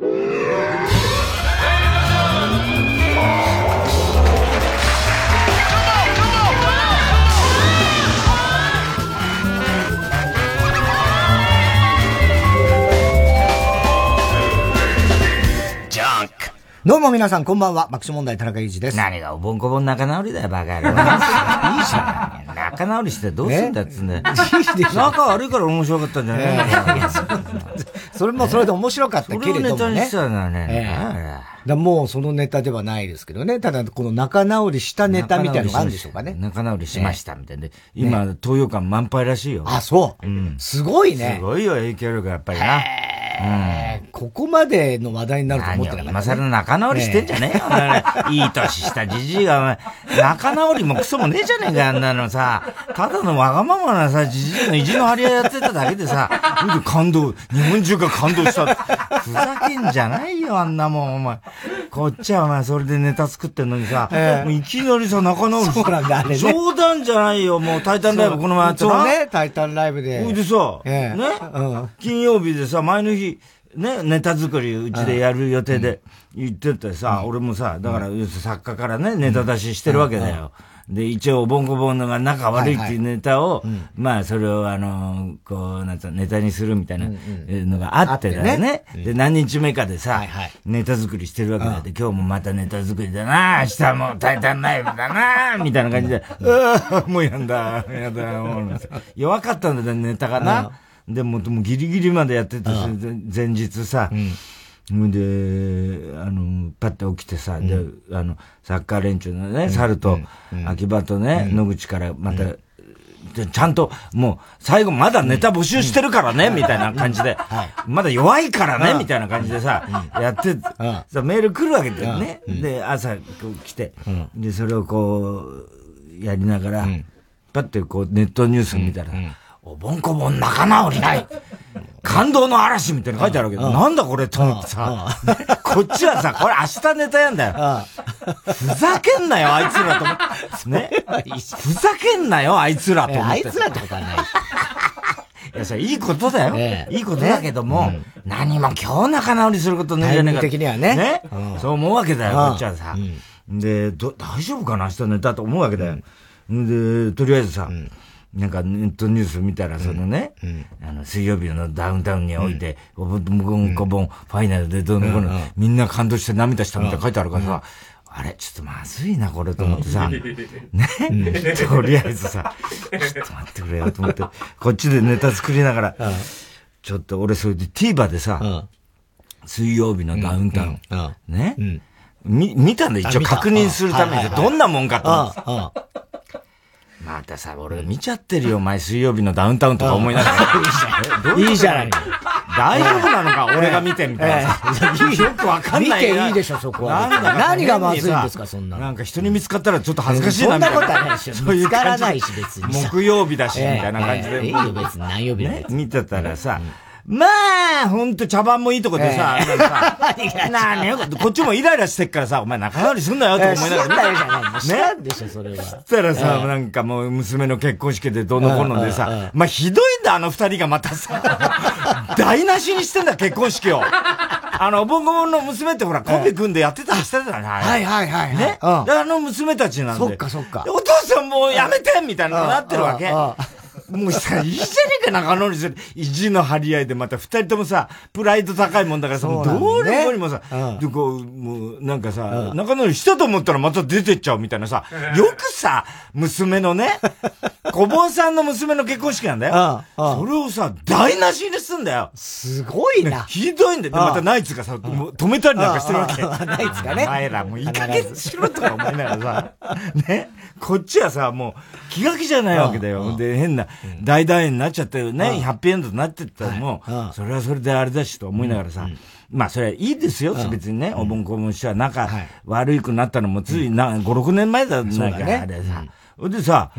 you. どうも皆さんこんばんは、爆笑問題田中裕二です。何がおぼんこぼん仲直りだよ、バカ野郎。いいじゃん。仲直りしてどうすんだっつうんだよ。仲悪いから面白かったんじゃないのそれもそれで面白かったけれどもね。それをネタにしたのはね。だもうそのネタではないですけどね。ただこの仲直りしたネタみたいなのがあるんでしょうかね。仲直りしましたみたいな。今、東洋館満杯らしいよ。あ、そう。すごいね。すごいよ、影響力やっぱりな。うん、ここまでの話題になると思ってなかった、ね。今更仲直りしてんじゃねえよ。いい年したじじいが、仲直りもクソもねえじゃねえか、あんなのさ。ただのわがままなさ、じじいの意地の張り合いやってただけでさ、感動、日本中が感動した。ふざけんじゃないよ、あんなもん、お前。こっちはお前、それでネタ作ってんのにさ、えー、いきなりさ、仲直りそうなんだ、あれ、ね、冗談じゃないよ、もう、タイタンライブこの前やってそうね、タイタンライブで。ほいでさ、えー、ね、うん、金曜日でさ、前の日、ね、ネタ作りうちでやる予定で言っててさ、俺もさ、だから、作家からね、ネタ出ししてるわけだよ。で、一応、ボンコボンのが仲悪いっていうネタを、まあ、それを、あの、こう、なんつうネタにするみたいなのがあってだよね。で、何日目かでさ、ネタ作りしてるわけだって、今日もまたネタ作りだな、明日もタイタンライブだな、みたいな感じで、うわも うやんだ、やだ、もう。弱かったんだよ、ネタがな。でも、もギリギリまでやってて、前日さ、で、あの、パッて起きてさ、で、あの、サッカー連中のね、猿と、秋葉とね、野口からまた、ちゃんと、もう、最後まだネタ募集してるからね、みたいな感じで、まだ弱いからね、みたいな感じでさ、やって、さ、メール来るわけだよね。で、朝来て、で、それをこう、やりながら、パッてこう、ネットニュース見たら、おぼんこぼん仲直りない。感動の嵐みたいな書いてあるわけど、なんだこれと思ってさ、こっちはさ、これ明日ネタやんだよ。ふざけんなよ、あいつらと思って。ね。ふざけんなよ、あいつらと思って。あいつらってことはないし。いや、それいいことだよ。いいことだけども、何も今日仲直りすることねえじゃねえか。的にはね。ね。そう思うわけだよ、こっちはさ。で、大丈夫かな、明日ネタと思うわけだよ。で、とりあえずさ、なんかネットニュース見たら、そのね、あの、水曜日のダウンタウンにおいて、おぼんこぼんこぼん、ファイナルでどうのこうの、みんな感動して涙したみたいな書いてあるからさ、あれ、ちょっとまずいな、これと思ってさ、ね、とりあえずさ、ちょっと待ってくれよと思って、こっちでネタ作りながら、ちょっと俺それで TVer でさ、水曜日のダウンタウン、ね、見、見たんだ、一応確認するために、どんなもんかと思って。またさ、俺見ちゃってるよ、毎水曜日のダウンタウンとか思いながら。いいじゃない。大丈夫なのか、俺が見てみたいな。よくわかんない。見ていいでしょ、そこは。何がまずいんですか、そんな。なんか人に見つかったらちょっと恥ずかしいな、みたいな。そんなことはないでしょ。見つからないし、別に。木曜日だし、みたいな感じで。いいよ、別に。何曜日だ見てたらさ、まあ、ほんと茶番もいいとこでさ、なに こっちもイライラしてっからさ、お前仲直りすんなよと思いながら。ね。でしょ、それは。そしたらさ、なんかもう娘の結婚式でどのこのでさ、まあひどいんだ、あの二人がまたさ、台無しにしてんだ、結婚式を。あの、ボンゴボンの娘ってほら、コンビ組んでやってたりしてたじゃないはいはいはい。ね。あの娘たちなんで。そっかそっか。お父さんもうやめてみたいなのなってるわけ。もうさ、いいじゃねえか、中野にする。意地の張り合いで、また二人ともさ、プライド高いもんだからさ、どうにもにもさ、で、こう、もう、なんかさ、中野にしたと思ったらまた出てっちゃうみたいなさ、よくさ、娘のね、小盆さんの娘の結婚式なんだよ。それをさ、台無しにすんだよ。すごいな。ひどいんだよ。またナイツがさ、止めたりなんかしてるわけ。ナイツがね。お前らもういい加減しろとか思いながらさ、ね。こっちはさ、もう、気が気じゃないわけだよ。で、変な、大団円になっちゃってるね、ハッピーエンドになってったらもう、それはそれであれだしと思いながらさ、まあ、それはいいですよ、別にね、お盆こぼんしは仲悪くなったのもついな、5、6年前だ、なんか、あれさ。でさ、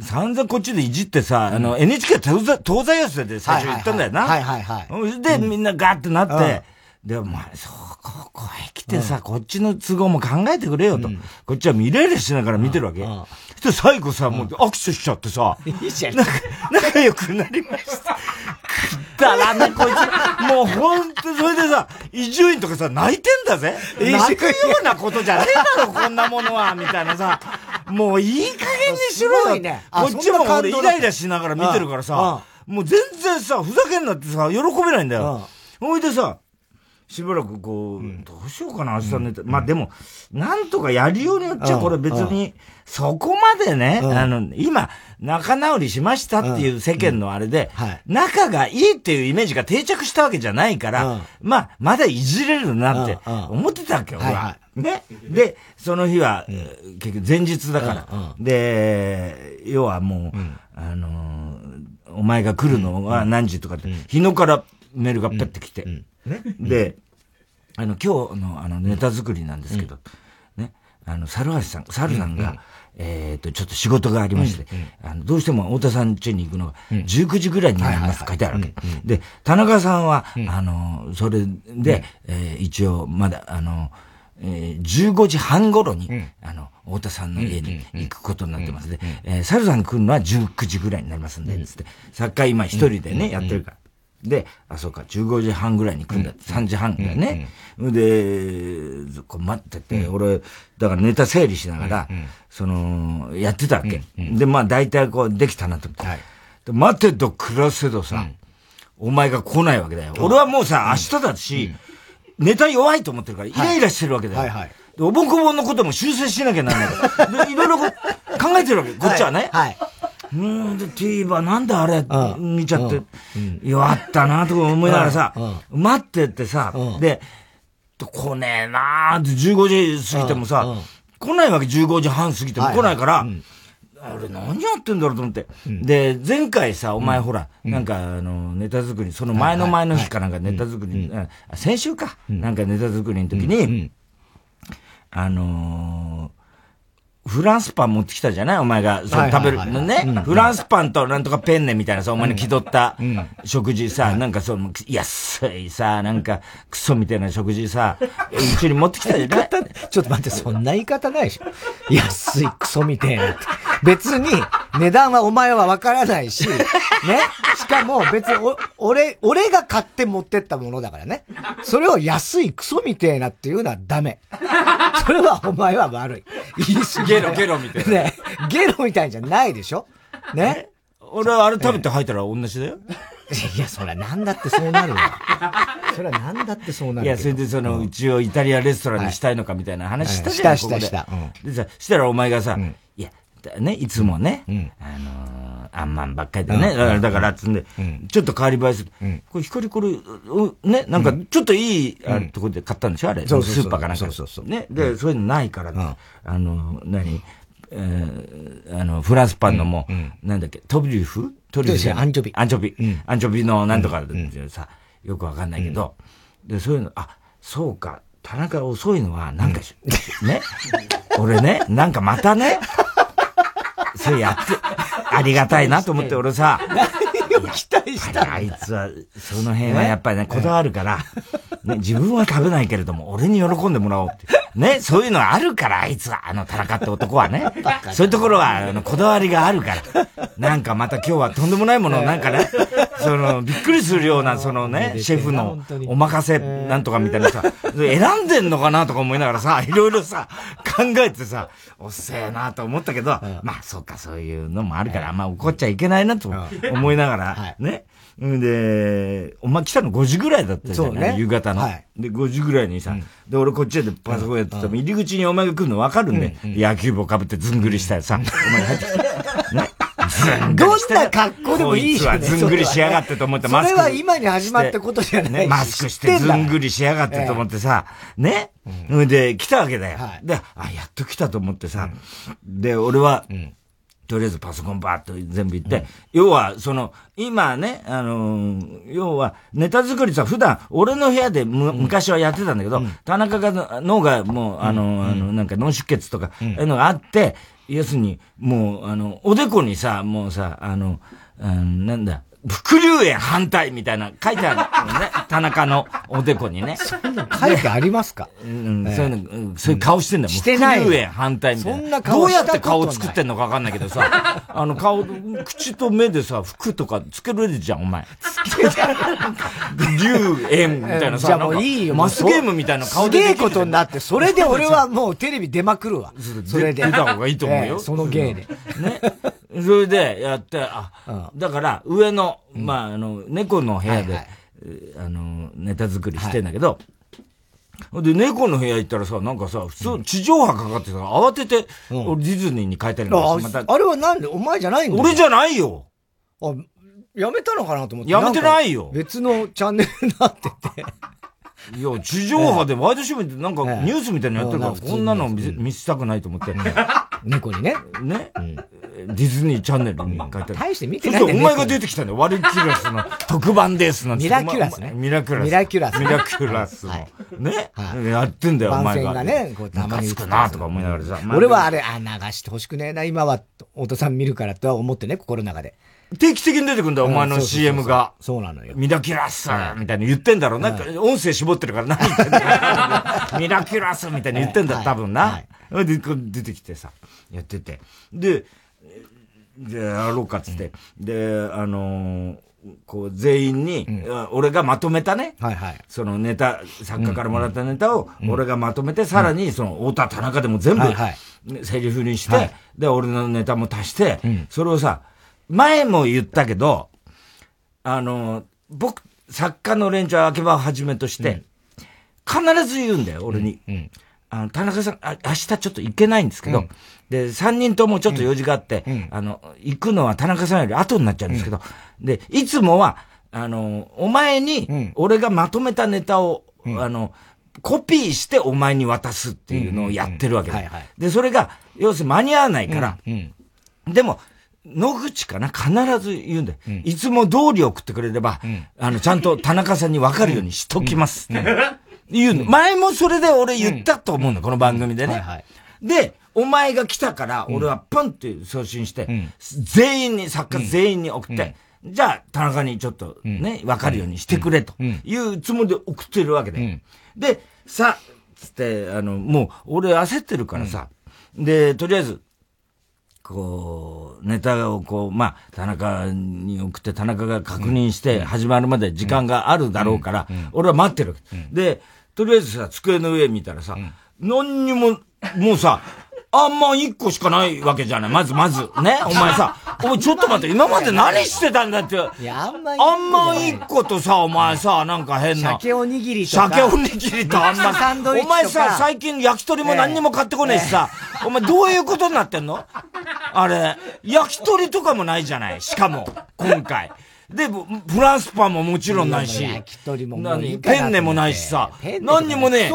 散々こっちでいじってさ、あの、NHK 東西東西寄せで最初言ったんだよな。はいはいはい。で、みんなガーってなって、で、お前、そう、ここへ来てさ、こっちの都合も考えてくれよと。こっちは見れるしながら見てるわけ。そして最後さ、もう握手しちゃってさ、いいじゃん。仲良くなりました。くだらね、こいつ。もうほんと、それでさ、伊集院とかさ、泣いてんだぜ。泣くようなことじゃねえだろ、こんなものは、みたいなさ。もういい加減にしろよ。ね、こっちも俺イライラしながら見てるからさ、もう全然さ、ふざけんなってさ、喜べないんだよ。ほいでさ、しばらくこう、どうしようかな、明日寝て。まあでも、なんとかやりようによっちゃ、これ別に、そこまでね、あの、今、仲直りしましたっていう世間のあれで、仲がいいっていうイメージが定着したわけじゃないから、まあ、まだいじれるなって思ってたわけよ、俺は。ね。で、その日は、結局前日だから。で、要はもう、あの、お前が来るのは何時とかって、日野からメールがペッてきて、ね。で、あの、今日のあのネタ作りなんですけど、ね。あの、猿橋さん、猿さんが、えっ、と、ちょっと仕事がありまして、あの、どうしても太田さん家に行くのが、19時ぐらいになりますと書いてあるわけ。で、田中さんは、あの、それで、え一応、まだ、あの、えー、15時半頃に、あの、太田さんの家に行くことになってます。で、えー、猿さん来るのは19時ぐらいになりますんで、つって、作家今一人でね、やってるから。で、あ、そうか、15時半ぐらいに来るんだって、3時半ぐらいね。で、こう待ってて、俺、だからネタ整理しながら、その、やってたわけ。で、まあ大体こう、できたなと思って。待てど暮らせどさ、お前が来ないわけだよ。俺はもうさ、明日だし、ネタ弱いと思ってるから、イライラしてるわけだよ。はいはい。おぼこぼんのことも修正しなきゃなんない。で、いろいろ考えてるわけ、こっちはね。はい。うん、で、TVer なんであれ、見ちゃって、弱ったなとか思いながらさ、待ってってさ、で、来ねえなーって15時過ぎてもさ、来ないわけ15時半過ぎても。来ないから、あれ何やってんだろうと思って。で、前回さ、お前ほら、なんかあの、ネタ作り、その前の前の日かなんかネタ作り、先週か、なんかネタ作りの時に、あのフランスパン持ってきたじゃない？お前が、それ食べるのね？フランスパンとなんとかペンネみたいなさ、お前の気取った食事さ、なんかその、安いさ、なんか、クソみたいな食事さ、うちに持ってきたじゃない？ちょっと待って、そんな言い方ないでしょ。安いクソみたいな。別に、値段はお前はわからないし、ね。しかも別にお、俺、俺が買って持ってったものだからね。それを安いクソみたいなっていうのはダメ。それはお前は悪い。言い過ぎ。ゲロ、ゲロみたいな。ね。ゲロみたいじゃないでしょね。俺はあれ食べて吐いたら同じだよ。いや、そりゃなんだってそうなるわ。そりゃなんだってそうなる。いや、それでその、うちをイタリアレストランにしたいのかみたいな話したじゃん。した、した、した。でさ、したらお前がさ、いや、ね、いつもね、あのあんまんばっかりでね、だから、つんで、ちょっと変わり映えする。これ、光これ、ね、なんか、ちょっといい、あところで買ったんでしょ？あれ。スーパーかなんか。そうそうそう。ね、で、そういうのないから、あの、何？えー、あの、フランスパンのもう、なんだっけ、トビュフ？トリュフ。アンチョビ。アンチョビ。アンチョビのなんとかさ、よくわかんないけど、で、そういうの、あ、そうか、田中遅いのは、なんか、ね、俺ね、なんかまたね、それやって、ありがたいなと思って俺さ、期待したあいつは、その辺はやっぱりね、こだわるから、ね、自分は食べないけれども、俺に喜んでもらおうって。ね、そういうのあるから、あいつは、あの、田中って男はね。そういうところは、あの、こだわりがあるから。なんかまた今日はとんでもないものをなんかね、その、びっくりするような、そのね、シェフのお任せなんとかみたいなさ、選んでんのかなとか思いながらさ、いろいろさ、考えてさ、おっせえなと思ったけど、まあ、そうか、そういうのもあるから、あんま怒っちゃいけないなと思いながら、ね。で、お前来たの5時ぐらいだったじゃん、ね、夕方の、はい。で、5時ぐらいにさ、で、俺こっちでパソコンやってたら、入り口にお前が来るの分かるんで、野球帽かぶってずんぐりしたらさ、お前入ってきて、ね。どんな格好でもいいじゃん。ずんぐりしやがってと思ってマスク。それは今に始まったことじゃないね。マスクしてずんぐりしやがってと思ってさ、ね。で、来たわけだよ。で、あ、やっと来たと思ってさ、で、俺は、とりあえずパソコンバーっと全部言って、うん、要は、その、今ね、あのー、要は、ネタ作りさ、普段、俺の部屋でむ、昔はやってたんだけど、うん、田中が、脳がもう、あの、あの、なんか脳出血とか、いうのがあって、要するに、もう、あの、おでこにさ、もうさ、あの、うん、なんだ、副流炎反対みたいな書いてあるのね。田中のおでこにね。そんな書いてありますか？うん、そういうの、そういう顔してんだもん。してない。副流炎反対みたいな。そんな顔どうやって顔作ってんのかわかんないけどさ、あの顔、口と目でさ、服とかつけるじゃん、お前。つける。流炎みたいなさ、じゃもういいよ。マスゲームみたいな顔で。すげえことになって、それで俺はもうテレビ出まくるわ。それで。出た方がいいと思うよ。その芸で。ね。それでやって、あ、だから上の、まあ、あの、猫の部屋で、あの、ネタ作りしてんだけど、で、猫の部屋行ったらさ、なんかさ、普通、地上波かかってさ、慌てて、俺ディズニーに変えたりとかあれはなんで？お前じゃないんだ俺じゃないよ。あ、やめたのかなと思って。やめてないよ。別のチャンネルになってて。いや、地上波でワイドショーってなんかニュースみたいなのやってるから、こんなの見見せたくないと思って。猫にね。ね。ディズニーチャンネルに書いてある。大して見てないんだお前が出てきたんだよ。ワルキュラスの特番ですなんて。ミラキュラスね。ミラキュラス。ミラキュラス。ミラキュラス。ね。やってんだよ、お前が。がね、こうたまに。つくなとか思いながらさ。俺はあれ、あ、流してほしくねえな、今は、お父さん見るからとは思ってね、心の中で。定期的に出てくんだよ、お前の CM が。そうなのよ。ミラキュラスみたいに言ってんだろう。なんか、音声絞ってるから何言ってんだミラキュラスみたいに言ってんだ、多分な。で、出てきてさ、やってて。で、で、やろうかっつって。で、あのこう、全員に、俺がまとめたね。はいはい。そのネタ、作家からもらったネタを、俺がまとめて、さらに、その、太田、田中でも全部、セリフにして、で、俺のネタも足して、それをさ、前も言ったけど、あの、僕、作家の連中、秋葉をはじめとして、必ず言うんだよ、俺に。あの、田中さん、あ明日ちょっと行けないんですけど、で、三人ともちょっと用事があって、あの、行くのは田中さんより後になっちゃうんですけど、で、いつもは、あの、お前に、俺がまとめたネタを、あの、コピーしてお前に渡すっていうのをやってるわけだ。で、それが、要するに間に合わないから、でも、野口かな？必ず言うんだよ、うん、いつも通り送ってくれれば、うん、あの、ちゃんと田中さんに分かるようにしときます。言うの。前もそれで俺言ったと思うの、この番組でね。はいはい、で、お前が来たから、俺はポンって送信して、全員に、作家全員に送って、じゃあ、田中にちょっとね、分かるようにしてくれというつもりで送ってるわけで。で、さ、つって、あの、もう、俺焦ってるからさ、で、とりあえず、こう、ネタをこう、まあ、田中に送って田中が確認して始まるまで時間があるだろうから、俺は待ってる。で、とりあえずさ、机の上見たらさ、何にも、もうさ、あんま一個しかないわけじゃない。まずまず。ね？お前さ、お前ちょっと待って、今まで何してたんだって。いや、あんまあんま一個とさ、お前さ、なんか変な。鮭おにぎりとか。鮭おにぎりとあんま。お前さ、最近焼き鳥も何にも買ってこねえしさ、お前どういうことになってんの？あれ、焼き鳥とかもないじゃない。しかも、今回。で、フランスパンももちろんないし、ペンネもないしさ、何にもね、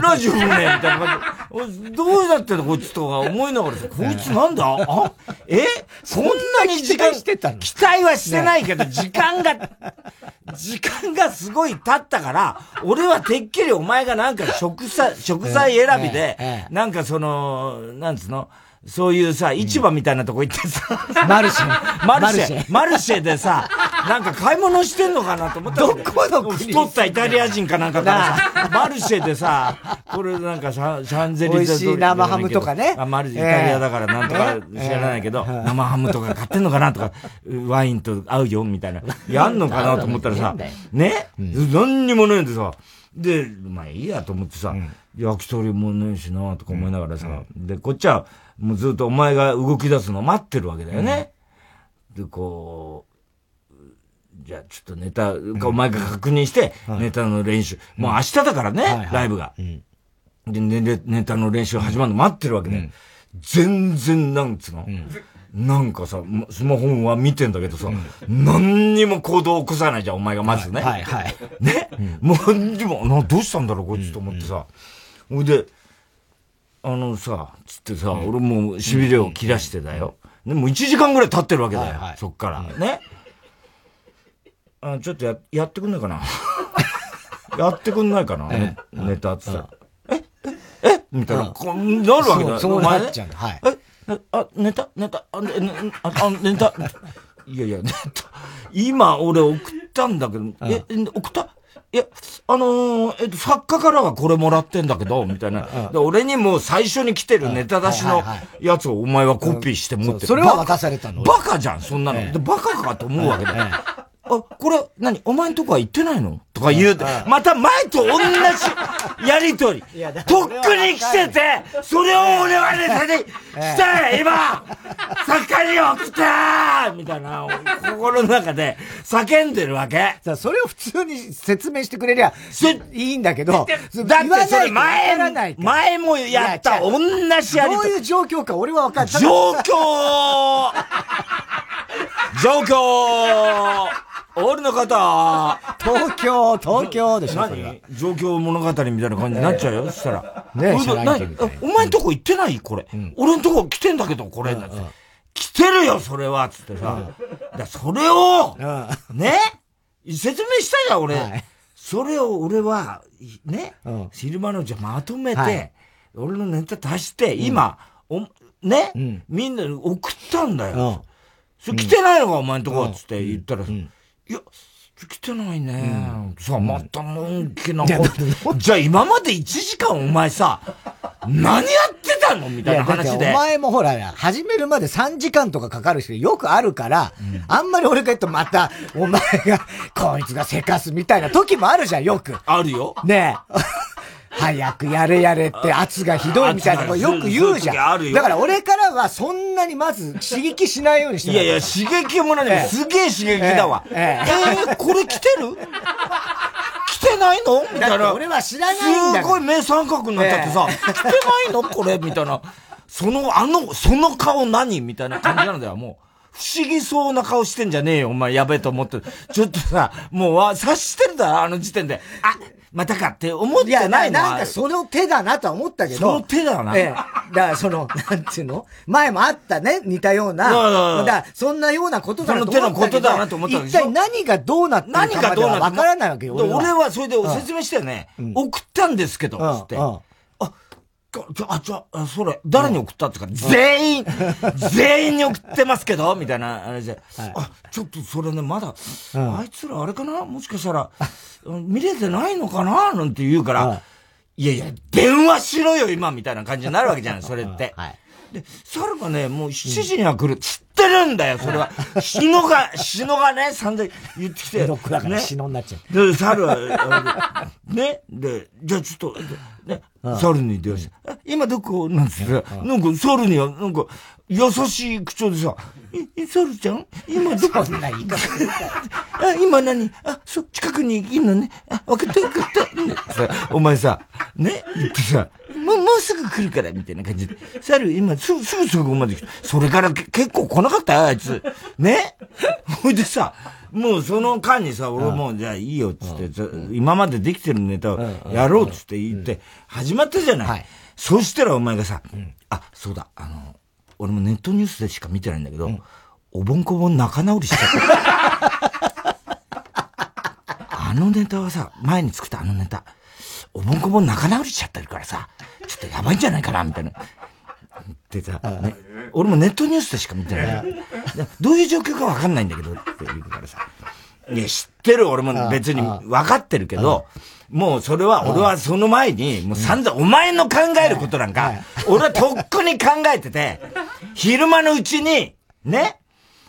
ラジオもね、みたいな感じ。どうなってんのこいつとか思いながらさ、こいつなんだ？あ？え？そんなに時間してたの？期待はしてないけど、時間が、時間がすごい経ったから、俺はてっきりお前がなんか食材、食材選びで、なんかその、なんつうの、そういうさ、市場みたいなとこ行ってさ、マルシェ。マルシェ。マルシェ。でさ、なんか買い物してんのかなと思ったど。この太ったイタリア人かなんかから。さ、マルシェでさ、これなんかシャシャンゼリゼ美味生ハムとかね。あ、マルシェイタリアだからなんとか知らないけど、生ハムとか買ってんのかなとか、ワインと合うよみたいな。やんのかなと思ったらさ、ね、何にもないんでさ、で、まあいいやと思ってさ、焼き鳥もねえしなとか思いながらさ、で、こっちは、もうずっとお前が動き出すのを待ってるわけだよね。で、こう、じゃあちょっとネタ、お前が確認して、ネタの練習。もう明日だからね、ライブが。で、ネネタの練習始まるの待ってるわけで。全然、なんつうの？なんかさ、スマホは見てんだけどさ、何にも行動を起こさないじゃん、お前がまずね。はい、はい。ね、もう、でも、な、どうしたんだろう、こいつと思ってさ。ほいで、あのさ、つってさ、俺もう痺れを切らしてだよ。でも1時間ぐらい経ってるわけだよ。はいはい、そっから。ね。あちょっとや、やってくんないかな？やってくんないかな、ね、ネタってさ。え？え？みたいな、こうなるわけだよ。そうなっちゃう。はい。え？あ、ネタ？ネタ？あ、ね、あ、ネタ？いやいや、ネタ。今俺送ったんだけど、え、送った？いや、あのー、えっと、作家からはこれもらってんだけど、みたいな。で俺にも最初に来てるネタ出しのやつをお前はコピーして持ってる。それは渡されたのバカじゃん、そんなの。でバカかと思うわけだよ。あ、これ、何？お前んとこは行ってないの？とか言うて、また前と同じやりとり。とっくに来てて、それを俺はネタにして、今、作家に送ったみたいな、心の中で叫んでるわけ。さそれを普通に説明してくれりゃ、いいんだけど、だってそれ前、前もやった同じやりとり。どういう状況か俺は分かんない。状況状況 俺の方東京、東京でしょ何？状況物語みたいな感じになっちゃうよ、そしたら。ねお前んとこ行ってない？これ。俺んとこ来てんだけど、これ。来てるよ、それは。つってさ。だそれを、ね？説明したじゃん、俺。それを俺は、ね、シルバーのじゃまとめて、俺のネタ足して、今、ね、みんなに送ったんだよ。それ来てないのか、お前んとこつって言ったら、いや、来てないね。うん、さあ、またのんきなこと。じゃあ今まで1時間お前さ、何やってたの？みたいな話で。お前もほら、始めるまで3時間とかかかる人よくあるから、うん、あんまり俺が言うとまた、お前が、こいつがせかすみたいな時もあるじゃん、よく。あるよ。ねえ。早くやれやれって圧がひどいみたいなことよく言うじゃん。だから俺からはそんなにまず刺激しないようにしていやいや、刺激もない。すげえ刺激だわ。ええこれ来てる？来てないの？みたいな。俺は知らないんだすごい目三角になっちゃってさ、来てないの？これ？みたいな。その、あの、その顔何？みたいな感じなんだよ、もう。不思議そうな顔してんじゃねえよ、お前やべえと思って。ちょっとさ、もう、察してるだろ、あの時点で。あ、またかって思ってないのなんかその手だなとは思ったけど。その手だな。ええ。だからその、なんていうの？前もあったね、似たような。だからそんなようなことだなと思ったその手のことだなと思った一体何がどうなってるか何がどうなってわからないわけよ。俺はそれで説明してね、送ったんですけど、つって。あ、じゃあ、それ、誰に送ったって言うから、全員、全員に送ってますけどみたいな、あれで、あ、ちょっとそれね、まだ、あいつらあれかな？もしかしたら、見れてないのかな？なんて言うから、いやいや、電話しろよ、今みたいな感じになるわけじゃない、それって。で、猿がね、もう7時には来る。知ってるんだよ、それは。死のが、死のがね、散々言ってきて。ロックだから死のになっちゃう。で、猿は、ね、で、じゃあちょっと、ね、猿に電話し。て、今どこなんつって、なんか猿には、なんか、優しい口調でさ、え、猿ちゃん？今どこ？そんな言い方。あ、今何？あ、そ、近くにいるのね。あ、分かった分かった。お前さ、ね、言ってさ、もう、もうすぐ来るから、みたいな感じ。で。猿、今、すぐ、すぐそこまで来た。それから結構来なかった？よ、あいつ。ね？ほいでさ、もうその間にさ、俺も、じゃあいいよ、つって、今までできてるネタをやろう、つって言って、始まったじゃない。そしたらお前がさ、あ、そうだ、あの、俺もネットニュースでしか見てないんだけど、うん、おぼんこぼん仲直りしちゃった。あのネタはさ、前に作ったあのネタ、おぼんこぼん仲直りしちゃってるからさ、ちょっとやばいんじゃないかな、みたいな。でさ、ね、俺もネットニュースでしか見てない。どういう状況かわかんないんだけど、って言うからさ。いや、知ってる、俺も別に分かってるけど、もうそれは、俺はその前に、もう散々、お前の考えることなんか、俺はとっくに考えてて、昼間のうちに、ね、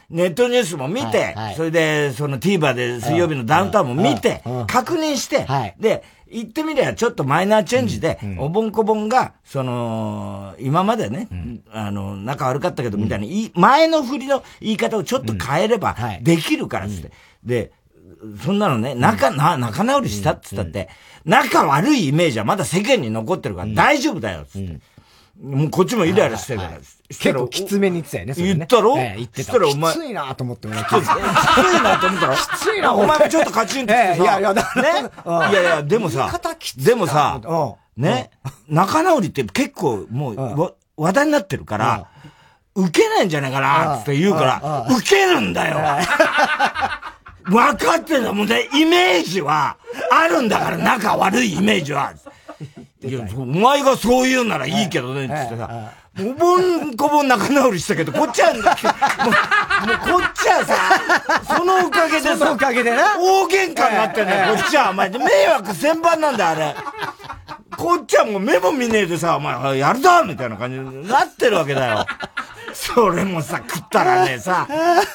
ネットニュースも見て、それで、その TVer で水曜日のダウンタウンも見て、確認して、で、言ってみりゃちょっとマイナーチェンジで、おぼんこぼんが、その、今までね、あの、仲悪かったけどみたいに、前の振りの言い方をちょっと変えれば、できるからって。で、そんなのね、仲、な、仲直りしたって言ったって、仲悪いイメージはまだ世間に残ってるから大丈夫だよ、つって。もうこっちもイライラしてるから。結構きつめに言ってたよね、言ったろ？言ってた。らお前。きついなと思ってもらきついなと思ったらきついなお前もちょっとカチンとしてさ。いやいや、ね。いやいや、でもさ、でもさ、ね、仲直りって結構もう、話題になってるから、受けないんじゃないかなって言うから、受けるんだよ。分かってんだもんね。イメージは、あるんだから、仲悪いイメージは。いや、お前がそう言うならいいけどね、つってさ。お盆こぼん仲直りしたけど、こっちは、もう、もうこっちはさ、そのおかげでさ、そのおかげでな。大喧嘩になってんだよ、こっちは。お前、迷惑千番なんだ、あれ。こっちはもう目も見ねえでさ、お前、やるぞみたいな感じになってるわけだよ。それもさ、食ったらね、さ、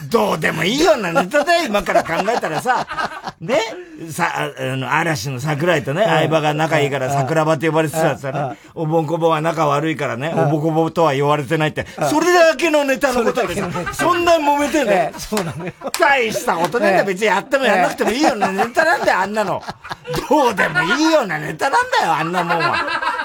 どうでもいいようなネタだよ、今から考えたらさ、ね、さ、あの、嵐の桜井とね、相葉が仲いいから桜庭って呼ばれてたさね、おぼんこぼんは仲悪いからね、おぼこぼとは言われてないって、それだけのネタのことでさ、そんなに揉めてんだよ。そうなのよ。大したことねえんだ、別にやってもやんなくてもいいようなネタなんだよ、あんなの。どうでもいいようなネタなんだよ、あんなもんは。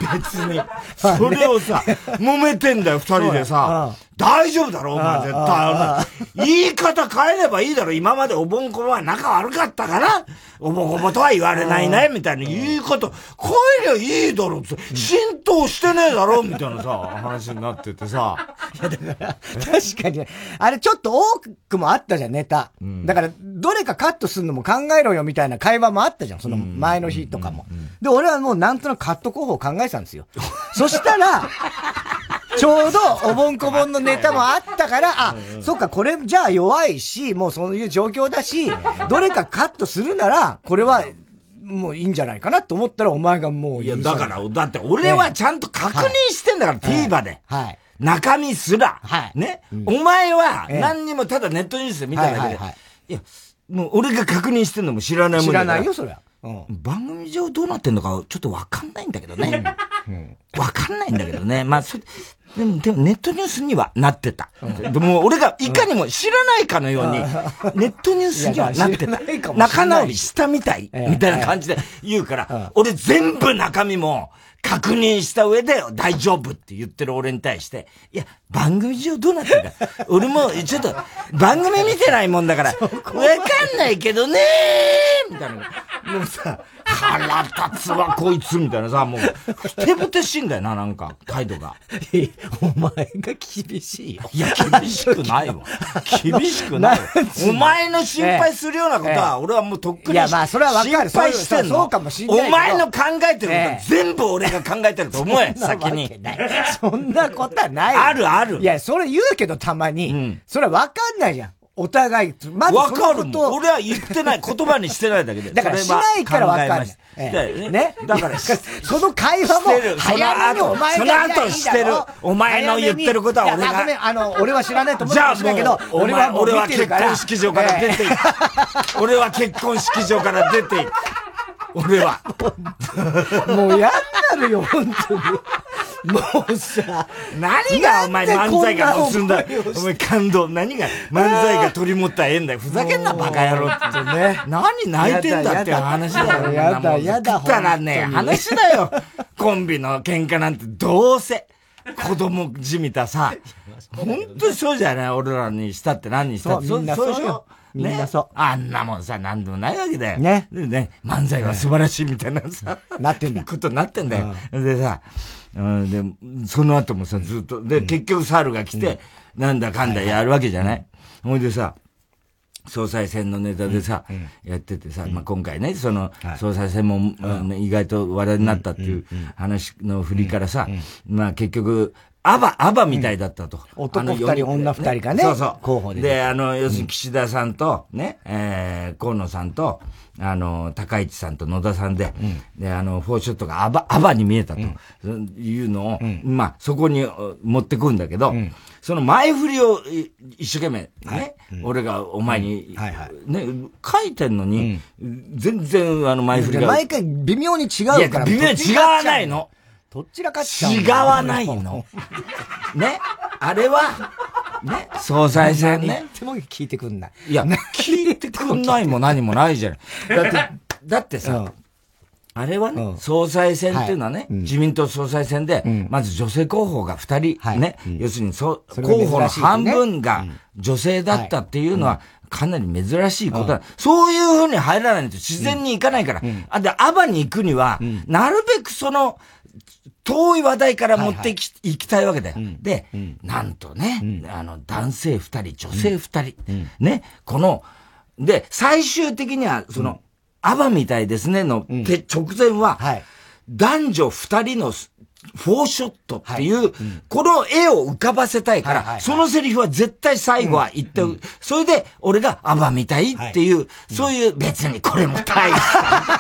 別に。それをさ、揉めてんだよ、二人でさ。大丈夫だろ、お前絶対。言い方変えればいいだろ。今までおぼんこぼは仲悪かったから、おぼんこぼとは言われないね、みたいな言い方、変えりゃいいだろって、浸透してねえだろ、みたいなさ、話になっててさ。いや、だから、確かに、あれちょっと多くもあったじゃん、ネタ。うん、だから、どれかカットするのも考えろよ、みたいな会話もあったじゃん、その前の日とかも。で、俺はもうなんとなくカット候補を考えてたんですよ。そしたら、ちょうどおぼんこぼんのネタもあったから、あ、そっか、これじゃあ弱いし、もうそういう状況だし、どれかカットするなら、これは、もういいんじゃないかなと思ったら、お前がもういや、だから、だって俺はちゃんと確認してんだから、TVer で。はい。中身すら。はい。ね。お前は、何にもただネットニュースで見ただけで。いや、もう俺が確認してんのも知らないもん知らないよ、そりゃ。番組上どうなってんのかちょっとわかんないんだけどね。わかんないんだけどね。まあ、そでも、でもネットニュースにはなってた。でも俺がいかにも知らないかのように、ネットニュースにはなってた。仲直りしたみたい、みたいな感じで言うから、俺全部中身も確認した上で大丈夫って言ってる俺に対して、いや、番組上どうなってるか。俺も、ちょっと、番組見てないもんだから、わかんないけどねーみたいな。もうさ、腹立つわ、こいつ、みたいなさ、もう、ふてぶてしいんだよな、なんか、態度が。お前が厳しいよ。いや、厳しくないわ。厳しくない。お前の心配するようなことは、俺はもうとっくに。いや、まあ、それはわかる。心配してんの。そうかもしんない。お前の考えてること全部俺が考えてると思え、先に。そんなことはない。あるある。いや、それ言うけどたまに。それはわかんないじゃん。お互い、まずわかるもん。俺は言ってない、言葉にしてないだけで。だからしないからわかんない。ね。だから、その会話も、早めにお前がその後してる。お前の言ってることは俺が。あの、俺は知らないと思うんだけど、俺は俺は結婚式場から出ていく。俺は結婚式場から出ていく。俺は。もう嫌になるよ、本当に。もうさ、何がお前漫才がもうすんだ。お前感動。何が漫才が取り持った縁だよ。ふざけんな、バカ野郎ってね。何泣いてんだって話だよ。やだ、やだ。ったらね、話だよ。コンビの喧嘩なんてどうせ。子供じみたさ。本当にそうじゃない？俺らにしたって何にしたって。そう、そうでしょ？みんなそう。あんなもんさ、なんでもないわけだよ。ね。でね、漫才は素晴らしいみたいなさ。なってんだ。ことになってんだよ。でさ、うん、で、その後もさ、ずっと、で、結局猿が来て、なんだかんだやるわけじゃない？ほいでさ、総裁選のネタでさ、やっててさ、まあ、今回ね、その、総裁選も、意外と話題になったっていう話の振りからさ、まあ結局、アバ、アバみたいだったと。男二人、女二人がね。そうそう。候補で。で、あの、要するに岸田さんと、ね、えー、河野さんと、あの、高市さんと野田さんで、で、あの、フォーショットがアバ、アバに見えたというのを、まあ、そこに持ってくんだけど、その前振りを一生懸命ね、俺がお前に、ね、書いてんのに、全然あの前振りが。毎回微妙に違うから。微妙に違わないの。どっちらかちゃう。違わないの。ね？あれは、ね？総裁選ね？でも聞いてくんない。いや、聞いてくんないも何もないじゃない。だって、だってさ、あれはね、総裁選っていうのはね、自民党総裁選で、まず女性候補が二人、ね、要するに候補の半分が女性だったっていうのは、かなり珍しいことだ。そういうふうに入らないと自然に行かないから。あ、で、アバに行くには、なるべくその、遠い話題から持ってき、はいはい、きたいわけだよ。うん、で、うん、なんとね、うん、あの、男性二人、女性二人、ね、この、で、最終的には、その、アバみたいですねの、直前は、はい、男女二人のフォーショットっていう、この絵を浮かばせたいから、そのセリフは絶対最後は言って、それで俺がアバみたいっていう、そういう別にこれも大した、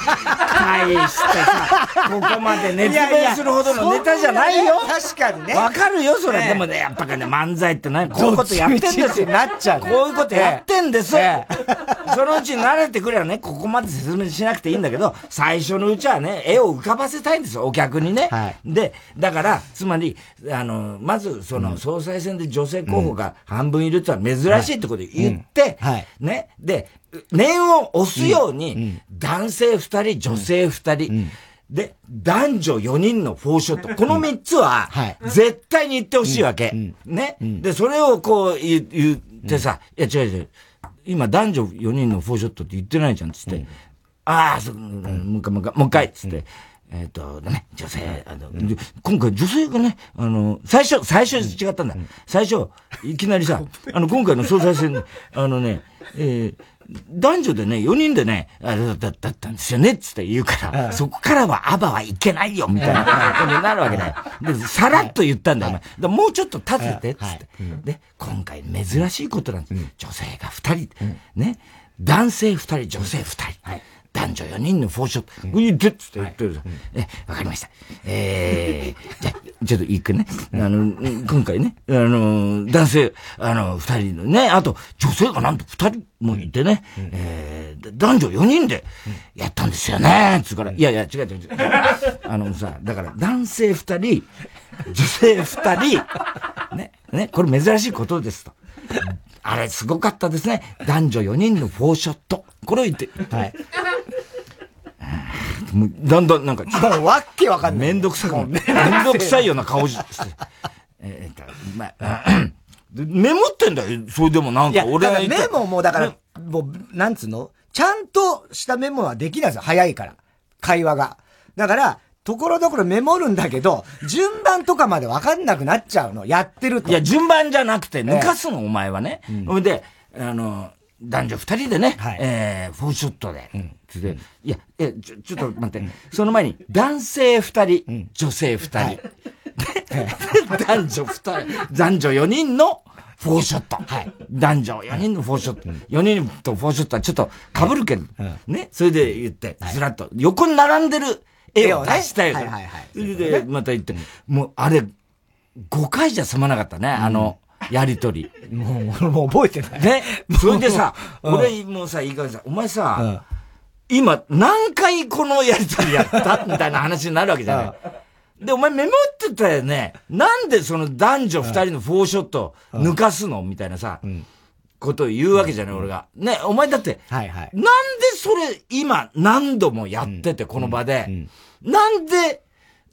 大してさ、ここまで熱弁するほどのネタじゃない。よ。確かにね。わかるよ、それ。でもね、やっぱね、漫才って何こうい。うことやってんですよ。なっちゃう。こうい。うことやってんです。そのうち慣れてくればね、ここまで説明しなくてい。い。んだけど、最初のうちはね、絵を浮かばせたい。んですよ、お客にね。で、だから、つまり、あの、まず、その、総裁選で女性候補が半分いるってのは珍しいってことで言って、ね。で、念を押すように、男性二人、女性二人、で、男女4人のフォーショット。この3つは、絶対に言ってほしいわけ。ね。で、それをこう言ってさ、いや違う違う。今男女4人のフォーショットって言ってないじゃん、つって。ああ、そ、もう一回、もう一回、つって。えっ、ー、と、ね、女性、あの、うん、今回女性がね、あの、最初、最初違ったんだ。うん、最初、いきなりさ、あの、今回の総裁選、あのね、えー、男女でね、4人でね、あれだだったんですよね、つって言うから、そこからはアバはいけないよ、みたいな ことになるわけだよ。で、さらっと言ったんだよ、お前。もうちょっと立てて、つって。で、今回珍しいことなんです。女性が2人、ね、男性2人、女性2人。男女4人のフォーショット。言ってっつって言ってる。え、わかりました。えー、じゃちょっと一回ね、あの、今回ね、あの、男性、あの、二人のね、あと、女性がなんと二人もいてね、えー、男女4人でやったんですよね、つうから、いやいや、違う違う違う。あのさ、だから男性二人、女性二人、ね、ね、これ珍しいことですと。あれすごかったですね。男女4人のフォーショット。これを言って。はい。もうだんだんなんか、もうわけわかんない。めんどくさくめんどくさいような顔して。えっと、まあ、メモってんだよ。それでもなんか俺が言メモもだから、もう、なんつうの？ちゃんとしたメモはできないんですよ。早いから。会話が。だから、ところどころメモるんだけど、順番とかまでわかんなくなっちゃうの。やってると。いや、順番じゃなくて、抜かすの、お前はね。ほ、うん、で、あの、男女二人でね、はい、えー、フォーショットで、うん、で、いや、え、ちょ、ちょっと待って、その前に、男性二人、うん、女性二人、はい、男女二人、男女四人のフォーショット。はい。男女4人のフォーショット。4人とフォーショットはちょっと被るけど、ね。それで言って、ずらっと、横に並んでる絵を出したいから。はいはいはい。それで、また言って、もう、あれ、5回じゃ済まなかったね、あの、やりとり。もう、もう覚えてない。ね。それでさ、俺もさ、いいかさ、お前さ、今、何回このやりとりやったみたいな話になるわけじゃない。で、お前メモってたよね。なんでその男女二人のフォーショット抜かすのみたいなさ、ことを言うわけじゃない、俺が。ね、お前だって、はいはい。なんでそれ今何度もやってて、この場で、なんで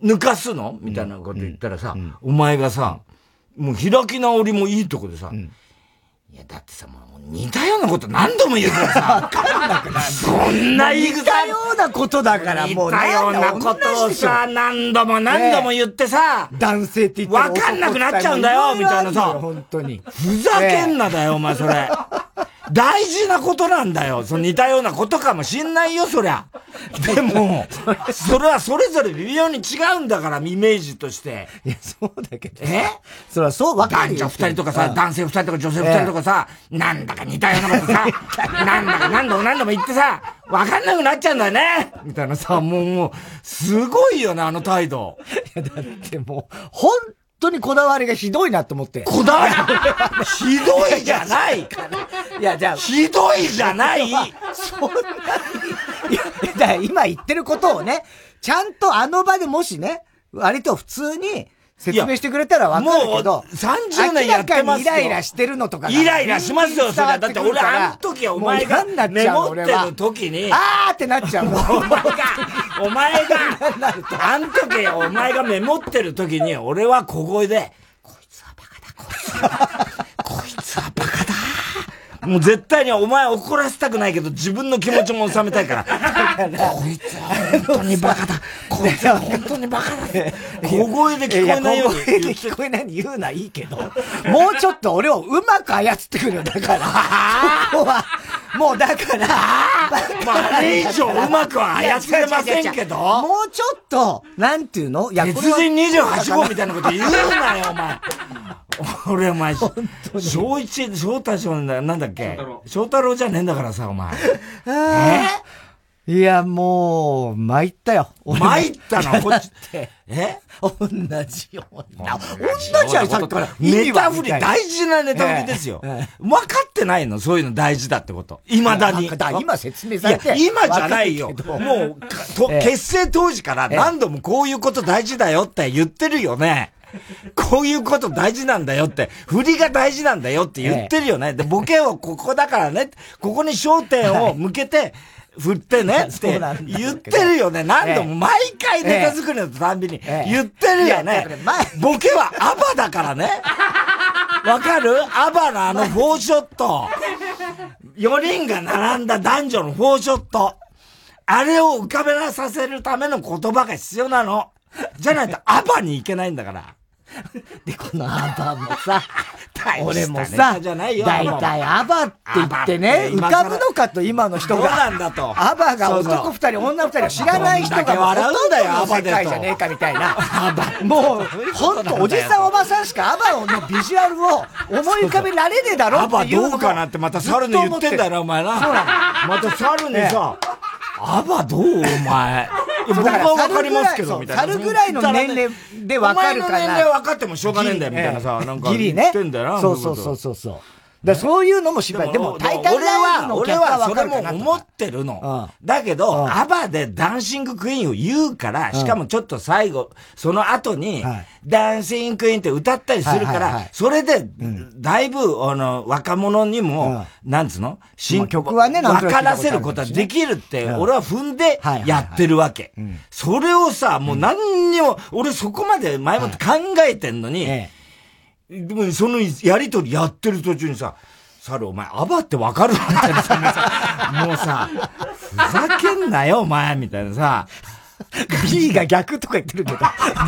抜かすのみたいなこと言ったらさ、お前がさ、もう開き直りもいいとこでさ、いや、だってさ、もう似たようなこと何度も言うからさ。わかんなくなる。そんな言い草。似たようなことだから、もう。似たようなことをさ、何度も何度も言ってさ。男性って言ってわかんなくなっちゃうんだよ、みたいなさ。本当に。ふざけんなだよ、お前それ。大事なことなんだよ。その似たようなことかもしんないよ、そりゃ。でも、それはそれぞれ微妙に違うんだから、イメージとして。いや、そうだけど。え？それはそう、わかる男女二人とかさ、男性二人とか女性二人とかさ、なんだか似たようなことさ、なんだか何度も何度も言ってさ、わかんなくなっちゃうんだよねみたいなさ、もう、もう、すごいよね、あの態度。いや、だってもう、本当にこだわりがひどいなと思って。こだわりひどいじゃないいや、じゃあ。ひどいじゃないそんなに。いや、今言ってることをね、ちゃんとあの場でもしね、割と普通に、説明してくれたらわかるけど。もう30年やってますよ。イライラしてるのとか。イライラしますよ、それ。だって俺あの時はお前がメモってる時に。あーってなっちゃうお前が、お前が、あの時お前がメモってる時に俺は小声で、こいつはバカだ、こいつは。こいつはバカだ。もう絶対にお前怒らせたくないけど自分の気持ちも収めたいから。こいつは本当にバカだ。こいつは本当にバカだ。小声で聞こえないように。小声で聞こえないように言うのはいいけど、もうちょっと俺をうまく操ってくるよ。だから、ここは、もうだから、まあ、あれ以上うまくは操れませんけど。もうちょっと、なんていうの？いや、鉄人28号みたいなこと言うなよ、お前。俺、お前、小一、翔太翔なんだっけ？翔太郎じゃねえんだからさ、お前。え？いや、もう、参ったよ。参ったの？こっちって？え？同じような。同じやさっきから。ネタ振り、大事なネタ振りですよ。分かってないの？そういうの大事だってこと。未だに。今説明されて。今じゃないよ。もう、結成当時から何度もこういうこと大事だよって言ってるよね。こういうこと大事なんだよって、振りが大事なんだよって言ってるよね。で、ボケをここだからね、ここに焦点を向けて、振ってね って言ってるよね。何度も毎回ネタ作りのたんびに言ってるよね。ボケはアバだからね。わかる？アバのあのフォーショット。4人が並んだ男女のフォーショット。あれを浮かべなさせるための言葉が必要なの。じゃないとアバに行けないんだから。で、このアバもさ、俺もさ、大体アバって言ってね、浮かぶのかと今の人が。そうなんだと。アバが男二人、女二人知らない人が笑うんだよ、アバで。世界じゃねえかみたいな。もう、ほんと、おじさんおばさんしかアバのビジュアルを思い浮かべられねえだろっていうアバどうかなってまた猿に言ってんだよな、お前な。そうなの。また猿にさ、アバどうお前。僕はわかりますけど、みたいな。猿ぐらいの年齢でわかるかな。お前の年齢分かってもしょうがねえんだよ、みたいなさ、なんか。ギリね。ってんだよな。そうそうそうそうそう。だそういうのも失敗。でも、大体俺は、俺はそれも思ってるの。だけど、アバでダンシングクイーンを言うから、しかもちょっと最後、その後に、ダンシングクイーンって歌ったりするから、それで、だいぶ、あの、若者にも、なんつうの？新曲はね、分からせることはできるって、俺は踏んでやってるわけ。それをさ、もう何にも、俺そこまで前もって考えてんのに、でも、そのやりとりやってる途中にさ、猿お前、アバってわかるみたいなさ、もうさ、ふざけんなよ、お前、みたいなさ、B が逆とか言ってるけど。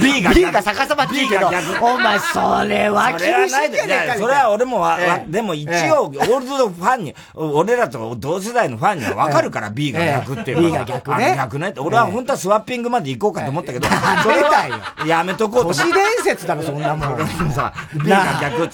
B が逆。B が逆さまって言うけど。お前、それは厳しいじゃねえか。それは俺もわ、でも一応、オールドファンに、俺らと同世代のファンにはわかるから、B が逆っていうのは。B が逆ね。逆ねって。俺は本当はスワッピングまで行こうかと思ったけど、それはやめとこうと。都市伝説だろ、そんなもん。さ、B が逆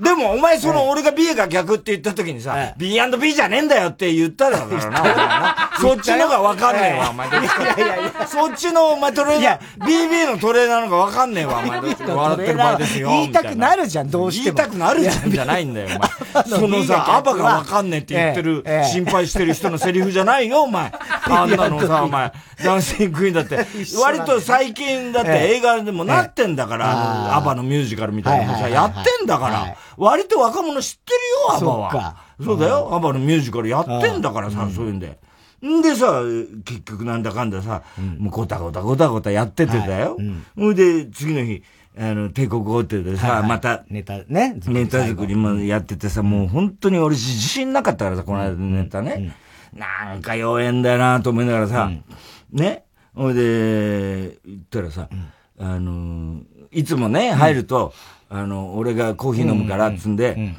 でも、お前その俺が B が逆って言った時にさ、B&B じゃねえんだよって言っただろな。そっちのがわかんねえわ、お前。いやいやいや。そっちの、お前トレーナー、BB のトレーナーのがわかんねえわ、お前。笑ってる場合ですよ。言いたくなるじゃん、どうしても。言いたくなるじゃんじゃないんだよ、お前。そのさ、アバがわかんねえって言ってる、心配してる人のセリフじゃないよ、お前。あんなのさ、お前、ダンシングクイーンだって、割と最近だって映画でもなってんだから、アバのミュージカルみたいなのさ、やってんだから、割と若者知ってるよ、アバは。そうだよ、アバのミュージカルやってんだからさ、そういうんで。んでさ、結局なんだかんださ、うん、もうごたごたごたごたやっててだよ。ほ、はい、ん、で、次の日、あの、帝国ホテルでさ、はいはい、また、ネタね。ネタ作りもやっててさ、もう本当に俺自信なかったからさ、この間のネタね。うん、なんか妖艶だよなと思いながらさ、うん、ね。ほいで、言ったらさ、あの、いつもね、入ると、あの、俺がコーヒー飲むから、つんで、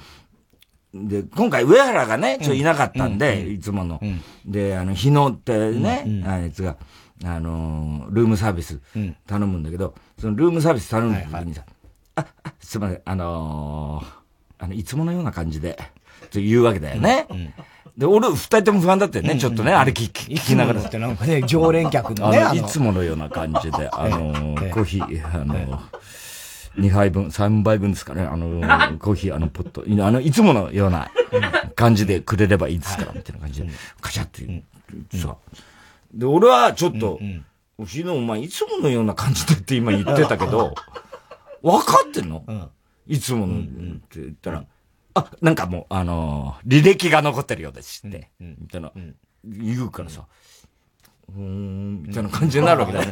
で、今回上原がね、ちょっといなかったんで、いつもの。で、あの、日野ってね、あいつが、あのルームサービス頼むんだけど、そのルームサービス頼む時にさ、あ、すいません、あのあの、いつものような感じで、と言うわけだよね。で、俺、二人とも不安だったよね、ちょっとね、あれ聞きながら。ってなんかね、常連客のね。いつものような感じで、あのコーヒー、あの2杯分、3杯分ですかね。あの、コーヒー、あの、ポット、あの、いつものような感じでくれればいいですから、みたいな感じで、カチャって。さ。で、俺はちょっと、おしのお前、いつものような感じでって今言ってたけど、分かってんの？いつものって言ったら、あ、なんかもう、あの履歴が残ってるようですって、みたいな、言うからさ、うん、みたいな感じになるわけだね。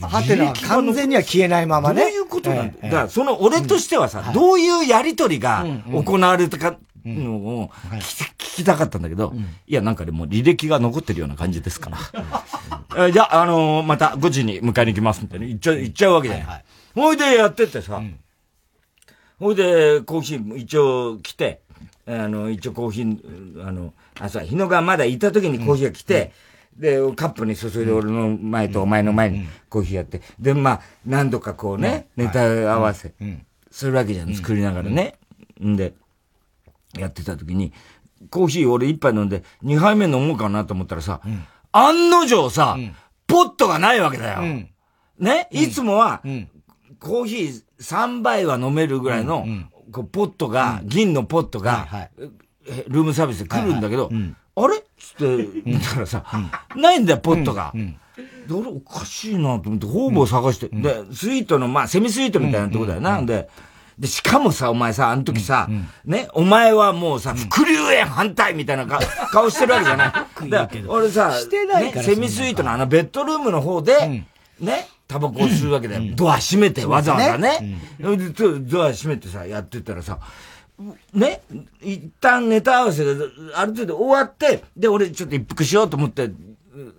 はてな、完全には消えないままね。どういうことなんだ、だから、その俺としてはさ、どういうやりとりが行われたか、のを聞きたかったんだけど、いや、なんかでも履歴が残ってるような感じですから。じゃあ、あのまた5時に迎えに行きますみたいな言っちゃう、言っちゃうわけだよ。ほいでやっててさ、ほいでコーヒー一応来て、あの、一応コーヒー、あの、あ、そう、日野がまだいた時にコーヒーが来て、で、カップに注いで俺の前とお前の前にコーヒーやって、で、まあ、何度かこうね、ネタ合わせ、するわけじゃん、作りながらね。ん。で、やってた時に、コーヒー俺一杯飲んで、二杯目飲もうかなと思ったらさ、案の定さ、ポットがないわけだよ。ね？いつもは、コーヒー3杯は飲めるぐらいの、こうポットが、銀のポットが、ルームサービスで来るんだけど、あれ？つって、見たらさ、ないんだよ、ポットが。で、俺おかしいなと思って、方々探して、で、スイートの、まあ、セミスイートみたいなとこだよな。で、で、しかもさ、お前さ、あの時さ、ね、お前はもうさ、副流炎反対みたいな 顔してるわけじゃない。だ俺さ、ね、セミスイートのあのベッドルームの方で、ね、タバコを吸うわけだよ。ドア閉めて、わざわざね。ドア閉めてさ、やってたらさ、ね、一旦ネタ合わせがある程度終わって、で、俺ちょっと一服しようと思って、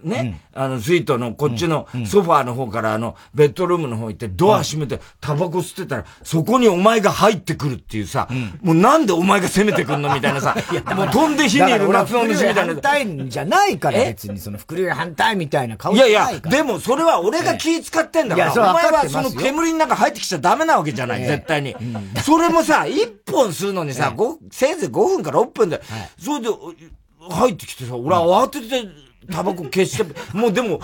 ね、うん、あの、スイートのこっちのソファーの方からあの、ベッドルームの方行ってドア閉めてタバコ吸ってたら、そこにお前が入ってくるっていうさ、うん、もうなんでお前が攻めてくんのみたいなさ、もう飛んで火にいる夏の虫みたいな。反対じゃないから別にその副流反対みたいな顔いやいや、でもそれは俺が気使ってんだから、お前はその煙の中入ってきちゃダメなわけじゃない、絶対に。それもさ、一本吸うのにさ、せいぜい5分から6分で、それで、入ってきてさ、俺は慌てて、タバコ消して、もうでも、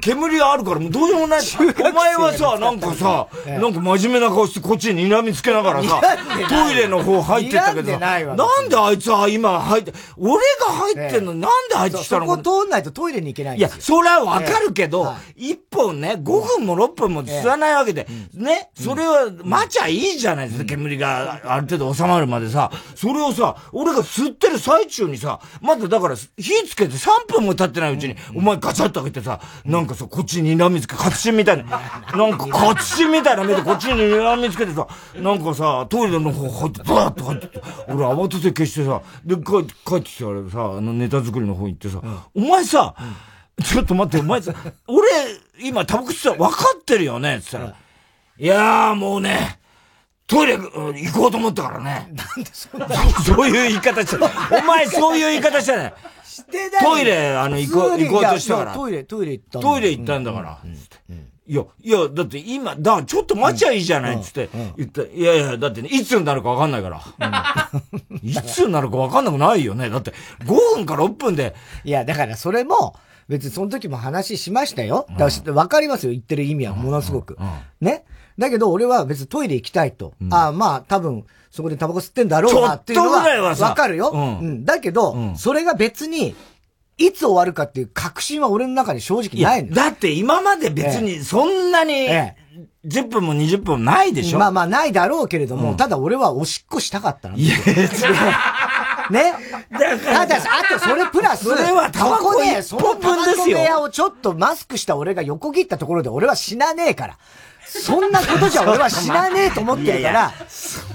煙あるからもうどうしようもない。お前はさ、なんかさ、なんか真面目な顔してこっちに睨みつけながらさ、トイレの方入ってったけどさ、なんであいつは今入って、俺が入ってんのになんで入ってきたの？か。そこ通んないとトイレに行けないいや、それはわかるけど、一本ね、5分も6分も吸わないわけで、ね、それは待ちゃいいじゃないですか、煙がある程度収まるまでさ、それをさ、俺が吸ってる最中にさ、まだだから火つけて3分も経ってないうちに、お前ガチャッと開けてさ、なんかさ、こっちに睨みつけ、活心みたいな、なんか活心みたいな目でこっちに睨みつけてさ、なんかさ、トイレの方入って、バーッと入って、俺慌てて消してさ、で、帰って帰ってきてあれさ、あのネタ作りの方行ってさ、お前さ、ちょっと待って、お前さ、俺、今タバコ吸って分かってるよね？って言ったら、いやーもうね、トイレ行こうと思ったからね。なんでそんなそういう言い方して、お前そういう言い方してない。して。トイレ、あの、行こう、行こうとしたから。トイレ、トイレ行ったトイレ行ったんだから。いや、いや、だって今、だちょっと待ちゃいいじゃないっつって言った。いやいや、だってね、いつになるかわかんないから。いつになるかわかんなくないよね。だって5分から6分で。いや、だからそれも、別にその時も話しましたよ。だからわかりますよ、言ってる意味はものすごく。ね。だけど俺は別にトイレ行きたいと。ああ、まあ多分、そこでタバコ吸ってんだろうなっていうのは、わかるよ。うん。だけど、それが別に、いつ終わるかっていう確信は俺の中に正直ないんだ。だって今まで別にそんなに、10分も20分もないでしょまあまあないだろうけれども、ただ俺はおしっこしたかったの。いや、ね。ただ、あとそれプラス、それはタバコで、そのタバコ部屋をちょっとマスクした俺が横切ったところで俺は死なねえから。そんなことじゃ俺は死なねえと思ってるから、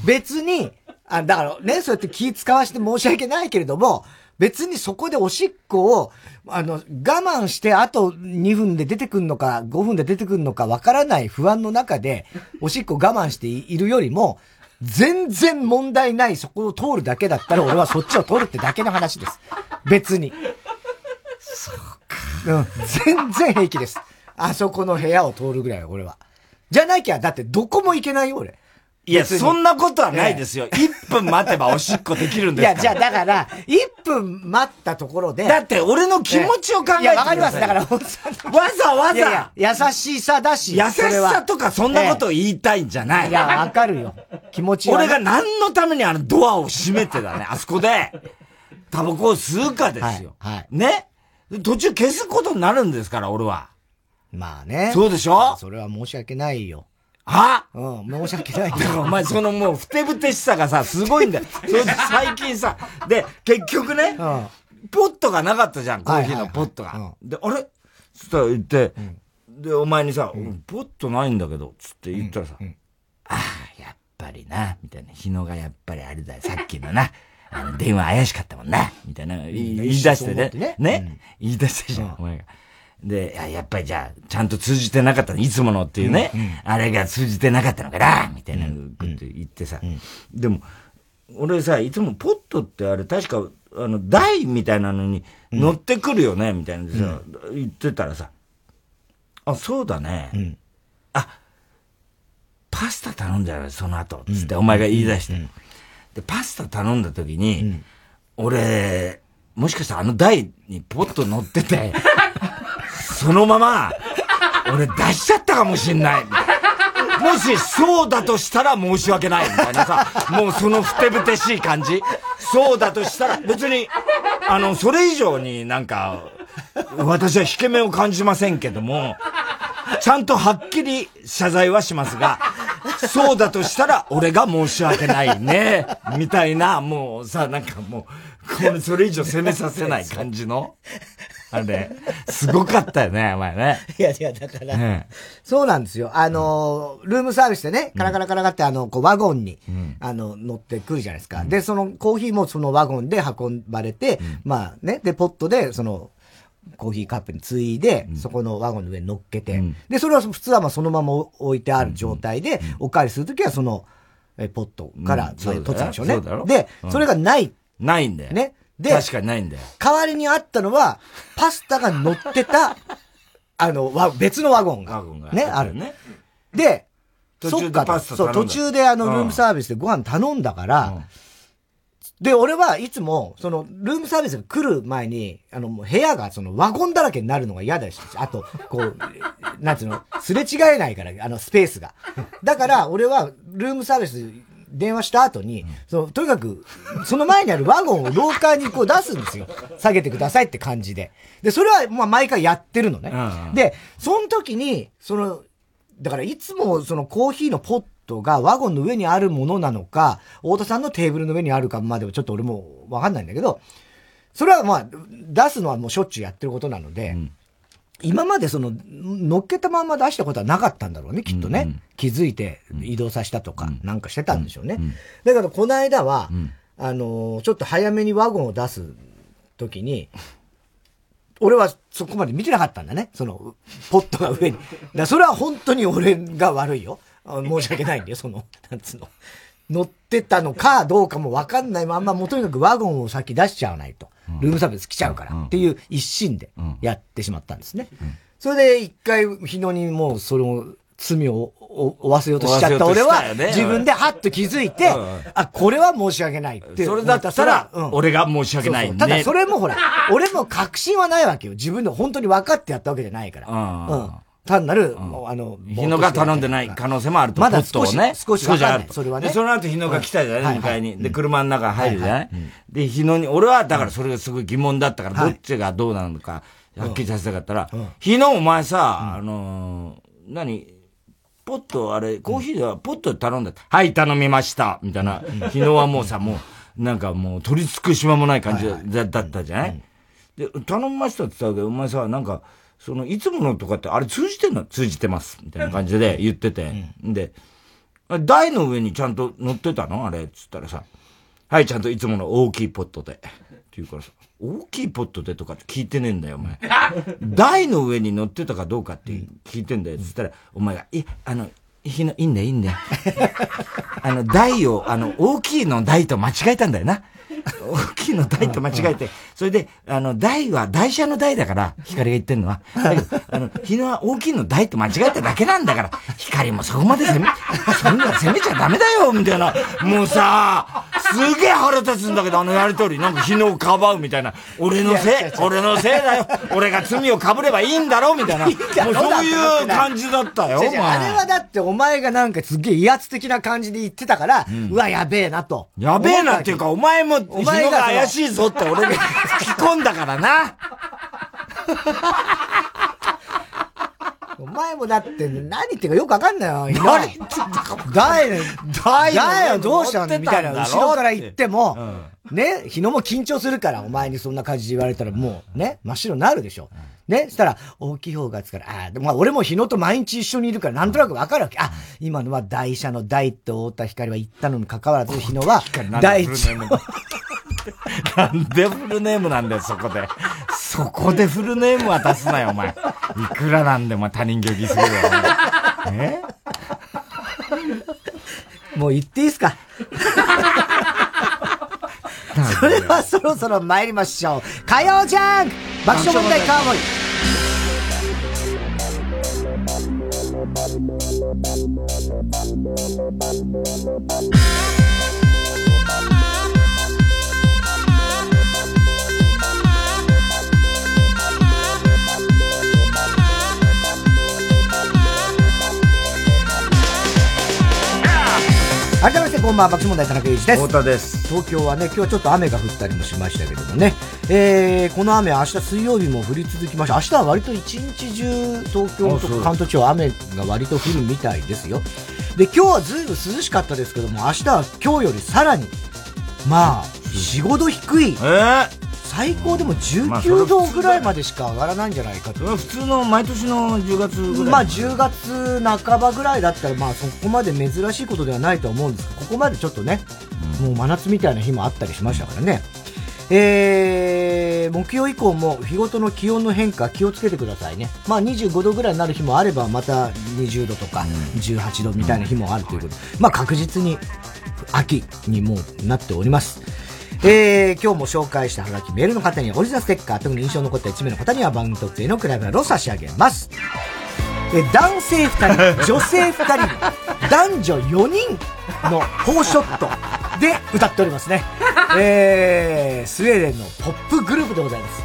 別に、あ、だからね、そうやって気使わして申し訳ないけれども、別にそこでおしっこを、あの、我慢してあと2分で出てくんのか、5分で出てくんのかわからない不安の中で、おしっこ我慢しているよりも、全然問題ないそこを通るだけだったら俺はそっちを通るってだけの話です。別に。そうか。うん。全然平気です。あそこの部屋を通るぐらい俺は。じゃなきゃ、だってどこも行けないよ、俺。いや、そんなことはないですよ。1分待てばおしっこできるんですから。いや、じゃあだから、1分待ったところで。だって俺の気持ちを考えてわかります。だから、わざわざ。優しさだし。優しさとかそんなことを言いたいんじゃない。いや、わかるよ。気持ちは、俺が何のためにあのドアを閉めてだね、あそこで、タバコを吸うかですよ。はい。ね？途中消すことになるんですから、俺は。まあね。そうでしょ？それは申し訳ないよ。はうん、申し訳ない。だからお前そのもうふてぶてしさがさ、すごいんだよ。それで最近さ、で、結局ね、うん、ポットがなかったじゃん、コーヒーのポットが。で、あれ？つったら言って、うん、で、お前にさ、うん、ポットないんだけど、つって言ったらさ、ああ、やっぱりな、みたいな。日野がやっぱりあれだよ、さっきのな。あの、電話怪しかったもんな、みたいな、言い出してね。ね。ね、言い出したじゃん、お前が。で、やっぱりじゃあ、ちゃんと通じてなかったの、いつものっていうね、うんうん、あれが通じてなかったのかな、みたいなこと言ってさ、うんうん、でも、俺さ、いつもポットってあれ確か、あの、台みたいなのに乗ってくるよね、みたいなさ、言ってたらさ、あ、そうだね。うん、あ、パスタ頼んじゃうその後。つってお前が言い出して。で、パスタ頼んだ時に、俺、もしかしたらあの台にポッと乗ってて、そのまま、俺出しちゃったかもしんない。もしそうだとしたら申し訳ないみたいなさ、もうそのふてぶてしい感じ。そうだとしたら、別に、あの、それ以上になんか、私は引け目を感じませんけども、ちゃんとはっきり謝罪はしますが、そうだとしたら俺が申し訳ないね、みたいな、もうさ、なんかもう、これそれ以上責めさせない感じの。あれ、すごかったよね、お前ね。いやいや、だから、ね、そうなんですよ。あの、ルームサービスでね、カラカラカラカってあの、こう、ワゴンに、うん、あの、乗ってくるじゃないですか。うん、で、そのコーヒーもそのワゴンで運ばれて、うん、まあね、で、ポットで、その、コーヒーカップについで、そこのワゴンの上に乗っけて、で、それは普通はまあそのまま置いてある状態で、おかわりするときはその、え、ポットから取ったんでしょうね。で、それがない。ないんだよ。ね。で、確かにないんだよ。代わりにあったのは、パスタが乗ってた、あの、わ、別のワゴンが。ワゴンが。ね、あるね。で、途中でパスタそう、途中であの、ルームサービスでご飯頼んだから、で、俺はいつも、その、ルームサービスが来る前に、あの、部屋がその、ワゴンだらけになるのが嫌だし、あと、こう、なんつうの、すれ違えないから、あの、スペースが。だから、俺は、ルームサービス電話した後に、その、とにかく、その前にあるワゴンを廊下にこう出すんですよ。下げてくださいって感じで。で、それは、まあ、毎回やってるのね。で、その時に、その、だからいつもそのコーヒーのポットがワゴンの上にあるものなのか、太田さんのテーブルの上にあるかまではちょっと俺もわかんないんだけど、それはまあ、出すのはもうしょっちゅうやってることなので、うん今までその、乗っけたまま出したことはなかったんだろうね、きっとね。うんうん、気づいて移動させたとか、なんかしてたんでしょうね。うんうん、だけど、この間は、うん、あのー、ちょっと早めにワゴンを出す時に、俺はそこまで見てなかったんだね。その、ポットが上に。だそれは本当に俺が悪いよ。申し訳ないんだよ、その、なんつうの。乗ってたのかどうかもわかんないまんま、もうとにかくワゴンを先出しちゃわないと。ルームサービス来ちゃうからっていう一心でやってしまったんですね。それで一回日野にもうそれを罪を負わせようとしちゃった俺は、自分でハッと気づいて、あ、これは申し訳ないって。それだったら、俺が申し訳ない、ただそれもほら、俺も確信はないわけよ。自分で本当に分かってやったわけじゃないから。うん単なる、あの、日野が頼んでない可能性もあると。まだ少し、ね、少しある。それはね。で、その後日野が来たじゃない？迎えに。で、車の中入るじゃない？で、日野に、俺はだからそれがすごい疑問だったから、どっちがどうなのか、はっきりさせたかったら、日野お前さ、あの、何？ポット、あれ、コーヒーではポットで頼んだ。はい、頼みました。みたいな。日野はもうさ、もう、なんかもう取り付く島もない感じだったじゃない？で、頼みましたって言ったけど、お前さ、なんか、その、いつものとかって、あれ通じてんの？通じてます。みたいな感じで言ってて。うん、で、台の上にちゃんと乗ってたの？あれ？つったらさ、はい、ちゃんといつもの大きいポットで。って言うからさ、大きいポットでとかって聞いてねえんだよ、お前。台の上に乗ってたかどうかって聞いてんだよ。つったら、お前が、いあの、いいんだよ、いいんだよ。あの、台を、あの、大きいの台と間違えたんだよな。大きいの台と間違えて、それで、あの、台は台車の台だから、光が言ってんのは。あの、日野は大きいの台と間違えただけなんだから、光もそこまで攻め、そんな攻めちゃダメだよみたいな。もうさ、すげえ腹立つんだけど、あのやりとり、なんか日野をかばうみたいな。俺のせい、俺のせいだよ。俺が罪をかぶればいいんだろみたいな。もうそういう感じだったよ。あれはだってお前がなんかすげえ威圧的な感じで言ってたから、うわ、やべえなと。やべえなっていうか、お前もお前が怪しいぞって俺が吹き込んだからな。お前もだって何言ってるかよくわかんないよ。何言ってんだよ、だよ、どうしたのみたいな。後ろから言っても、ね、日野も緊張するから、お前にそんな感じで言われたらもう、ね、真っ白になるでしょ。ね、したら、大きい方がつから、ああ、まあ俺も日野と毎日一緒にいるから、なんとなくわかるわけ。あ、今のは台車の台って太田光は言ったのに関わらず、日野は、台地なんでフルネームなんだよ、そこで。そこでフルネーム渡すなよ、お前。いくらなんでも他人行儀するよ、え？もう言っていいっすか？それはそろそろ参りましょう。火曜ジャンク爆笑問題カーボーイ。改めましてこんばんは、爆笑問題田中裕二です。太田です。東京はね、今日はちょっと雨が降ったりもしましたけどもね。えー、この雨、明日水曜日も降り続きました。明日は割と一日中、東京とか関東地方雨が割と降るみたいですよ。で、今日はずいぶん涼しかったですけども、明日は今日よりさらに、まあ、4、5度低い。えー？最高でも19度ぐらいまでしか上がらないんじゃないかと。普通の毎年の10月ぐらいまあ10月半ばぐらいだったら、まあそこまで珍しいことではないと思うんですけど、ここまでちょっとね、もう真夏みたいな日もあったりしましたからね。えー、木曜以降も日ごとの気温の変化気をつけてくださいね。まあ25度ぐらいになる日もあれば、また20度とか18度みたいな日もあるということで、まあ確実に秋にもうなっております。えー、今日も紹介したハガキメールの方にはオリジナルステッカー、特に印象に残った1名の方には番組特製のクラブラを差し上げます。え男性2人、女性2人、男女4人のフォーショットで歌っておりますね。えー、スウェーデンのポップグループでございます。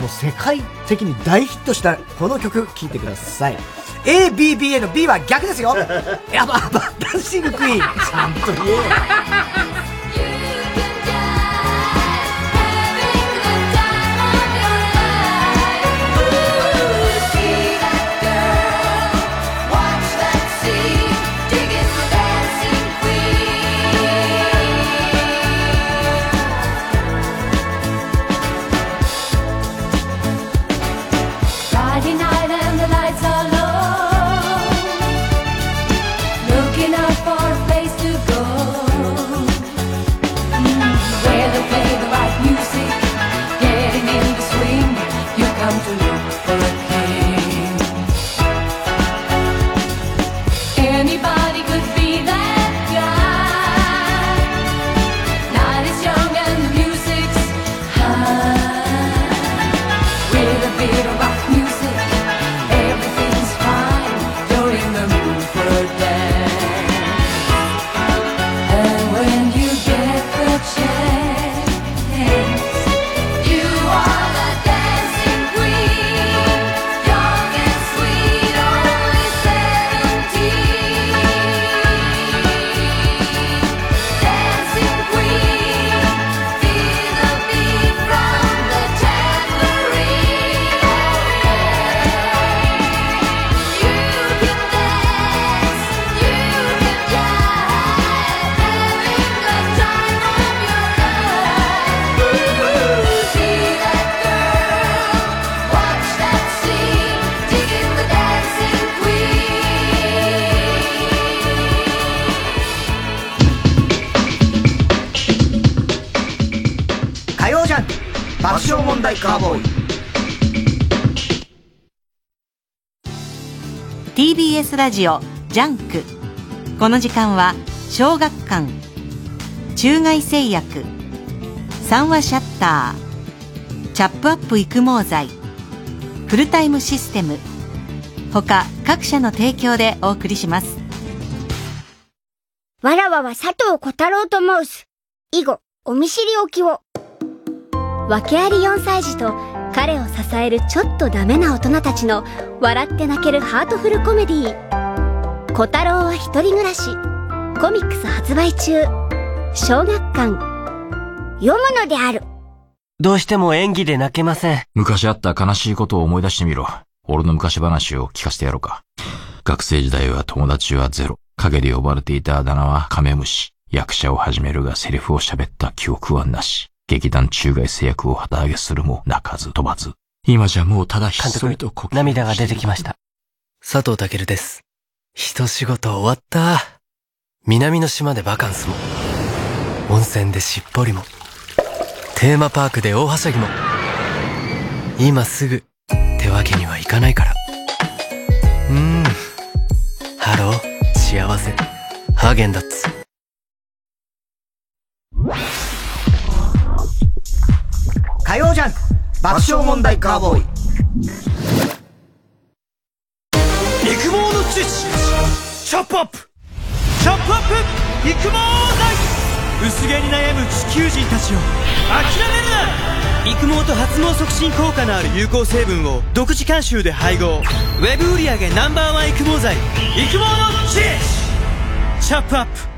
もう世界的に大ヒットしたこの曲聴いてください。ABBA の B は逆ですよ。やば、ダンシングクイーン。ちゃんと言えよ。カーボーイ TBS ラジオジャンク。この時間は小学館。中外製薬。三和シャッター。チャップアップ育毛剤。フルタイムシステム。他各社の提供でお送りします。わらわは佐藤小太郎と申す。以後お見知りおきを。訳あり4歳児と彼を支えるちょっとダメな大人たちの笑って泣けるハートフルコメディー「小太郎は一人暮らし」コミックス発売中。小学館。読むのである。どうしても演技で泣けません。昔あった悲しいことを思い出してみろ。俺の昔話を聞かせてやろうか。学生時代は友達はゼロ。陰で呼ばれていたあだ名はカメムシ。役者を始めるがセリフを喋った記憶はなし劇団中外製薬を旗揚げするも泣かず飛ばず。今じゃもうただひっそりと呼吸涙が出てきました。佐藤健です。一仕事終わった。南の島でバカンスも。温泉でしっぽりも。テーマパークで大はしゃぎも。今すぐってわけにはいかないから。うーん。 Hello、幸せ。ハーゲンダッツ。火曜ジャンク。爆笑問題カーボーイ。育毛の知識チャップアップ。チャップアップ。育毛ライフ薄毛に悩む地球人たちを。諦めるな。育毛と発毛促進効果のある有効成分を。独自監修で配合。ウェブ売上 Ｎｏ.1 育毛剤。育毛の知識チョップアップ。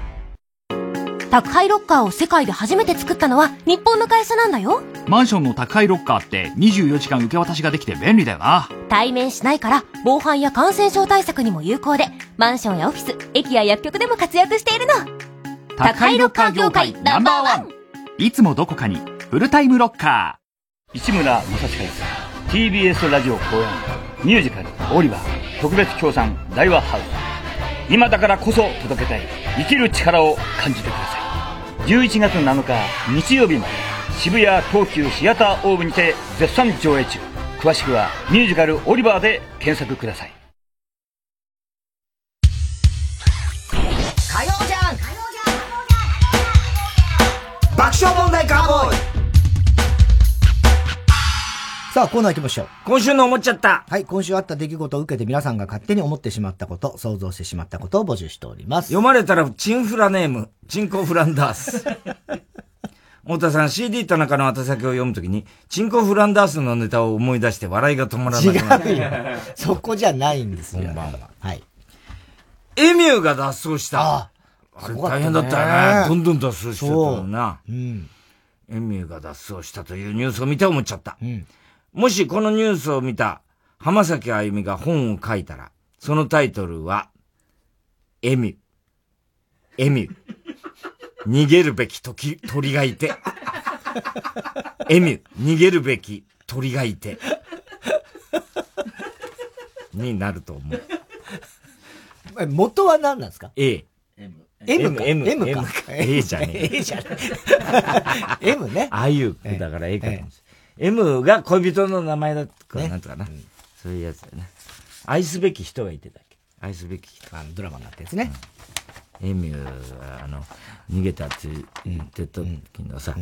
宅配ロッカーを世界で初めて作ったのは日本の会社なんだよ。マンションの宅配ロッカーって24時間受け渡しができて便利だよな。対面しないから防犯や感染症対策にも有効でマンションやオフィス駅や薬局でも活躍しているの。宅配ロッカー業界ナンバーワン。いつもどこかにフルタイムロッカー。市村正親です。TBS ラジオ公演ミュージカル「オリバー」特別協賛大和ハウス。今だからこそ届けたい生きる力を感じてください11月7日日曜日まで渋谷東急シアターオーブにて絶賛上映中。詳しくはミュージカル「オリバー」で検索ください。火曜じゃん。爆笑問題カーボーイ。さあ、コーナー行きましょう。今週の思っちゃったはい、今週あった出来事を受けて皆さんが勝手に思ってしまったこと、想像してしまったことを募集しております。読まれたら、チンフラネーム、チンコフランダース。太田さん、CD 田中の宛先を読むときに、チンコフランダースのネタを思い出して笑いが止まらなくなる。違うよ。そこじゃないんですよ。本番は。はい。エミューが脱走した。ああれ大変だったよね。どんどん脱走してたもんな。うん。エミューが脱走したというニュースを見て思っちゃった。うん。もしこのニュースを見た浜崎あゆみが本を書いたら、そのタイトルは、エミュ。エミュ。逃げるべき時、鳥がいて。エミュ。逃げるべき鳥がいて。になると思う。元は何なんですか ?A。M か M, M か。A じゃねえ。A じゃねえ。M ね。ああいう、だから A かもしれない。M が恋人の名前だとか、なんとかな、そういうやつだよね。愛すべき人がいてたっけ愛すべき人。あの、ドラマになったやつね。エミューは、あの、逃げたって言ってた時のさ、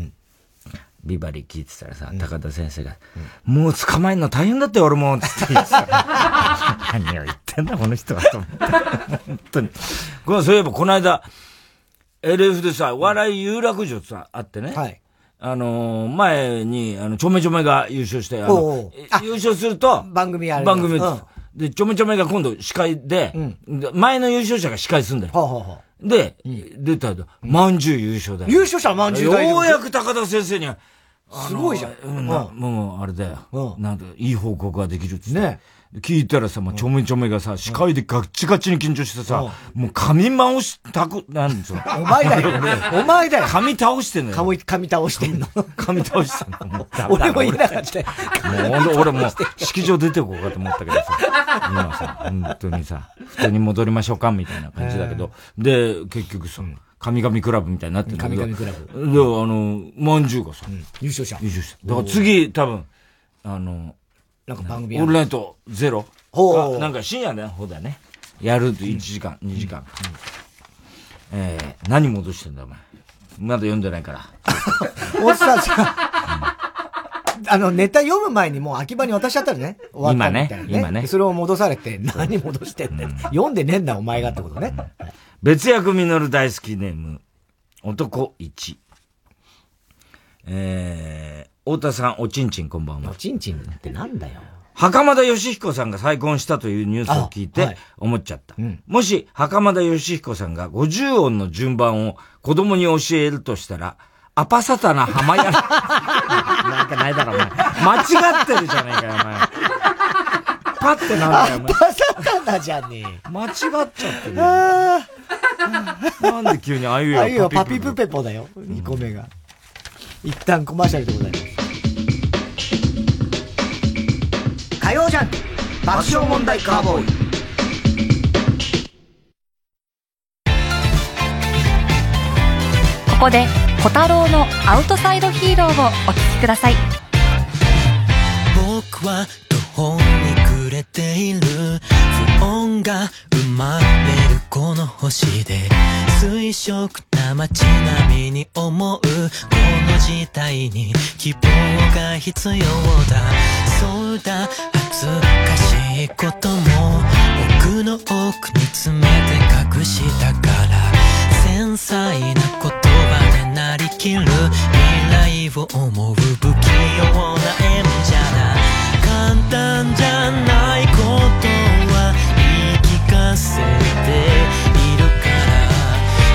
ビバリー聞いてたらさ、高田先生が、もう捕まえるの大変だって俺も、つって言ってさ、何を言ってんだこの人はと思った。本当に。これそういえばこの間、LF でさ、笑い有楽町さ、あってね。はい。あのー、前に、あの、ちょめちょめが優勝して、あの、優勝すると、番組やる。番組、うん、で、ちょめちょめが今度司会で、うん、前の優勝者が司会すんだよ。はあはあ、で、うん、出たら、まんじゅう優勝だよ。優勝者まんじゅうようやく高田先生には、すごいじゃん。うん、もう、あれだよ。なんで、いい報告ができるっつって。ね。聞いたらさ、まあ、ちょめちょめがさ、司会でガッチガチに緊張してさ、もう髪回したく、なんですよ。お前だよ、ね。お前だよ。髪倒してんのよ。髪、髪倒してんの。髪倒してんの。俺もいなかった。もう、俺もう、式場出てこうかと思ったけどさ、今さ、本当にさ、普通に戻りましょうか、みたいな感じだけど、で、結局さ、神々クラブみたいになってるんだけど。神々クラブ。で、あの、まんじゅうがさ、優勝者。優勝者。だから次、多分、あの、なんか番組オールナイトゼロ？ほう。なんか深夜の方だね。やると1時間、2時間。えー、何戻してんだお前。まだ読んでないから。おっさんさ、あの、ネタ読む前にもう秋葉に渡しちゃったらね。終わったみたいな、ね。今ね。今ね。それを戻されて、何戻してんだ、うん、読んでねえんだお前がってことね。別役実る大好きネーム、男1。えー、太田さん、おちんちんこんばんは。おちんちんってなんだよ。袴田義彦さんが再婚したというニュースを聞いて思っちゃった。はいうん、もし、袴田義彦さんが50音の順番を子供に教えるとしたら、アパサタな浜屋。なんかないだろ、お前。間違ってるじゃねえかよ、お前。パってなんだよ、お前。アパサタナじゃねえ。間違っちゃってるなんで急にあいうやあいうやパピプペポだよ、2個目が。一旦コマーシャルでございます。火曜ジャン爆笑問題カーボーイここで小太郎のアウトサイドヒーローをお聴きください僕は途方に暮れている。不穏が生まれるこの星で水色な街並みに思う。この時代に希望が必要だ。そうだ。恥ずかしいことも奥の奥に詰めて隠したから。繊細な言葉でなりきる。未来を思う。不器用な演者だ簡単じゃないことは言い聞かせているから。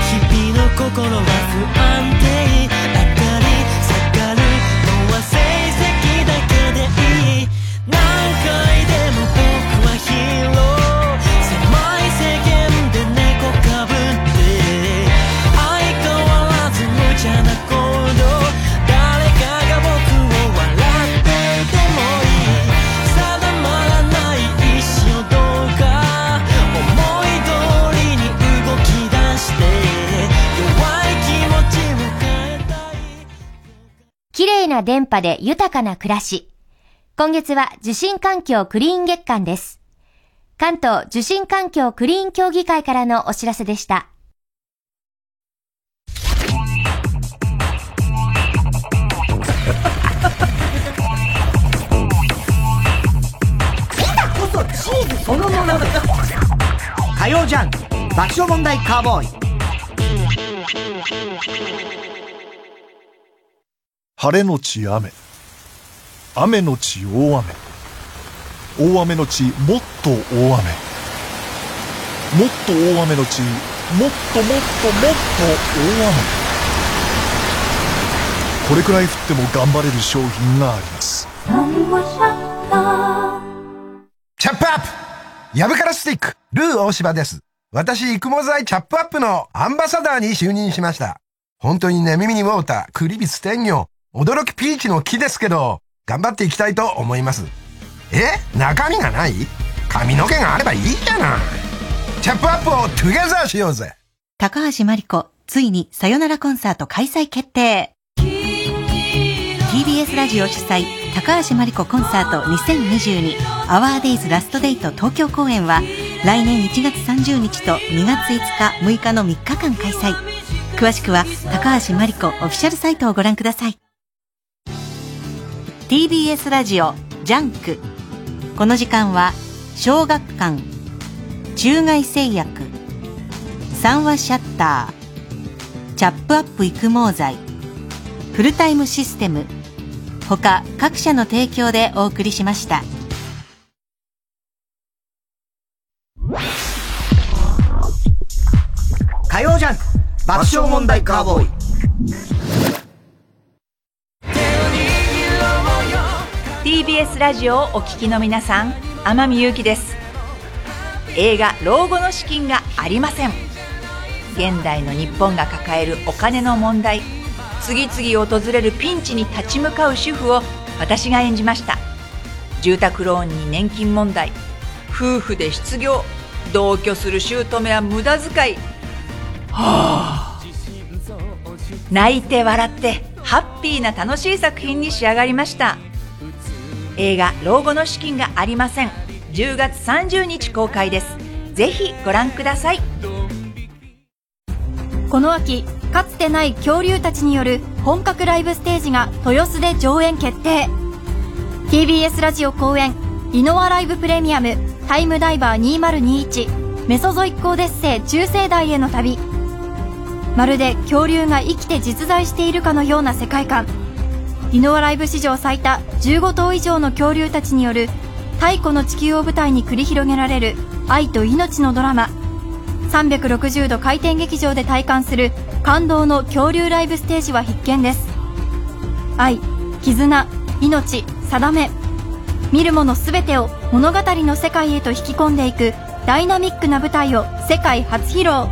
日々の心は不安定上がり下がるのは成績だけでいい。何回でも僕はヒーロー綺麗な電波で豊かな暮らし。今月は受信環境クリーン月間です。関東受信環境クリーン協議会からのお知らせでした。こそチーズそのもの火曜ジャン爆笑問題カーボーイ晴れのち雨。雨のち大雨。大雨のちもっと大雨。もっと大雨のちもっともっともっと大雨。これくらい降っても頑張れる商品があります。チャップアップ。ヤブカラスティック、ルー大柴です。私、育毛剤チャップアップのアンバサダーに就任しました。本当にね、耳にウォーター、クリビス天魚、驚きピーチの木ですけど、頑張っていきたいと思います。え？中身がない？髪の毛があればいいじゃない。チャップアップをトゥゲザーしようぜ。高橋真理子、ついにさよならコンサート開催決定 TBS ラジオ主催、高橋真理子コンサート2022アワーデイズラストデート東京公演は来年1月30日と2月5日、6日の3日間開催。詳しくは高橋真梨子オフィシャルサイトをご覧ください。TBS ラジオ JUNK。この時間は小学館、中外製薬、三和シャッター、チャップアップ育毛剤、フルタイムシステム、他各社の提供でお送りしました。火曜ジャンク爆笑問題カーボーイ TBS ラジオをお聞きの皆さん天海祐希です。映画「老後の資金がありません」現代の日本が抱えるお金の問題。次々訪れるピンチに立ち向かう主婦を私が演じました。住宅ローンに年金問題。夫婦で失業。同居する姑は無駄遣い。はあ泣いて笑ってハッピーな楽しい作品に仕上がりました。映画「老後の資金がありません」10月30日公開です。ぜひご覧ください。この秋かつてない恐竜たちによる本格ライブステージが豊洲で上演決定。TBS ラジオ公演「リノアライブプレミアムタイムダイバー2021メソゾイックオデッセイ中世代への旅」まるで恐竜が生きて実在しているかのような世界観。リノアライブ史上最多15頭以上の恐竜たちによる太古の地球を舞台に繰り広げられる愛と命のドラマ。360度回転劇場で体感する感動の恐竜ライブステージは必見です。愛絆命定め。見るもの全てを物語の世界へと引き込んでいくダイナミックな舞台を世界初披露。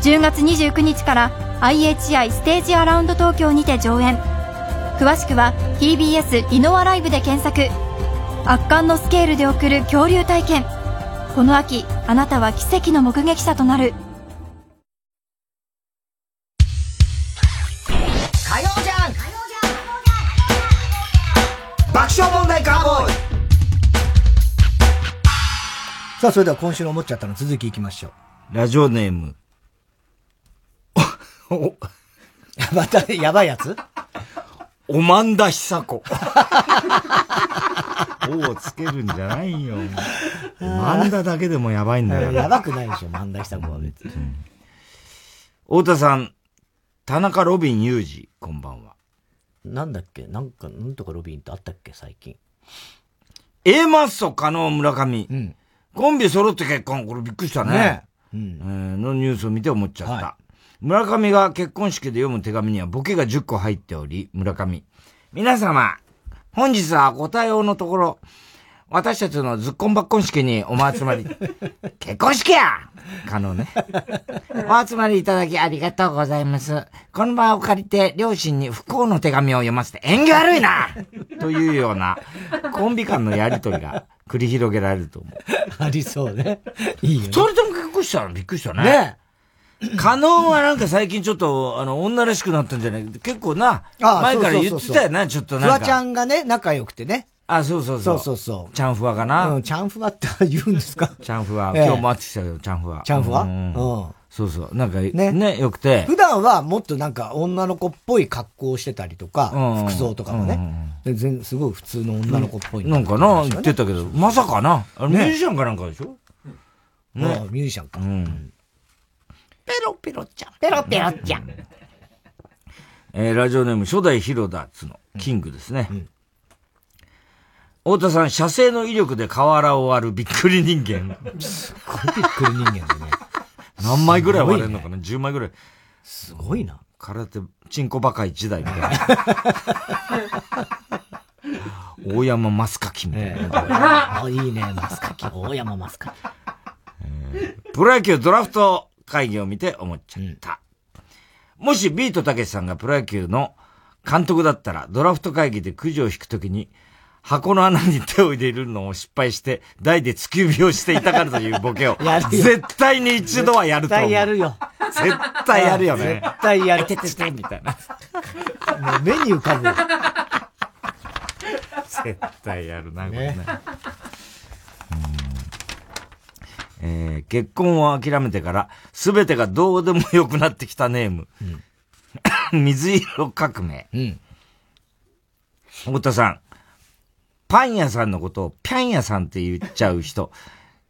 10月29日から IHI ステージアラウンド東京にて上演。詳しくは TBS リノアライブで検索。圧巻のスケールで送る恐竜体験。この秋あなたは奇跡の目撃者となる。火曜ジャンク爆笑問題カーボーイ。さあ、それでは今週の思っちゃったの続きいきましょう。ラジオネーム。お、また、やばいやつ？おまんだひさこ。おをつけるんじゃないよ。マンダだけでもやばいんだよ。やばくないでしょ、マンダした子は別に。太田さん、田中ロビンユージ、こんばんは。なんだっけなんか、なんとかロビンってあったっけ最近。A マッソ、加納村上。コンビ揃って結婚。これびっくりしたね。ねえーのニュースを見て思っちゃった。村上が結婚式で読む手紙にはボケが10個入っており、村上。皆様、本日はご対応のところ、私たちのずっこんばっこん式にお集まり、結婚式や可能ね。お集まりいただきありがとうございます。この場を借りて両親に不幸の手紙を読ませて縁起悪いな というようなコンビ間のやりとりが繰り広げられると思う。ありそうね。いいよ、ね。二人とも結婚したのびっくりしたね。ね可能はなんか最近ちょっと、あの、女らしくなったんじゃない？結構な、前から言ってたよな、ちょっとなんか。フワちゃんがね、仲良くてね。あ、そうそうそう。そうそうそう。チャンフワかな？うん、チャンフワって言うんですか？チャンフワ。ええ今日も会ってきたよ、チャンフワ。チャンフワうんうんそうそう。なんか、ね、ね、よくて。普段はもっとなんか女の子っぽい格好をしてたりとか、うん服装とかもね。で全すごい普通の女の子っぽい、なんかな、言ってたけど、まさかな？あれミねュージシャンかなんかでしょ？ねミュージシャンか。うん。ペロペロちゃん。ペロペロちゃん。えーラジオネーム初代ヒロダッツのキングですね。太田さん、射精の威力で瓦を割るびっくり人間。すごいびっくり人間だね。何枚ぐらい割れるのかな、?10 枚ぐらい。すごいな。空手、チンコバカ一台みたいな。大山マスカキみたいな。あ、いいね、マスカキ。大山マスカキ。プロ野球ドラフト会議を見て思っちゃった。もしビートたけしさんがプロ野球の監督だったら、ドラフト会議でくじを引くときに、箱の穴に手を入れるのを失敗して、台で突き指をしていたからというボケを、絶対に一度はやると思う。絶対やるよ。絶対やるよね。絶対やる。てててみたいな。もう目に浮かぶ。絶対やるな、これね。えー結婚を諦めてから、すべてがどうでもよくなってきたネーム。水色革命。太田さん、パン屋さんのことをピャン屋さんって言っちゃう人、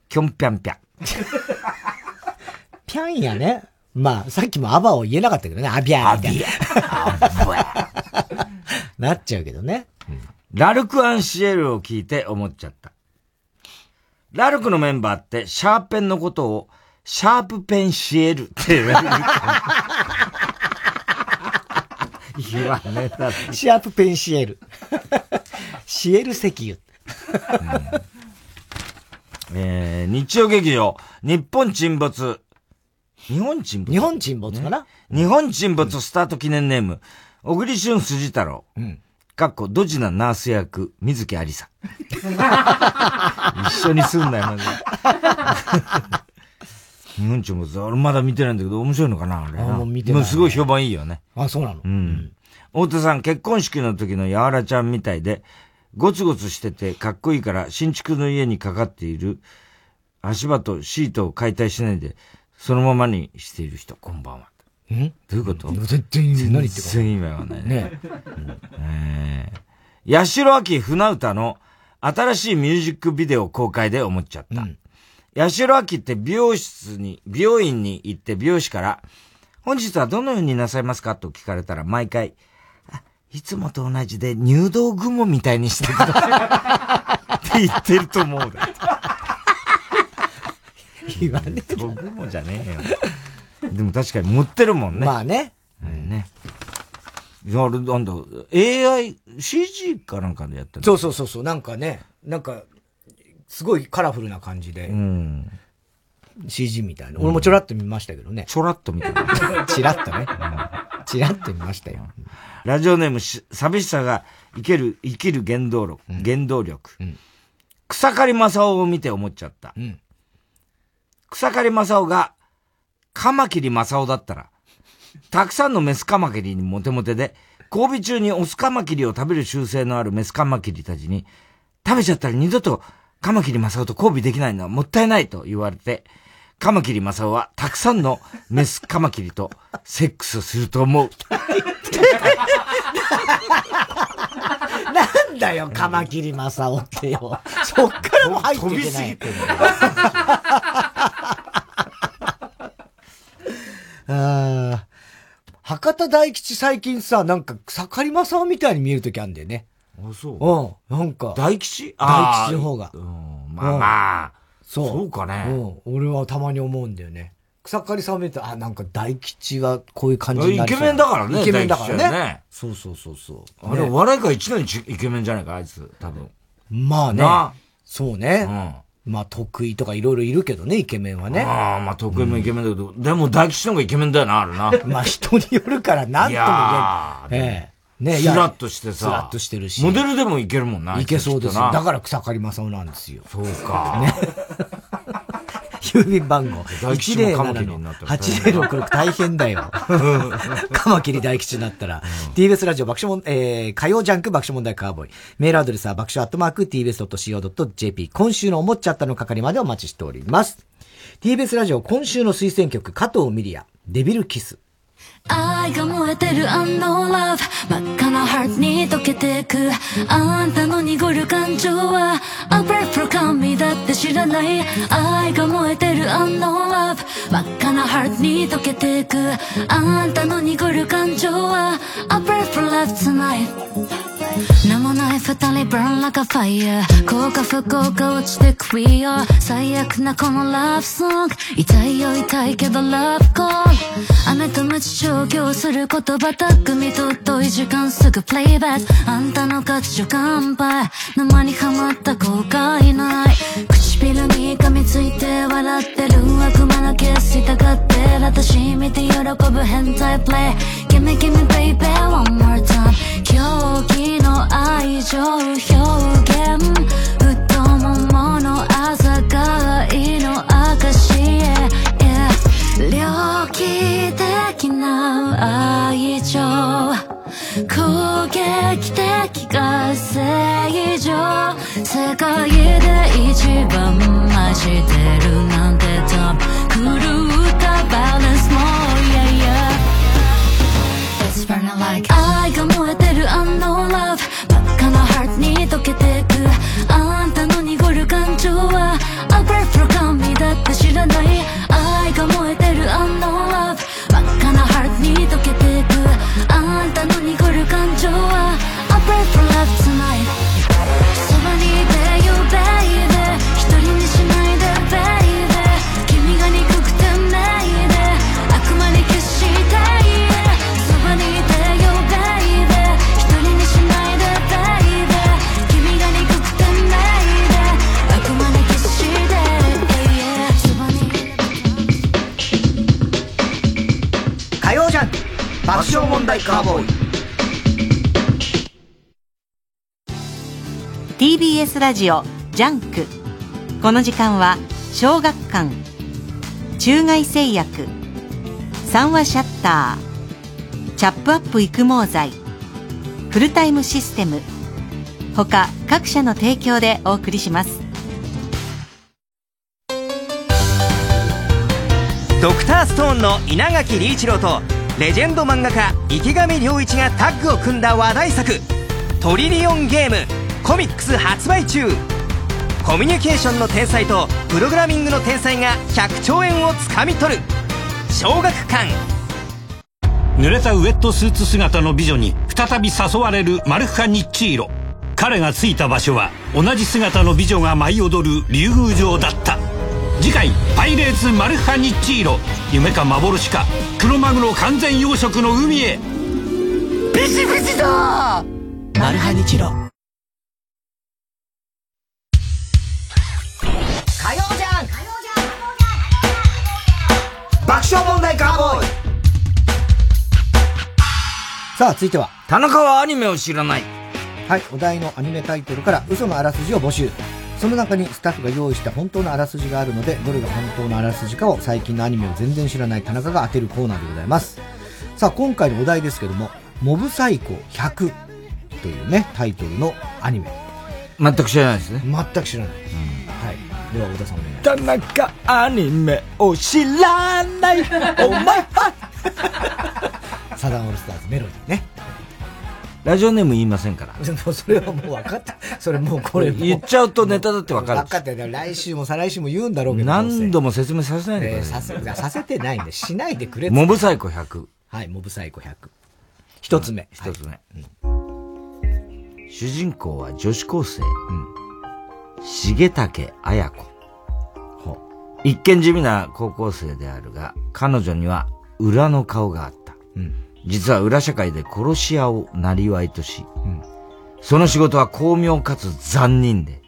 キョンピャンピャン。ピャンやね。まあ、さっきもアバを言えなかったけどね。アビャーみたいな。なっちゃうけどね。ラルク・アンシエルを聞いて思っちゃった。ラルクのメンバーって、シャーペンのことを、シャープペンシエルって言われる。言わねえだろ。シャープペンシエル。シエル石油。えー、日曜劇場、日本沈没。日本沈没？日本沈没かな、日本沈没スタート記念ネーム、小栗旬辻太郎。うん。かっこ、ドジなナース役、水木有沙。一緒にすんなよ、マジで。日本沈没、俺まだ見てないんだけど、面白いのかなあれな。あもう見てないもすごい評判いいよね。あ、そうなの？うん。太田さん、結婚式の時のやわらちゃんみたいで、ゴツゴツしててかっこいいから、新築の家にかかっている足場とシートを解体しないで、そのままにしている人、こんばんは。んどういうこと？全然何言ってるか全然意味わかんないね。ねえー、八代亜紀船歌の新しいミュージックビデオ公開で思っちゃった。八代亜紀って美容室に、美容院に行って美容師から、本日はどのようになさいますか？と聞かれたら毎回、あいつもと同じで入道雲みたいにしてください。って言ってると思う。言わねえ。雲じゃねえよ。でも確かに持ってるもんね。まあね。ね。いや、あれ、なんだ、AI、CG かなんかでやったの？そうそうそうそう。なんかね、なんか、すごいカラフルな感じで。うん。CG みたいな。俺もちょらっと見ましたけどね。ちょらっと見た。ちらっとね。ちらっと見ましたよ。ラジオネームし、寂しさが生きる、生きる原動力。原動力。草刈正雄を見て思っちゃった。草刈正雄が、カマキリ正雄だったら、たくさんのメスカマキリにモテモテで、交尾中にオスカマキリを食べる習性のあるメスカマキリたちに、食べちゃったら二度とカマキリマサオと交尾できないのはもったいないと言われて、カマキリマサオはたくさんのメスカマキリとセックスすると思う。なんだよ、カマキリマサオってよ。そっからも入っていけない。あ博多大吉最近さ、なんか草刈正雄みたいに見えるときあるんだよね。あ、そう。うん、なんか。大吉？大吉の方が。うん、まあまあ。そう。そうかね。うん。俺はたまに思うんだよね。草刈さん見ると、あ、なんか大吉はこういう感じになりイケメンだからね。イケメンだからね。ねそうそうそうそう。あれ、笑い界一年イケメンじゃないか、あいつ、多分。まあね。そうね。まあ得意とかいろいろいるけどね、イケメンはね。ああ、まあ得意もイケメンだけど、でも大吉の方がイケメンだよな、あるな。まあ人によるからなんとも言えない。ええ。ねスラッとしてさ。スラッとしてるし。モデルでもいけるもんな。いけそうですよ。だから草刈正雄なんですよ。そうか。ね。郵便番号。107の8066大変だよ。カマキリ大吉になったら。TBS ラジオ爆笑問えー、火曜ジャンク爆笑問題カーボーイ。メールアドレスは爆笑アットマーク tbs.co.jp。今週の思っちゃったの係までお待ちしております。TBS ラジオ今週の推薦曲、加藤ミリア、デビルキス。愛が燃えてる unknown love 真っ赤なハートに溶けてくあんたの濁る感情は A breath for coming だって知らない愛が燃えてる unknown love 真っ赤なハートに溶けてくあんたの濁る感情は A breath for love tonight 名もない二人 burn like a fire 幸か不幸か落ちてく We are 最悪なこの love song 痛いよ痛いけど love call 雨と無知調教する言葉巧みと遠い時間すぐ playback あんたの価値上乾杯。沼にはまった後悔ない。唇に噛みついて笑ってる悪魔のキス痛がってる私見て喜ぶ変態プレイ。Gimme gimme baby one more time 狂気の愛情表現太もものあざが愛の証へ、yeah、猟奇的な愛情攻撃的が正常世界で一番混じってるなんて多分狂ったバランスも yeah yeah It's burning like 溶けてく。あんたの濁る感情はアパルプロ神だって知らない。愛が燃えて爆笑問題カーボーイ。TBS ラジオ JUNK。この時間は小学館。中外製薬。三和シャッター。チャップアップ育毛剤。フルタイムシステム。他各社の提供でお送りします。ドクターストーンの稲垣理一郎とレジェンド漫画家池上良一がタッグを組んだ話題作「トリリオンゲーム」コミックス発売中。コミュニケーションの天才とプログラミングの天才が100兆円をつかみ取る。小学館。濡れたウェットスーツ姿の美女に再び誘われるマルフカ・ニッチーロ。彼が着いた場所は同じ姿の美女が舞い踊る竜宮城だった。次回「パイレーツマルフカ・ニッチーロ」夢か幻かクロマグロ完全養殖の海へビシビシだマルハニチロ火曜ジャンク爆笑問題カーボーイさあ、続いては。田中はアニメを知らない。はい、お題のアニメタイトルから嘘のあらすじを募集。その中にスタッフが用意した本当のあらすじがあるので、どれが本当のあらすじかを最近のアニメを全然知らない田中が当てるコーナーでございます。さあ、今回のお題ですけども、モブサイコ100というね、タイトルのアニメ。全く知らないですね。全く知らない。はい。では、小田さんお願い田中アニメを知らないお前サダンオールスターズメロディーね。ラジオネーム言いませんから。でもそれはもう分かった。それもうこれ言っちゃうとネタだって分かる分かったよ。来週も再来週も言うんだろうけど。何度も説明させないでくだえーささい。せさせてないんで、しないでくれモブサイコ100。はい、モブサイコ100。一つ目。一つ目。主人公は女子高生。重竹綾子。一見地味な高校生であるが、彼女には裏の顔があった。実は裏社会で殺し屋を生りとし、その仕事は巧妙かつ残忍で、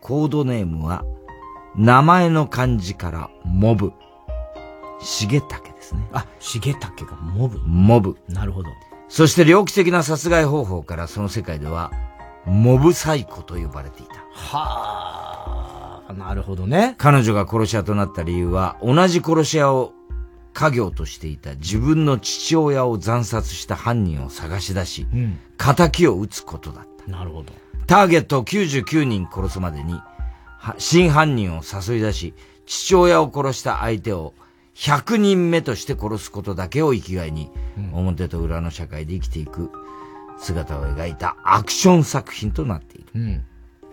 コードネームは名前の漢字からモブ。重竹ですね。あ、重竹がモブ。モブ。なるほど。そして猟奇的な殺害方法からその世界では、モブサイコと呼ばれていた。はあ、なるほどね。彼女が殺し屋となった理由は、同じ殺し屋を家業としていた自分の父親を惨殺した犯人を探し出し、うん。仇を討つことだった。なるほど。ターゲットを99人殺すまでに、は真犯人を誘い出し、父親を殺した相手を100人目として殺すことだけを生きがいに、表と裏の社会で生きていく姿を描いたアクション作品となっている。うん。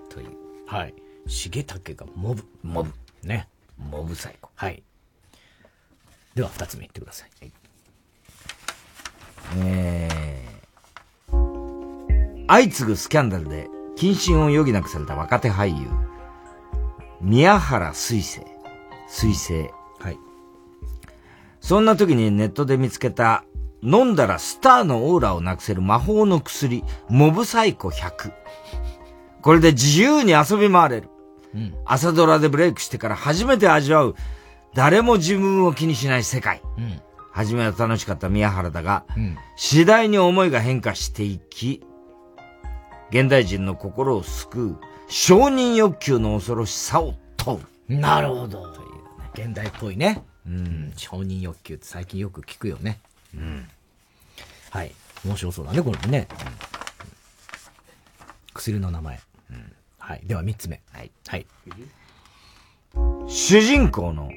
という。はい。重竹がモブ。モブ。ね。モブサイコ。はい。では、二つ目言ってください。えー、相次ぐスキャンダルで謹慎を余儀なくされた若手俳優、宮原水星。水星。はい。そんな時にネットで見つけた、飲んだらスターのオーラをなくせる魔法の薬、モブサイコ100。これで自由に遊び回れる。うん。朝ドラでブレイクしてから初めて味わう、誰も自分を気にしない世界。うん。初めは楽しかった宮原だが、うん。次第に思いが変化していき、現代人の心を救う承認欲求の恐ろしさを問う。なるほど。というね。現代っぽいね。うん。承認欲求って最近よく聞くよね。うん。はい。面白そうだね、これもね。薬の名前。はい。では三つ目。はい。はい。主人公の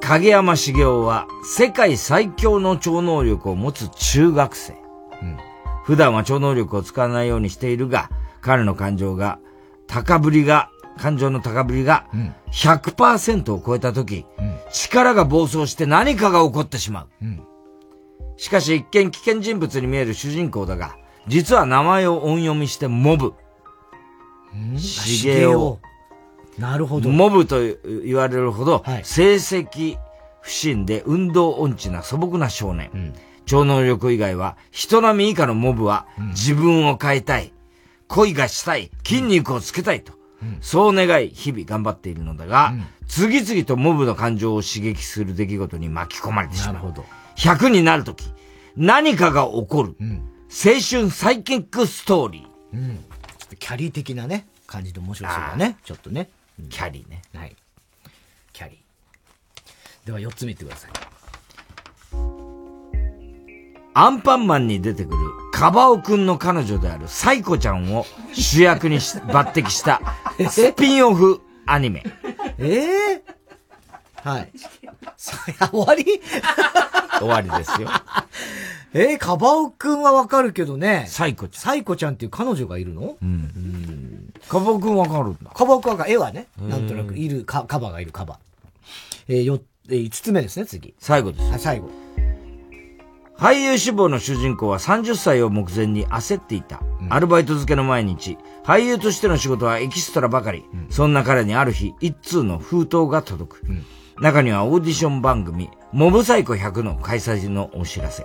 影山茂雄は世界最強の超能力を持つ中学生。普段は超能力を使わないようにしているが、彼の感情が、高ぶりが、感情の高ぶりが100%を超えた時、力が暴走して何かが起こってしまう。しかし一見危険人物に見える主人公だが、実は名前を音読みしてモブ。茂雄。なるほど。モブと言われるほど、成績不振で運動音痴な素朴な少年。超能力以外は、人並み以下のモブは、自分を変えたい、恋がしたい、筋肉をつけたいと、そう願い、日々頑張っているのだが、次々とモブの感情を刺激する出来事に巻き込まれてしまう。なるほど。100になるとき、何かが起こる、青春サイキックストーリー。うん。ちょっとキャリー的なね、感じで面白そうだね。ちょっとね。キャリーね。はい。キャリー。では四つ目言ってください。アンパンマンに出てくるカバオくんの彼女であるサイコちゃんを主役にし抜擢した スピンオフアニメ。ええはい。そりゃ終わり？終わりですよ。えー、カバオくんはわかるけどね。サイコちゃん。サイコちゃんっていう彼女がいるの？うん。カバオくんわかるんだ。カバオくんはわかる絵はね、なんとなくいる、カカバがいるカバ。えー、よ、えー、五つ目ですね、次。最後です。あ、最後。俳優志望の主人公は30歳を目前に焦っていた。アルバイト漬けの毎日。俳優としての仕事はエキストラばかり。そんな彼にある日、一通の封筒が届く。中にはオーディション番組、モブサイコ100の開催のお知らせ。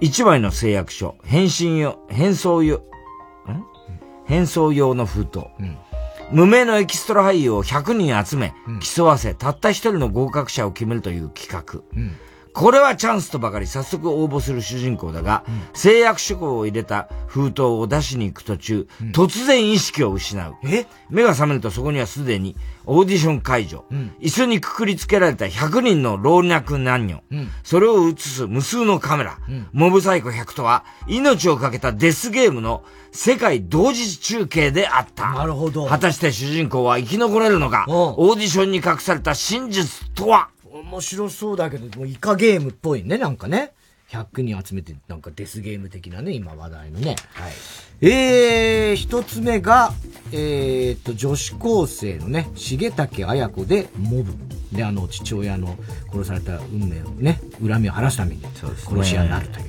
一枚の誓約書、返信用、返送用、ん返送用の封筒。無名のエキストラ俳優を100人集め、競わせ、たった一人の合格者を決めるという企画。これはチャンスとばかり早速応募する主人公だが、誓約書庫を入れた封筒を出しに行く途中、突然意識を失う。目が覚めるとそこにはすでにオーディション会場、椅子にくくりつけられた100人の老若男女、それを映す無数のカメラ、モブサイコ100とは命をかけたデスゲームの世界同時中継であった。なるほど。果たして主人公は生き残れるのか、オーディションに隠された真実とは？面白そうだけど、もうイカゲームっぽいね、なんかね。100人集めて、なんかデスゲーム的なね、今話題のね。はい。えー、一つ目が、えー、っと、女子高生のね、重竹綾子でモブ。で、あの、父親の殺された運命をね、恨みを晴らすために殺し屋になるという。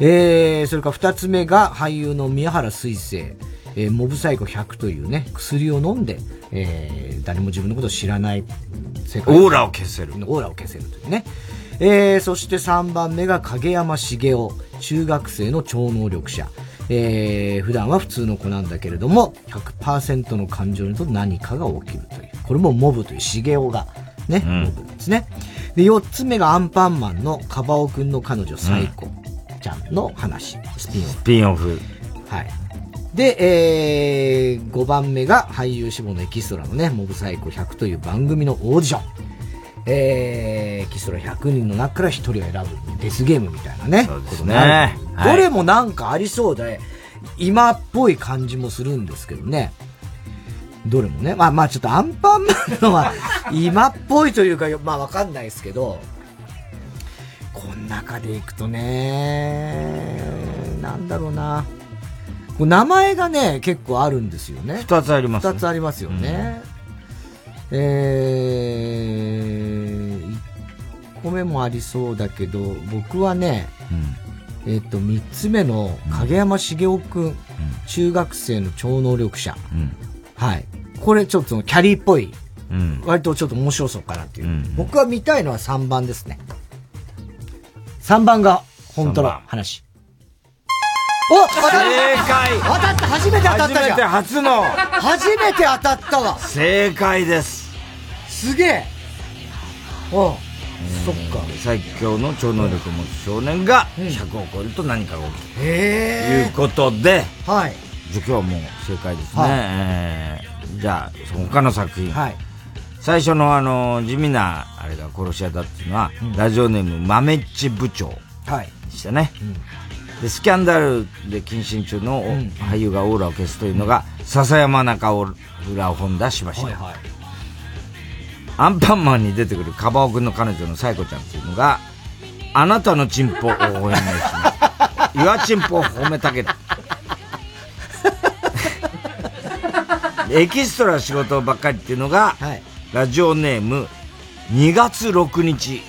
えー、それから二つ目が俳優の宮原水星。えー、モブサイコ100というね、薬を飲んで、えー、誰も自分のことを知らない世界オーラを消せる。オーラを消せるというね。えー、そして3番目が影山茂雄、中学生の超能力者。えー、普段は普通の子なんだけれども、100%の感情にと何かが起きるという。これもモブという茂雄が、ね、うん、モブですね。で、4つ目がアンパンマンのカバオくんの彼女サイコちゃんの話、スピンオフ。スピンオフ。はい。で、えー、5番目が俳優志望のエキストラのね、モブサイコ100という番組のオーディション。えー、エキストラ100人の中から1人を選ぶデスゲームみたいなね。そうですね。どれもなんかありそうで、今っぽい感じもするんですけどね。どれもね。まあまあちょっとアンパンマンのは 今っぽいというか、まあわかんないですけど、この中でいくとね、なんだろうな。名前がね、結構あるんですよね。二つあります、ね。二つありますよね。うん、えー、一個目もありそうだけど、僕はね、うん、えっ、ー、と、三つ目の影山茂雄くん、うん、中学生の超能力者。はい。これちょっとキャリーっぽい、割とちょっと面白そうかなっていう。僕は見たいのは3番ですね。3番が本当の話。お正解。当たった。初めて当たったじゃん。初めて初の。初めて当たったわ。正解です。すげえ。おそっか。最強の超能力を持つ少年が100を超えると何かが起きる。ということで、はい、じゃ今日はもう正解ですね、はい、えー、じゃあ他の作品、はい、最初のあの地味なあれが殺し屋だっていうのは、うん、ラジオネーム豆っち部長でしたね、うんでスキャンダルで謹慎中の俳優がオーラを消すというのが、笹山中浦本田しばしば、はいはい、アンパンマンに出てくるカバオ君の彼女のサイコちゃんっていうのが、あなたのチンポを応援します。岩チンポを褒めたげる。エキストラ仕事ばっかりっていうのが、はい、ラジオネーム2月6日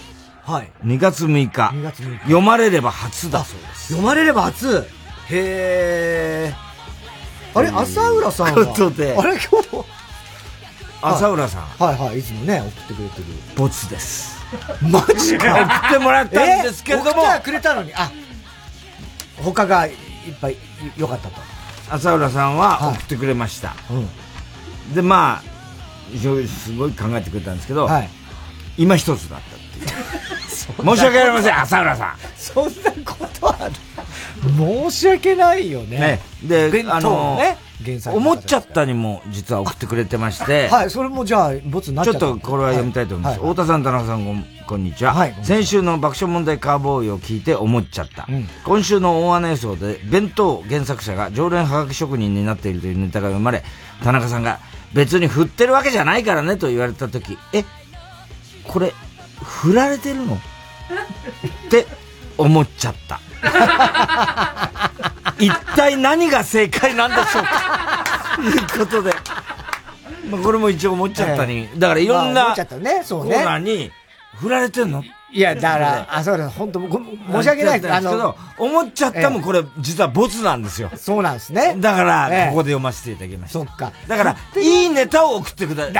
はい。2月6日。2月6日。読まれれば初だそうです。読まれれば初へー。あれ、浅浦さんは？ことで。あれ、今日浅浦さん。はいはい、いつもね、送ってくれてる。ボツです。マジか送ってもらったんですけれども。送ってくれたのに、あ、他がいっぱい良かったと。浅浦さんは送ってくれました。はいうん、で、まあ、すごい考えてくれたんですけど、はい、今一つだった。申し訳ありません、浅浦さん。そんなことある申し訳ないよね。ねで、あの、ね、思っちゃったにも実は送ってくれてまして。はい、それもじゃあ、ボツになっちゃった。ちょっとこれは読みたいと思います。はい、太田さん、田中さんこんにちは。はい、先週の爆笑問題カーボーイを聞いて思っちゃった。うん、今週の大穴予想で、弁当原作者が常連はがき職人になっているというネタが読まれ、田中さんが別に振ってるわけじゃないからねと言われたとき、え、これ、振られてるの？って思っちゃった。一体何が正解なんでしょうか？ということで。まあ、これも一応思っちゃったに。だからいろんな、コーナーに、振られてんの？いや、だから、あ、そうです。本当申し訳ないです。あの、思っちゃったもこれ、実はボツなんですよ。そうなんですね。だから、ここで読ませていただきました。そっか。だから、いいネタを送ってください。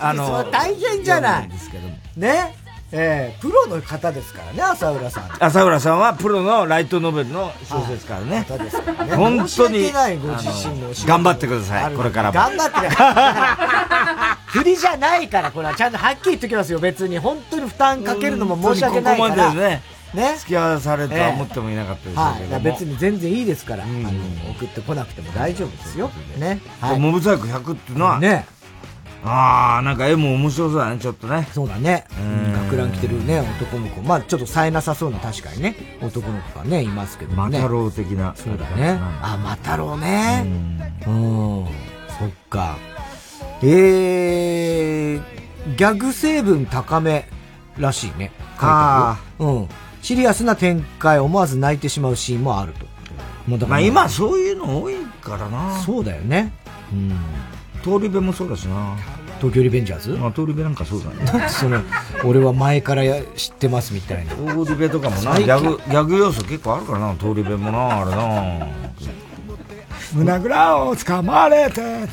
あの、大変じゃない。ですけどね。ええプロの方ですからね、浅浦さん。浅浦さんはプロのライトノベルの小説からね。方ですからね本当に、ないご自身の頑張ってください、これからも。頑張ってください。振りじゃないから、これはちゃんとはっきり言っときますよ、別に。本当に負担かけるのも申し訳ないから。ここまでね、ね。付き合わされるとは思ってもいなかったですけども。はい。別に全然いいですから、あの送ってこなくても大丈夫ですよ。ね。はい。モブサイク100っていうのは、ね。ああ、なんか絵も面白そうだね、ちょっとね。そうだね。うん、学ラン着てるね、男の子。まあちょっと冴えなさそうな確かにね、男の子がね、いますけどね。マタロウ的な。そうだね。あ、マタロウね。うん。そっか。えー、ギャグ成分高めらしいね。あうん。シリアスな展開、思わず泣いてしまうシーンもあると。まあだまあ今そういうの多いからな。そうだよね。うん。通り部もそうだしな。東京リベンジャーズ？まあ通り部なんかそうだね。その、俺は前からや知ってますみたいな。通り部とかもな、ギャグ、ギャグ要素結構あるからな、通り部もな、あれな。胸ぐらを掴まれて、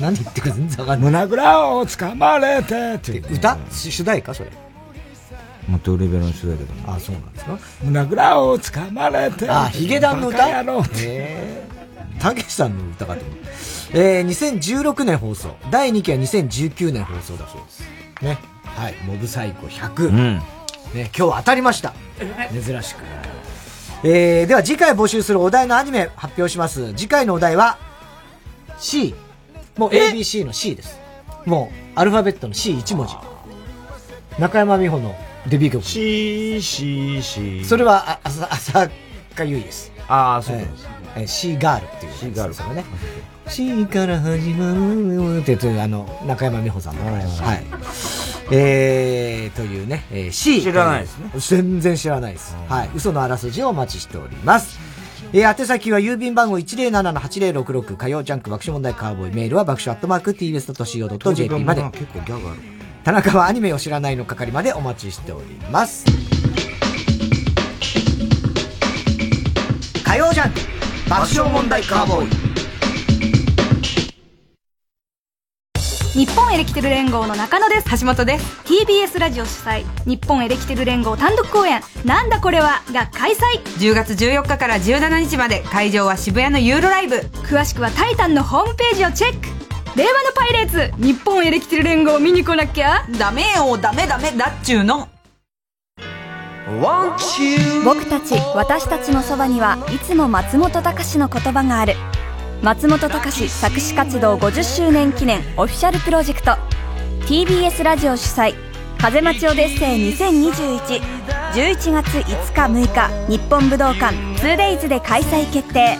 何言ってるか全然わかんない。胸ぐらを掴まれてって歌？主題歌？それ。まあ、通り部の人だけどあ、そうなんですか？胸ぐらを掴まれて。あ、ヒゲダンの歌？たけしさんの歌かと思う。えー、2016年放送。第2期は2019年放送だそうです。ね。はい。モブサイコ100。うんね、今日当たりました。珍しく。えー、では次回募集するお題のアニメ発表します。次回のお題は C。もう ABC の C です。もうアルファベットの C1 文字。中山美穂のデビュー曲。C、C、C。それは、あ、浅、浅香唯です。ああ、そうなんです。えー、シーガールっていう。シーガールですよね。シーから始まるって言って、あの、中山美穂さんの。はい。えー、というね、えー、C。知らないですね。全然知らないです。はい。嘘のあらすじをお待ちしております。えー、宛先は郵便番号107-8066火曜ジャンク爆笑問題カーボーイメールは爆笑アットマーク tbs.co.jp まで。結構ギャグある。田中はアニメを知らないの係までお待ちしております。火曜ジャンク爆笑問題カーボーイ。日本エレキテル連合の中野です。橋本です。TBS ラジオ主催日本エレキテル連合単独公演「なんだこれは」が開催。10月14日から17日まで会場は渋谷のユーロライブ。詳しくは「タイタン」のホームページをチェック。令和のパイレーツ日本エレキテル連合見に来なきゃ？ダメよ。ダメダメ。だっちゅうの。僕たち私たちのそばにはいつも松本隆の言葉がある松本隆作詞活動50周年記念オフィシャルプロジェクト。TBS ラジオ主催風待ちオデッセイ2021 11月5日6日日本武道館 2days で開催決定。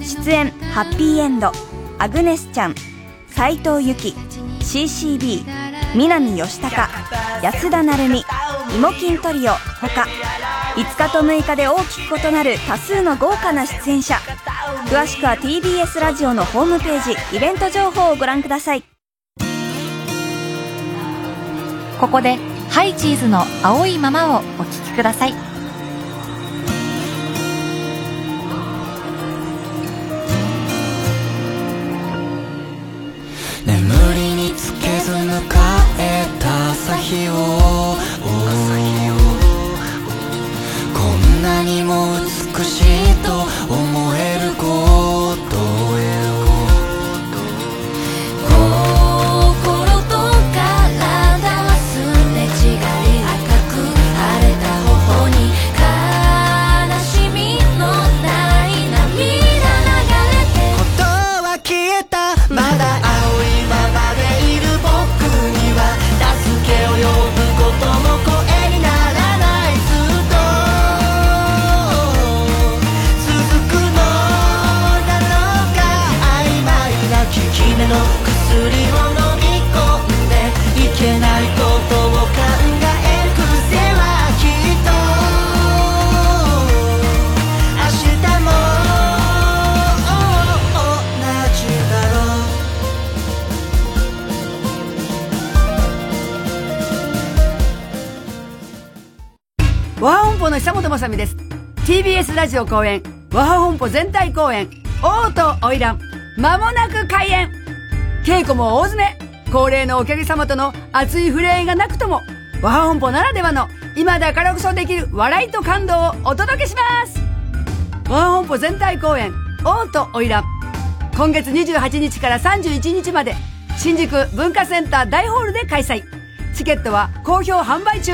出演ハッピーエンドアグネスちゃん斎藤由貴 CCB 南吉高安田成美イモキントリオほか5日と6日で大きく異なる多数の豪華な出演者。詳しくは TBS ラジオのホームページイベント情報をご覧ください。ここでハイチーズの青いままをお聴きください。日をこんなにも美しいと思う TBS ラジオ公演和ハ本舗全体公演王と花魁まもなく開演稽古も大詰め高齢のお客様との熱い触れ合いがなくとも、和ハ本舗ならではの今だからこそできる笑いと感動をお届けします和ハ本舗全体公演、王と花魁。今月28日から31日まで、新宿文化センター大ホールで開催。チケットは好評販売中。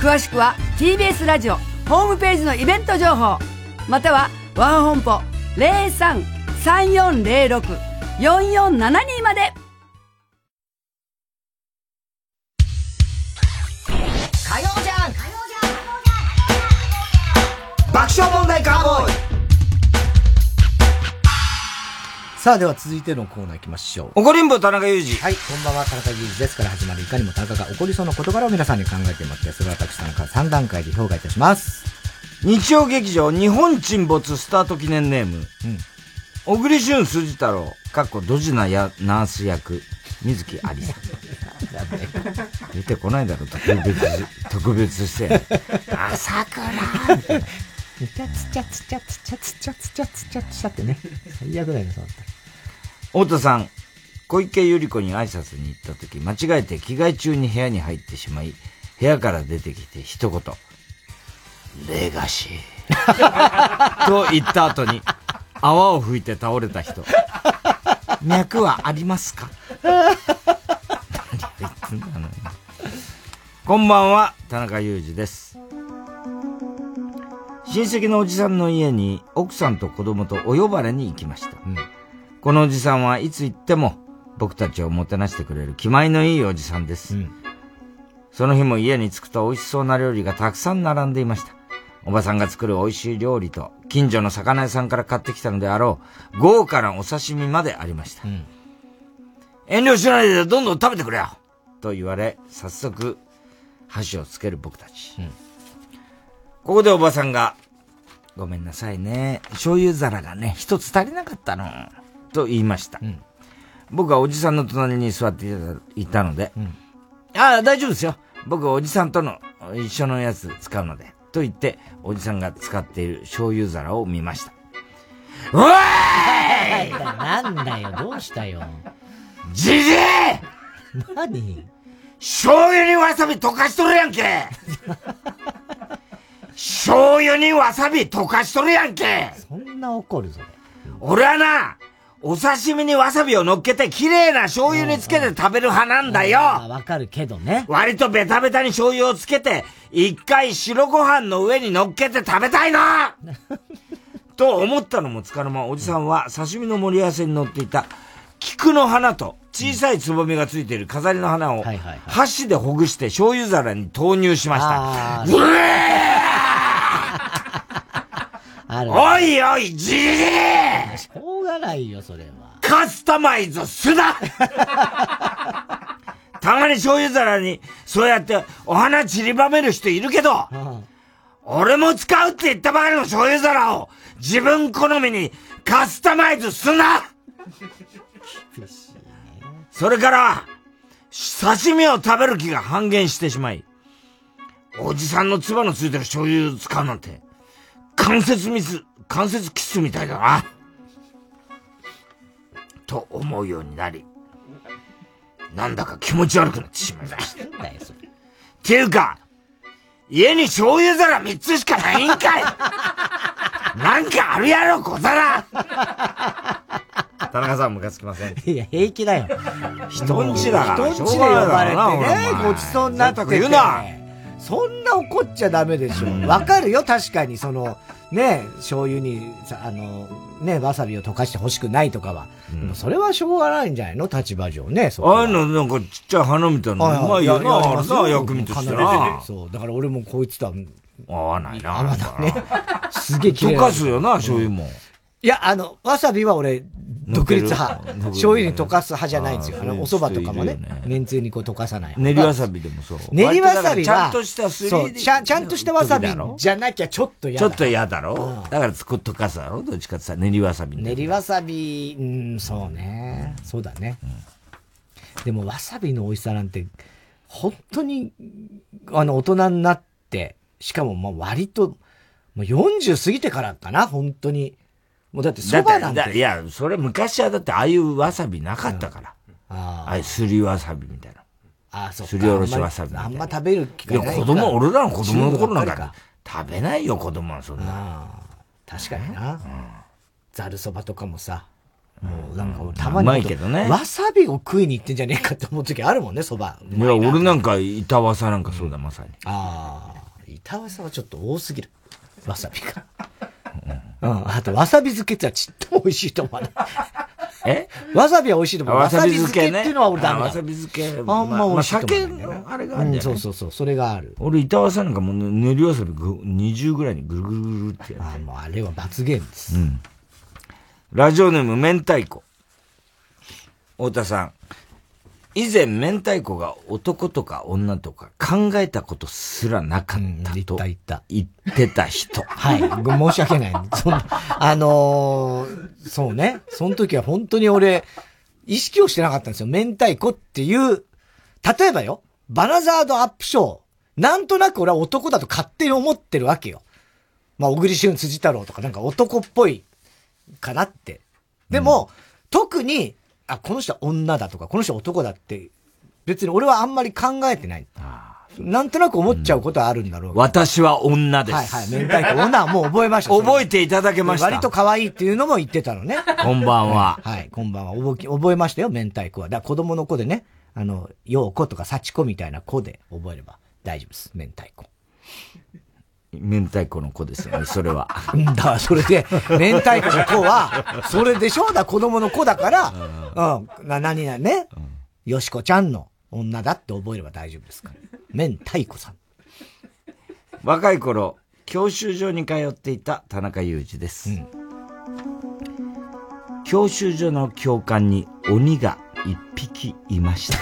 詳しくは TBS ラジオホームページのイベント情報、または和ハ本舗03-3406-4472まで。火曜じゃん爆笑問題カーボーイさあ、では続いてのコーナー行きましょう。怒りんぼ田中裕二。はい、こんばんは、田中裕二ですから始まるいかにも田中が起こりそうな事柄を皆さんに考えてもらって、それを私田中3段階で評価いたします。日曜劇場日本沈没スタート記念ネーム、小栗旬辻太郎、かっこドジなやナース役、水木ありさん。出てこないだろ、特別、特別して。朝倉みたいな。つちゃつちゃつちゃつちゃつちゃつちゃつちゃってね。最悪だよ、そうだら。太田さん、小池百合子に挨拶に行った時、間違えて着替え中に部屋に入ってしまい、部屋から出てきて一言。レガシー。と言った後に、泡を吹いて倒れた人。脈はありますか？こんばんは、田中裕二です。親戚のおじさんの家に奥さんと子供とお呼ばれに行きました。このおじさんはいつ行っても僕たちをもてなしてくれる気前のいいおじさんです。その日も家に着くと美味しそうな料理がたくさん並んでいました。おばさんが作る美味しい料理と近所の魚屋さんから買ってきたのであろう豪華なお刺身までありました。遠慮しないでどんどん食べてくれよと言われ、早速箸をつける僕たち。ここでおばさんが、ごめんなさいね。醤油皿がね、一つ足りなかったの。と言いました。僕はおじさんの隣に座っていたいたので、ああ、大丈夫ですよ。僕はおじさんとの一緒のやつ使うので。と言って、おじさんが使っている醤油皿を見ました。うわーいなんだよ、どうしたよ。じじい何？醤油にわさび溶かしとるやんけ醤油にわさび溶かしとるやんけそんな怒るぞ。俺はな、お刺身にわさびを乗っけて綺麗な醤油につけて食べる派なんだよ。わかるけどね。割とベタベタに醤油をつけて、一回白ご飯の上に乗っけて食べたいな。と思ったのもつかの間、おじさんは刺身の盛り合わせに乗っていた菊の花と小さいつぼみがついている飾りの花を箸でほぐして醤油皿に投入しました。うえある。おいおい、じじい。しょうがないよ、それは。カスタマイズすな。たまに醤油皿にそうやってお花散りばめる人いるけど、俺も使うって言ったばかりの醤油皿を自分好みにカスタマイズすな。それから、刺身を食べる気が半減してしまい、おじさんの唾のついてる醤油を使うなんて、関節ミス、関節キスみたいだな。と思うようになり、なんだか気持ち悪くなってしまいました。っていうか、家に醤油皿3つしかないんかい なんかあるやろ、小皿田中さんムカつきません？いや、平気だよ。人んちだから。人んちで呼ばれてね、ごちそうになってて。言うなそんな怒っちゃダメでしょ。わかるよ、確かに、その、ね、醤油にさ、あの、ね、わさびを溶かして欲しくないとかは。でもそれはしょうがないんじゃないの？立場上ね。そああいうのなんかちっちゃい花みたいなのうまいよな、あれな、薬味としてな。そう、だから俺もこいつとは、合わないな。合わないね。すげえ綺麗溶かすよな、醤油も。いや、あの、わさびは俺、独立派。醤油に溶かす派じゃないんですよ。あの、お蕎麦とかもねめんつゆにこう溶かさない。練りわさびでもそう。練りわさびは、ちゃんとしたすりちゃん、ちゃんとしたわさびじゃなきゃちょっと嫌だ。ちょっと嫌だろ？だからつくっとかすだろ？どっちかってさ、練りわさび。練りわさび、うん、そうね。そうだね。でもわさびの美味しさなんて、本当に、あの、大人になって、しかもまあ割と、もう40過ぎてからかな、本当に。もうだってそばなんて。いや、それ昔はだってああいうわさびなかったから。ああれ、すりわさびみたいな。あ、そうかすりおろしわさびみたいな。あんま食べる機いや、会ない子供、俺らの子供の頃なん中か食べないよ、子供はそんな。確かにな。ざるそばとかもさ、もうなんか俺たまに。うまいけどねわさびを食いに行ってんじゃねえかって思う時あるもんね、そば。いや、俺なんか、板わさなんかそうだ、まさに。ああ、板わさはちょっと多すぎる。わさびが。うん。あと、わさび漬けってちっとも美味しいと思わない。え？わさびは美味しいと思う。あわさび漬けっていうのは俺ダメだ。あわさび漬けあんま美味しいと思わないんだよねまあ酒のあれがあるんそうそうそう、それがある。俺、板わさなんかもう練りわさびぐ20ぐらいにぐるぐるぐるってやって。もうあれは罰ゲームです。うん。ラジオネーム、明太子。太田さん。以前、明太子が男とか女とか考えたことすらなかったと言ってた人。はい。ご申し訳ない。そんな、あのーそうね。その時は本当に俺、意識をしてなかったんですよ。明太子っていう、例えばよ、バナザードアップショー。なんとなく俺は男だと勝手に思ってるわけよ。まあ、小栗旬辻太郎とかなんか男っぽいかなって。でも、特に、あ、この人は女だとか、この人は男だって、別に俺はあんまり考えてない。なんとなく思っちゃうことはあるんだろうけど私は女です。はいはい。明太子女はもう覚えました。覚えていただけました割と可愛いっていうのも言ってたのね。こんばんははい、こんばんは。覚え覚えましたよ、明太子は。だから子供の子でね、あの、陽子とか幸子みたいな子で覚えれば大丈夫です、明太子。明太子の子ですよね、それは。うんだそれで、明太子の子は、それでしょ？だから子供の子だから、うん、な、何々ね、よしこちゃんの女だって覚えれば大丈夫ですから。明太子さん。若い頃、教習所に通っていた田中裕二です。教習所の教官に鬼が一匹いました。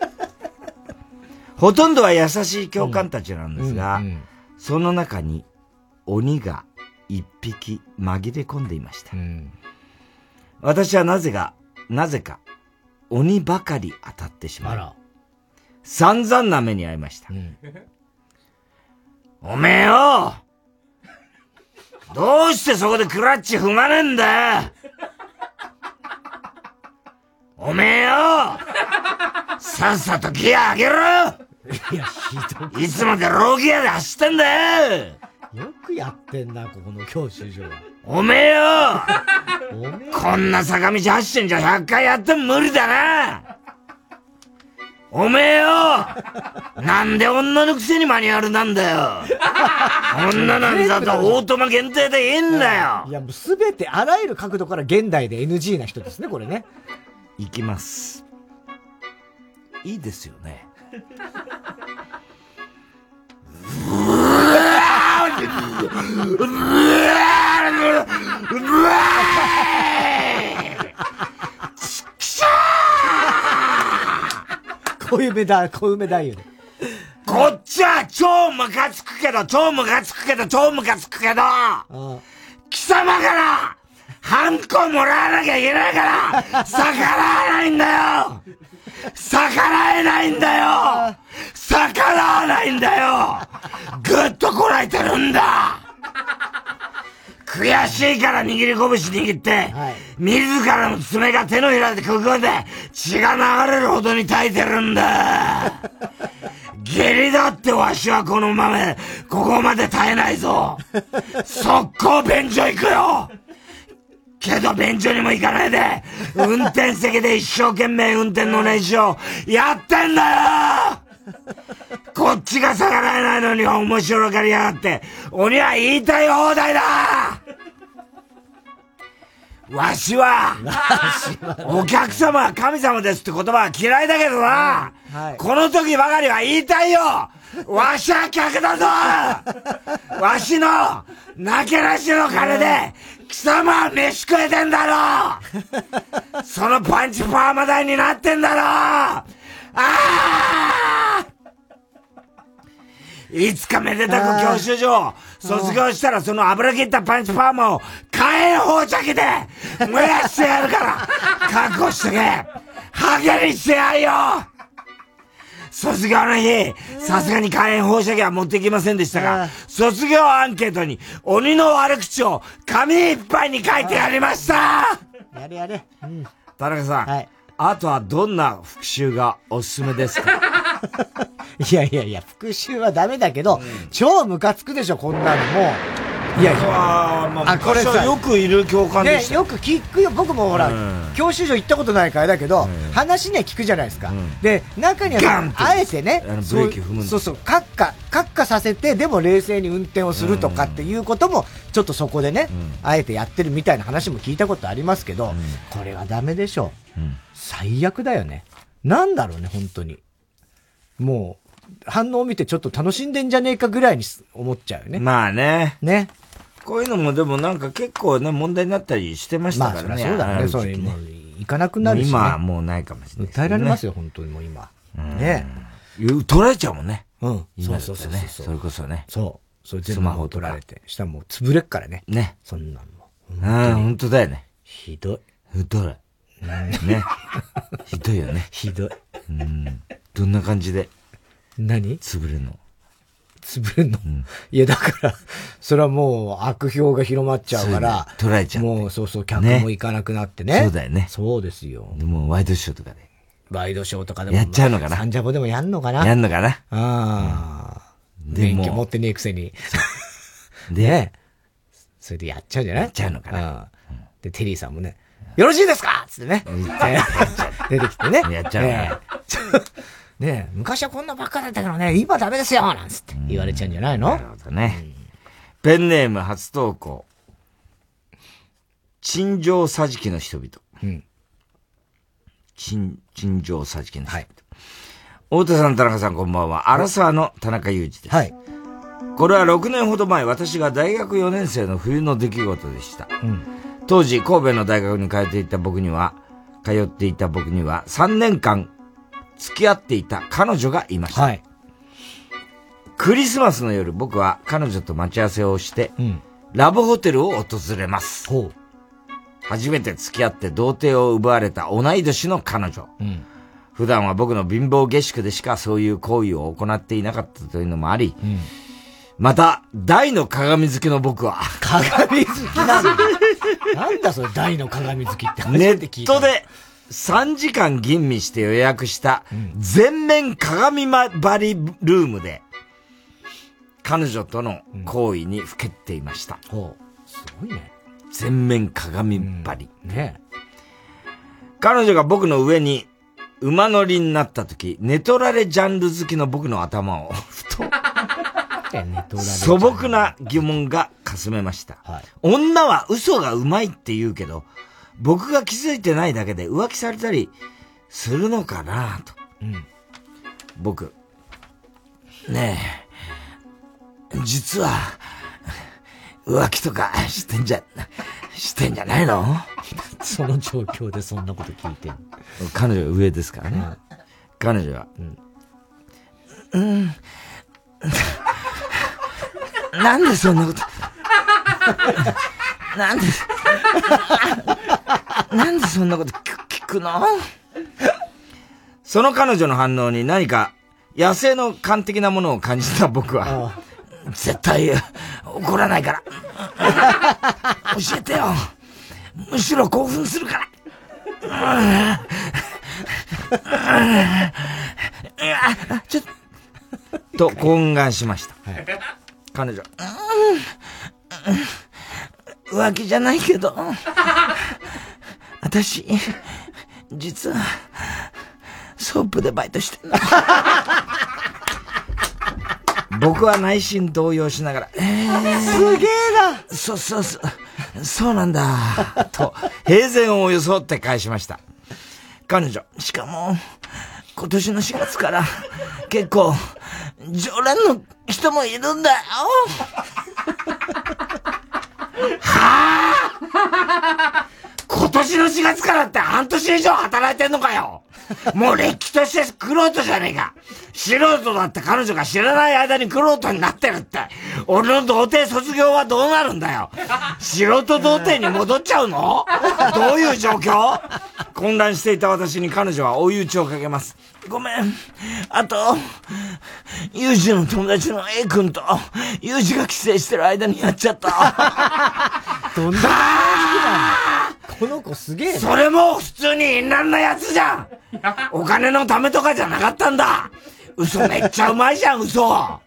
ほとんどは優しい教官たちなんですが、その中に鬼が一匹紛れ込んでいました。私はなぜか、なぜか鬼ばかり当たってしまう。散々な目に遭いました。おめえよどうしてそこでクラッチ踏まねえんだよおめえよさっさとギア上げろいや、ひどい？つまでローギアで走ってんだよ！よくやってんな、ここの教習所は。おめえよ！こんな坂道走ってんじゃ100回やっても無理だな！おめえよ！なんで女のくせにマニュアルなんだよ！女なんだとオートマ限定でいいんだよ！いや、もうすべてあらゆる角度から現代で NG な人ですね、これね。いきます。いいですよね。小梅だ、小梅太夫で。こっちは超ムカつくけど、超ムカつくけど、超ムカつくけど、貴様から、ハンコもらわなきゃいけないから、逆らえないんだよ逆らえないんだよ。逆らわないんだよ。ぐっとこらえてるんだ。悔しいから握り拳握って、自らの爪が手のひらでくぐんで、血が流れるほどに耐えてるんだ。下痢だってわしはこのままで、ここまで耐えないぞ。速攻便所行くよけど便所にも行かないで、運転席で一生懸命運転の練習をやってんだよ。こっちが逆らえないのに面白がりやがって、鬼は言いたい放題だ。わしは、お客様は神様ですって言葉は嫌いだけどな、この時ばかりは言いたいよ。わしは客だぞ。わしの、なけなしの金で、貴様は飯食えてんだろ！そのパンチパーマ代になってんだろ！ああいつかめでたく教習所を卒業したらその油切ったパンチパーマを火炎放着で燃やしてやるから。覚悟しとけ。ハゲにしてやるよ卒業の日、さすがに火炎放射器は持ってきませんでしたが、卒業アンケートに鬼の悪口を紙いっぱいに書いてやりましたやれやれ。うん。田中さん、あとはどんな復習がおすすめですか？いやいやいや、復習はダメだけど、超ムカつくでしょ、こんなのもう。いやいや。あ、まあ、これさ、よくいる共感でしたね、よく聞くよ。僕もほら、教習所行ったことないからだけど、話ね、聞くじゃないですか。で、中には、あえてね、ブレーキ踏むそうそう、閣下、閣下させて、でも冷静に運転をするとかっていうことも、ちょっとそこでね、あえてやってるみたいな話も聞いたことありますけど、これはダメでしょ。最悪だよね。なんだろうね、本当に。もう、反応を見てちょっと楽しんでんじゃねえかぐらいに思っちゃうよね。まあね。ね。こういうのもでもなんか結構ね、問題になったりしてましたからね。まあ、そうだね。そうもう、行かなくなるし、ね。今はもうないかもしれない、ね。訴えられますよ、本当にもう今。ね。取られちゃうもんね。うん。そうそうそうそう。それこそね。そう。それスマホ取られて。したらもう潰れっからね。ね。そんなんも。ああ、本当だよね。ひどい。ひどい。ね。ひどいよね。ひどい。うん。どんな感じで何？潰れるの？潰れんの、うん、いや、だから、それはもう悪評が広まっちゃうから、取られちゃう。もうそうそう、客も行かなくなってね。そうだよね。そうですよ。でも、ワイドショーとかで。ワイドショーとかでも。やっちゃうのかな？サンジャポでもやんのかな？やんのかな？ああ、免許持ってねえくせに。で、それでやっちゃうんじゃない？やっちゃうのかな？で、テリーさんもね、よろしいですか？つってね。出てきてね。やっちゃうね。ね昔はこんなばっかだったけどね、今ダメですよなんつって言われちゃうんじゃないの？なるほどね。ペンネーム初投稿。陳情桟敷の人々。うん。陳、陳情桟敷の人々。はい。太田さん、田中さん、こんばんは。アラサーの田中裕二です。はい。これは6年ほど前、私が大学4年生の冬の出来事でした。うん。当時、神戸の大学に通っていた僕には、通っていた僕には、3年間、付き合っていた彼女がいました。はい。クリスマスの夜、僕は彼女と待ち合わせをして、うん、ラブホテルを訪れます。ほう。初めて付き合って童貞を奪われた同い年の彼女。うん、普段は僕の貧乏下宿でしかそういう行為を行っていなかったというのもあり、うん、また、大の鏡好きの僕は。鏡好きなんだ。なんだそれ、大の鏡好きって初ネめて聞いた。ットで3時間吟味して予約した全面鏡張りルームで、彼女との行為にふけっていました。ほう。すごいね。全面鏡張り。ね彼女が僕の上に馬乗りになった時、ネトラレジャンル好きの僕の頭を、ふと、素朴な疑問がかすめました。女は嘘がうまいって言うけど、僕が気づいてないだけで浮気されたりするのかなと。うん、僕、ねえ、実は、浮気とかしてんじゃ、してんじゃないの？その状況でそんなこと聞いてる。彼女は上ですからね。彼女は、うん、うん、なんでそんなこと、なんで、なんでそんなこと聞くの？その彼女の反応に何か野生の感的なものを感じた僕は、絶対怒らないから、教えてよ。むしろ興奮するから。ちょっと、と懇願しました。彼女、浮気じゃないけど、私、実は、ソープでバイトしてる僕は内心動揺しながら、えー、すげえなそうそうそう、そうなんだ、と、平然を装って返しました。彼女、しかも、今年の4月から、結構、常連の人もいるんだよ。はあ。今年の4月からって半年以上働いてんのかよ。もうれっきとして苦労人じゃねえか。素人だって彼女が知らない間に苦労人になってるって。俺の童貞卒業はどうなるんだよ。素人童貞に戻っちゃうの？どういう状況？混乱していた私に彼女は追い打ちをかけます。ごめん。あと、ユージの友達の A 君と、ユージが帰省してる間にやっちゃった。どんな感じだこの子すげえな。それも普通に淫乱なやつじゃんお金のためとかじゃなかったんだ嘘めっちゃうまいじゃん、嘘っ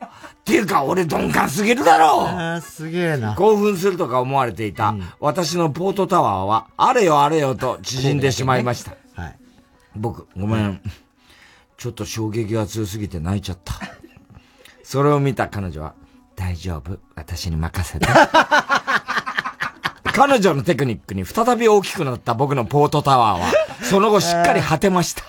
ていうか、俺鈍感すぎるだろあーすげえな。興奮するとか思われていた、私のポートタワーは、あれよあれよと縮んでしまいました。はい。僕、ごめん。ちょっと衝撃が強すぎて泣いちゃった。それを見た彼女は、大丈夫。私に任せて。彼女のテクニックに再び大きくなった僕のポートタワーは、その後しっかり果てました。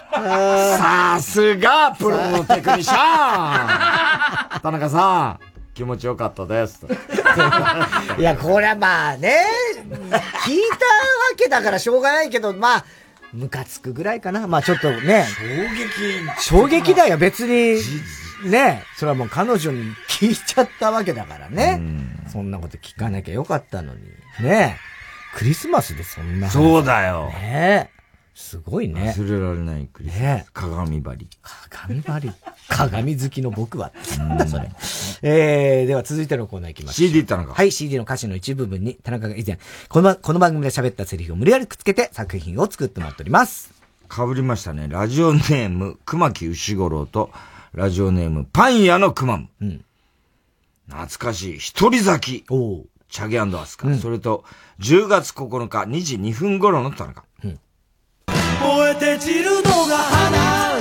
さすが、プロのテクニシャン田中さん、気持ちよかったです。いや、これはまあね、聞いたわけだからしょうがないけど、まあ、ムカつくぐらいかな。まあちょっとね。衝撃。衝撃だよ、別に。ねそれはもう彼女に聞いちゃったわけだからね。そんなこと聞かなきゃよかったのに。ねクリスマスでそんな話。そうだよねすごいね。忘れられないクリスマス。鏡張り。鏡張り。鏡好きの僕は。なんだそれ。えー、では続いてのコーナー行きましょう。CD 田中。はい、CD の歌詞の一部分に田中が以前、このばこの番組で喋ったセリフを無理やりくっつけて作品を作ってもらっております。かぶりましたね。ラジオネーム、熊木牛五郎と、ラジオネーム、パン屋のくまむ。懐かしい、一人咲き。チャゲアスカ、それと、10月9日2時2分頃の田中。燃えて散るのが花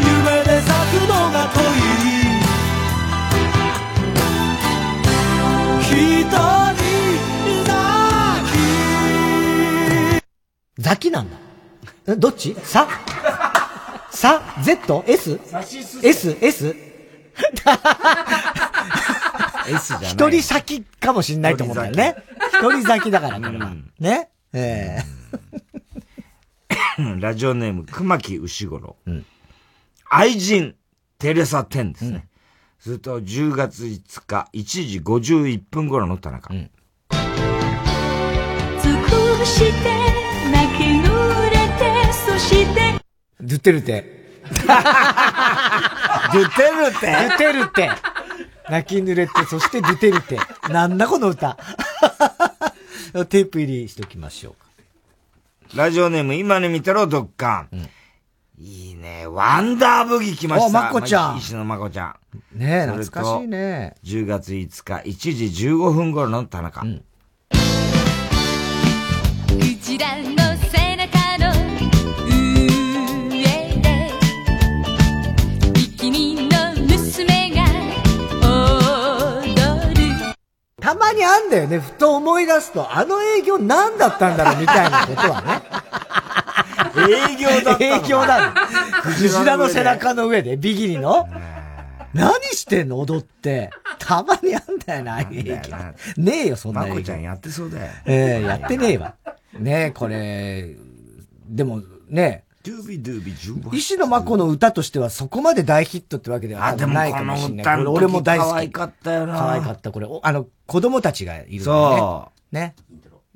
夢で咲くのが恋一人ザキなんだ。えどっち？さ？さ ?Z?S? S? S? S じゃない。一人先かもしんないと思ったよね。一人先だから、これは。ね？えラジオネーム、熊木牛五郎。愛人、テレサ・テンですね。それと、10月5日、1時51分頃の田中。尽くして泣き濡れてそしてドゥテルテ。ドゥテルテ？ドゥテルテ。泣き濡れて、そしてドゥテルテ。なんだこの歌。テープ入りしときましょうか。ラジオネーム、今に見てろ、ドッカン。いいね。ワンダーブギ来ました。おまこちゃん石野まこちゃん。ねえ、懐かしいね。10月5日、1時15分頃の田中。クジラのまにあんだよね。ふと思い出すと、あの営業何だったんだろうみたいなことはね。営業だったの？営業だの。クジラの背中の上で、ビギニの何してんの？踊って。たまにあんだよな、営業。ねえよ、そんな営業。まこちゃんやってそうだよ。ええやってねえわ。ねえ、これ、でもね、ドゥービドゥービジューバ石野真子の歌としてはそこまで大ヒットってわけではあでもないかもしれない。この歌の時これ俺も大好き。可愛かったよな可愛かった、これ。おあの、子供たちがいるんだよね。そうね。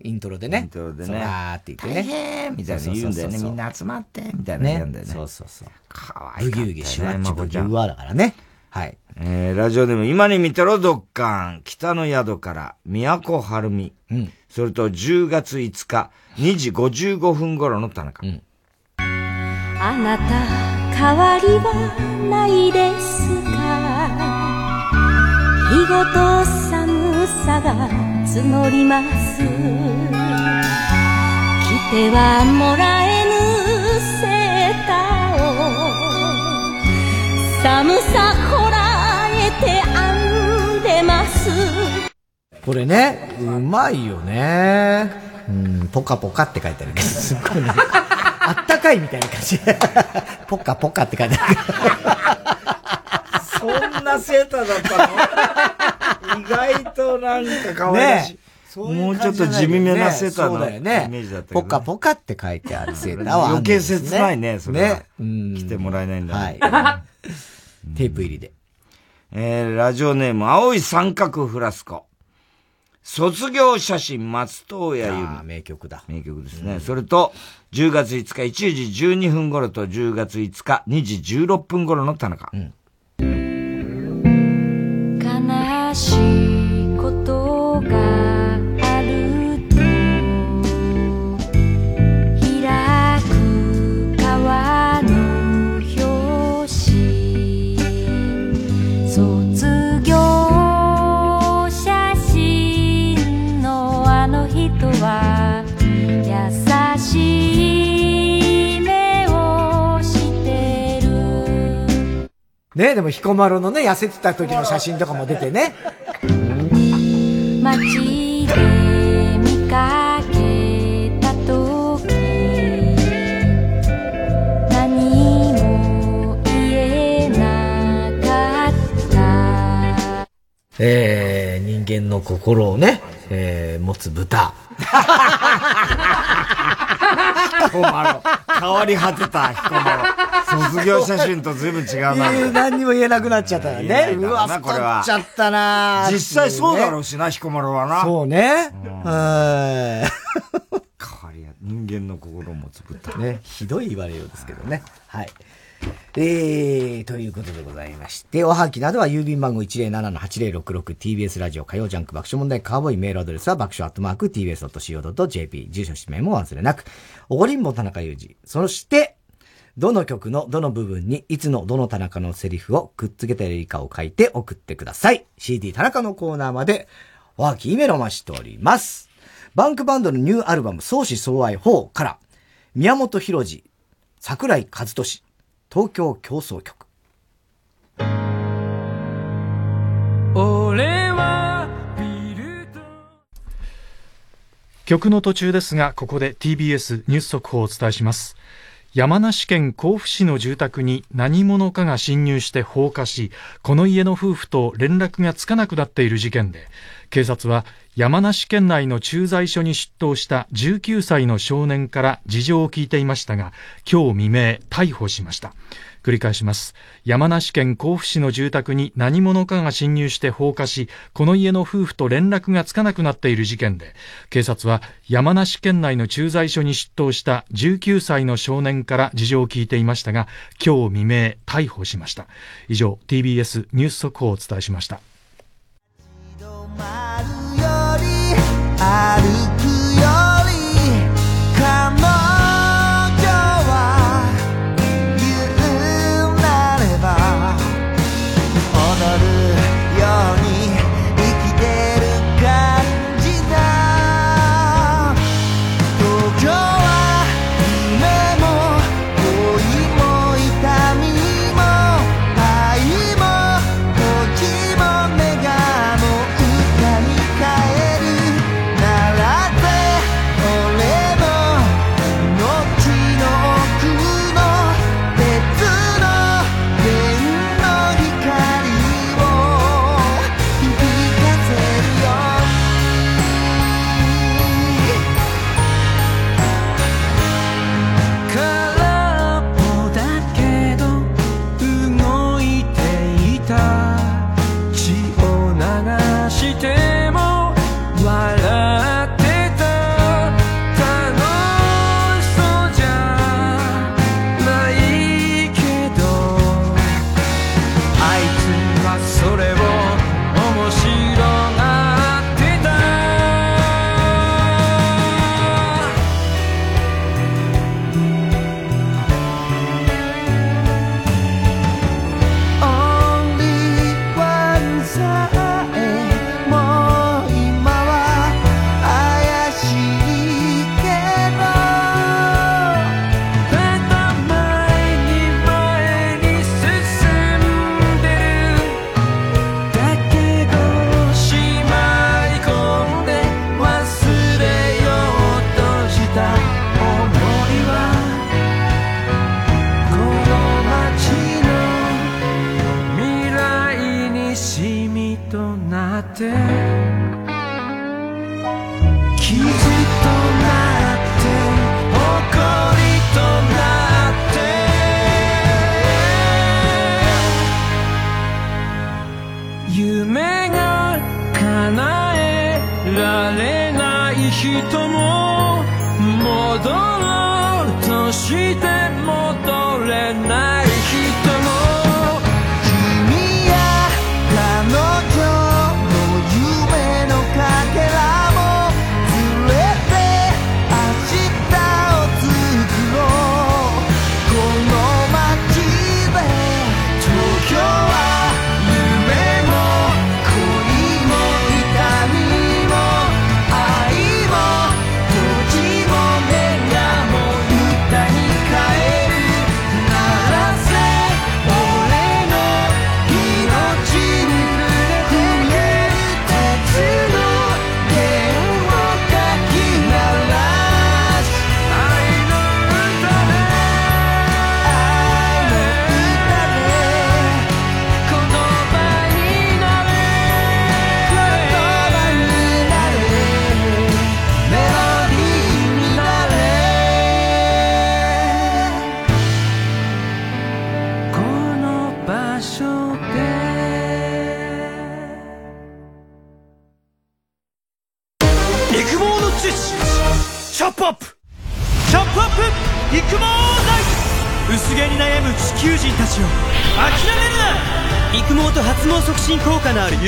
イントロでね。イントロでねそうわーって言ってね。大変みたいな言うんだよね。みんな集まって、みたいな言うんだよね。そうそうそう。可愛かったよね。ブギウギシュワッチまこちゃんブギウワだからね。はい。えー、ラジオでも今に見てろ、ドッカン。北の宿から、都春美。うん。それと10月5日、2時55分頃の田中。あなた変わりはないですか？日ごと寒さが募ります。着てはもらえぬセーターを。寒さこらえて編んでます。これね、うまいよね。うん、ポカポカって書いてあるけど、すっごいなんか、あったかいみたいな感じ。ポカポカって書いてある。そんなセーターだったの？意外となんか可愛らしい。ねもうちょっと地味めなセーターのイだよねメージだったけど、ポカポカって書いてあるセーターは余計切ないね、それは。ね。うん。来てもらえないんだ。はい。テープ入りで。えー、ラジオネーム、青い三角フラスコ。卒業写真、松任谷由実。名曲だ。名曲ですね。それと、10月5日、1時12分頃と10月5日、2時16分頃の田中。うんね、でも彦摩呂のね、痩せてた時の写真とかも出てね。街で見かけた時何も言えなかったえー、人間の心をね、えー、持つ豚。彦摩呂。変わり果てた彦摩呂。卒業写真と随分違うな。えー何にも言えなくなっちゃったよね。うわ、太っちゃったな実際そうだろうし。しな、彦摩呂はな。そうね。うん。人間の心を持つ豚。ね、ひどい言われようですけどね。はい。えー、ということでございまして、おはがきなどは郵便番号 107-8066TBS ラジオ火曜ジャンク爆笑問題カーボーイメールアドレスは爆笑アットマーク TBS.CO.JP 住所氏名も忘れなく、おごりんぼ田中裕二。そして、どの曲のどの部分にいつのどの田中のセリフをくっつけているかを書いて送ってください。CD 田中のコーナーまでおはきイメロマしております。バンクバンドのニューアルバム相思相愛4から宮本浩次、桜井和俊、東京競争曲。曲の途中ですがここで TBS ニュース速報をお伝えします。山梨県甲府市の住宅に何者かが侵入して放火しこの家の夫婦と連絡がつかなくなっている事件で警察は山梨県内の駐在所に出頭した19歳の少年から事情を聞いていましたが今日未明逮捕しました。繰り返します。山梨県甲府市の住宅に何者かが侵入して放火しこの家の夫婦と連絡がつかなくなっている事件で警察は山梨県内の駐在所に出頭した19歳の少年から事情を聞いていましたが今日未明逮捕しました。以上 TBS ニュース速報をお伝えしました。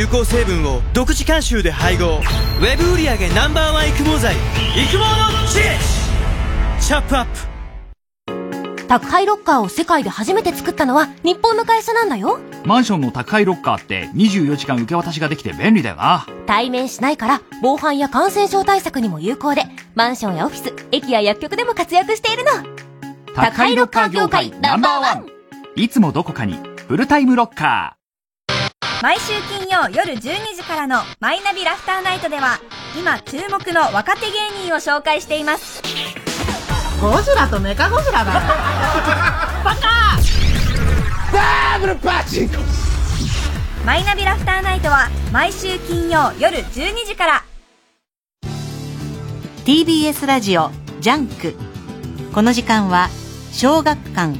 効成分を独自監修で配合。ウェブ売上 Ｎｏ.1 育毛剤。育毛の知識チョップアップ。宅配ロッカーを世界で初めて作ったのは日本の会社なんだよ。マンションの宅配ロッカーって24時間受け渡しができて便利だよな。対面しないから防犯や感染症対策にも有効でマンションやオフィス駅や薬局でも活躍しているの。宅配ロッカー業界ナンバーワン。いつもどこかにフルタイムロッカ毎週金曜夜12時からのマイナビラフターナイトでは今注目の若手芸人を紹介しています。ゴジラとメカゴジラだ バカ！ダブルパチンコマイナビラフターナイトは毎週金曜夜12時から。TBS ラジオジャンク。この時間は小学館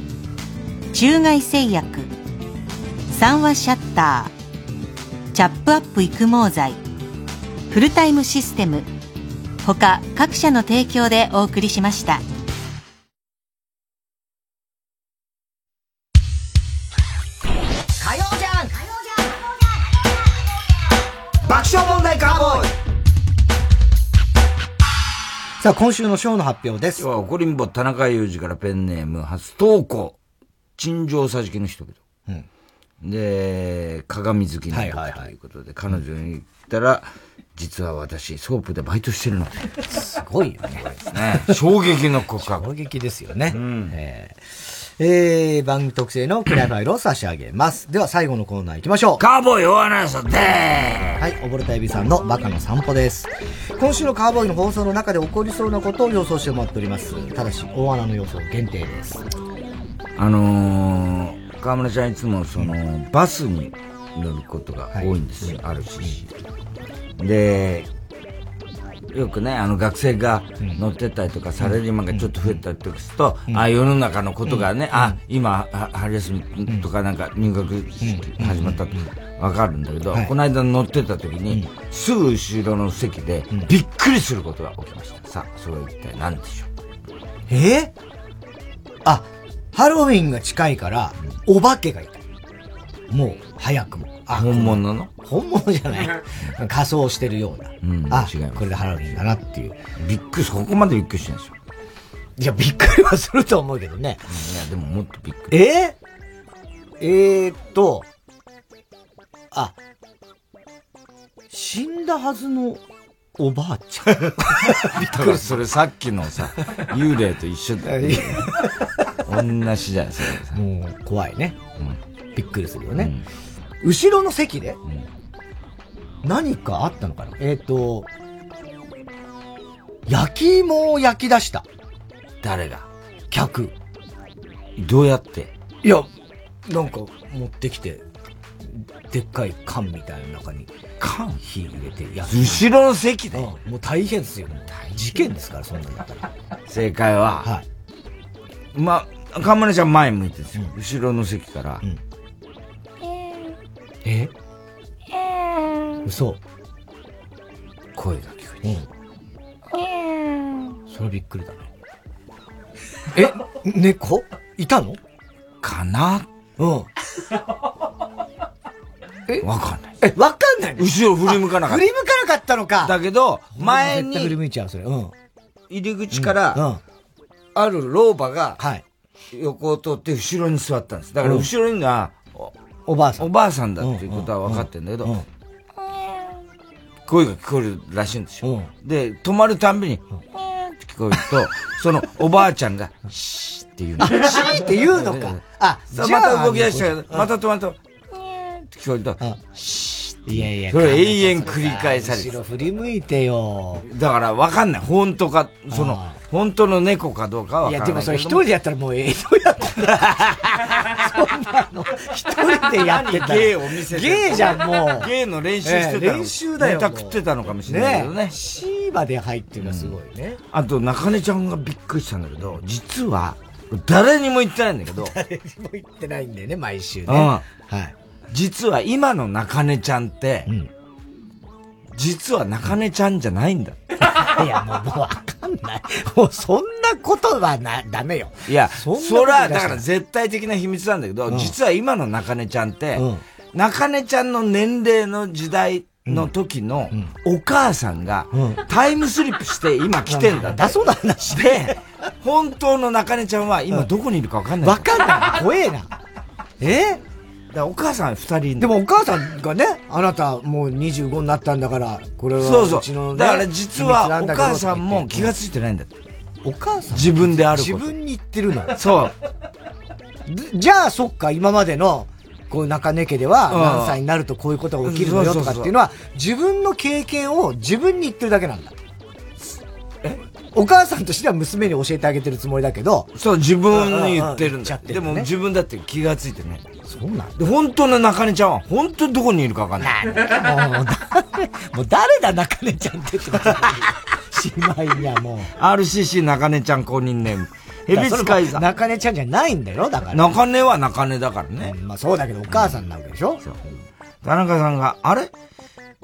中外製薬三話シャッターチャップアップ育毛剤フルタイムシステム他各社の提供でお送りしました。火曜じゃん爆笑問題カーボーイさあ、今週のショーの発表です。今日は怒りんぼ田中裕二からペンネーム初投稿。天井桟敷の人々。で、鏡好きな僕ということで、彼女に言ったら、実は私、ソープでバイトしてるの。すごいよね。ね衝撃の告白。衝撃ですよね。えーえー番組特製のクリアファイルを差し上げます。では最後のコーナー行きましょう。カーボーイ大穴さんではい、溺れたエビさんのバカの散歩です。今週のカーボーイの放送の中で起こりそうなことを予想してもらっております。ただし、大穴の予想限定です。あのー、河村ちゃんいつもその、バスに乗ることが多いんですよ、あるし。で、よくね、あの学生が乗ってったりとか、サラリーマンがちょっと増えたりとかすると、あ世の中のことがね、あ今、は春休みとかなんか入学式始まったとわかるんだけど、はい。この間乗ってた時に、すぐ後ろの席で、びっくりすることが起きました。さあ、それは一体何でしょう？え？ーあ、ハロウィンが近いから、お化けがいた。もう、早くも。あ、本物の？本物じゃない。仮装してるような。うんあ、違いますこれでハロウィンだなっていう。びっくり、そこまでびっくりしてるんですよ。いや、びっくりはすると思うけどね。いや、でももっとびっくり。え？ー、えーっと、あ、死んだはずのおばあちゃん。びっだからそれさっきのさ、幽霊と一緒だよ。同じじゃん、それ。もう、怖いね。びっくりするよね。後ろの席で、何かあったのかな？えーっと、焼き芋を焼き出した。誰が？客。どうやって？いや、なんか持ってきて、でっかい缶みたいな中に、缶火入れて焼後ろの席で。うんもう大変ですよ。事件ですから、そんなんだったら。正解は、はい。まあ、河村ちゃん前向いてるんですよ。後ろの席から、え嘘。声が聞こえてそれびっくりだね。え、猫？いたの？かな？うん。え？わかんない。え、わかんないの？後ろ振り向かなかった振り向かなかったのか。だけど、前絶対振りに向いちゃう、それ。うん。入り口から、ある老婆が、横を通って後ろに座ったんです。だから後ろには、おばあさん。おばあさんだっていうことは分かってるんだけど、声が聞こえるらしいんですよ。で、止まるたんびに、聞こえると、そのおばあちゃんが、シーって言うの。あシーって言うのかあさじゃあまた動き出したけど、うんまた止まると、って聞こえると、シーいやいや、それ永遠繰り返されて後ろ振り向いてよ。だから分かんない。本当か、その、本当の猫かどうかは分かんないいや、でもそれ一人でやったらもう江戸やってた。そんなの、一人でやってたら。芸を見せて芸じゃん、もう。芸の練習してた練習だよ。ネタ食ってたのかもしれないけどねね C まで入ってるのはすごいね。あと、中根ちゃんがびっくりしたんだけど、実は、誰にも言ってないんだけど。誰にも言ってないんだよね、毎週ね。うん。はい。実は今の中根ちゃんって、実は中根ちゃんじゃないんだ。いや、もう、もうわかんない。もうそんなことはな、ダメよ。いや、そそれは、だから絶絶対的な秘密なんだけど、うん実は今の中根ちゃんって、中根ちゃんの年齢の時代の時のお母さんがタイムスリップして今来てんだって。だそうな話で、本当の中根ちゃんは今どこにいるかわかんない。わかんない。怖えな。え？だお母さん二人でもお母さんがね、あなたもう25になったんだから、これはそうそうちの、ねだから実はお母さんも気がついてないんだって。お母さん自分である。自分に言ってるの。そう。でじゃあ、そっか、今までの、こう中根家ではうん何歳になるとこういうことが起きるのよとかっていうのは、自分の経験を自分に言ってるだけなんだ。お母さんとしては娘に教えてあげてるつもりだけど。そう、自分に言ってるんだ。うんうんうんでも自分だって気がついてない。そうなんで、本当の中根ちゃんは、本当にどこにいるかわかんない。もう、誰、もう誰だ中根ちゃんってってこしまいにはもう。RCC 中根ちゃん公認ネーム。ヘビスカイザー。中根ちゃんじゃないんだよ、だから。中根は中根だからね。まあそうだけど、お母さんなわけでしょ田中さんが、あれ？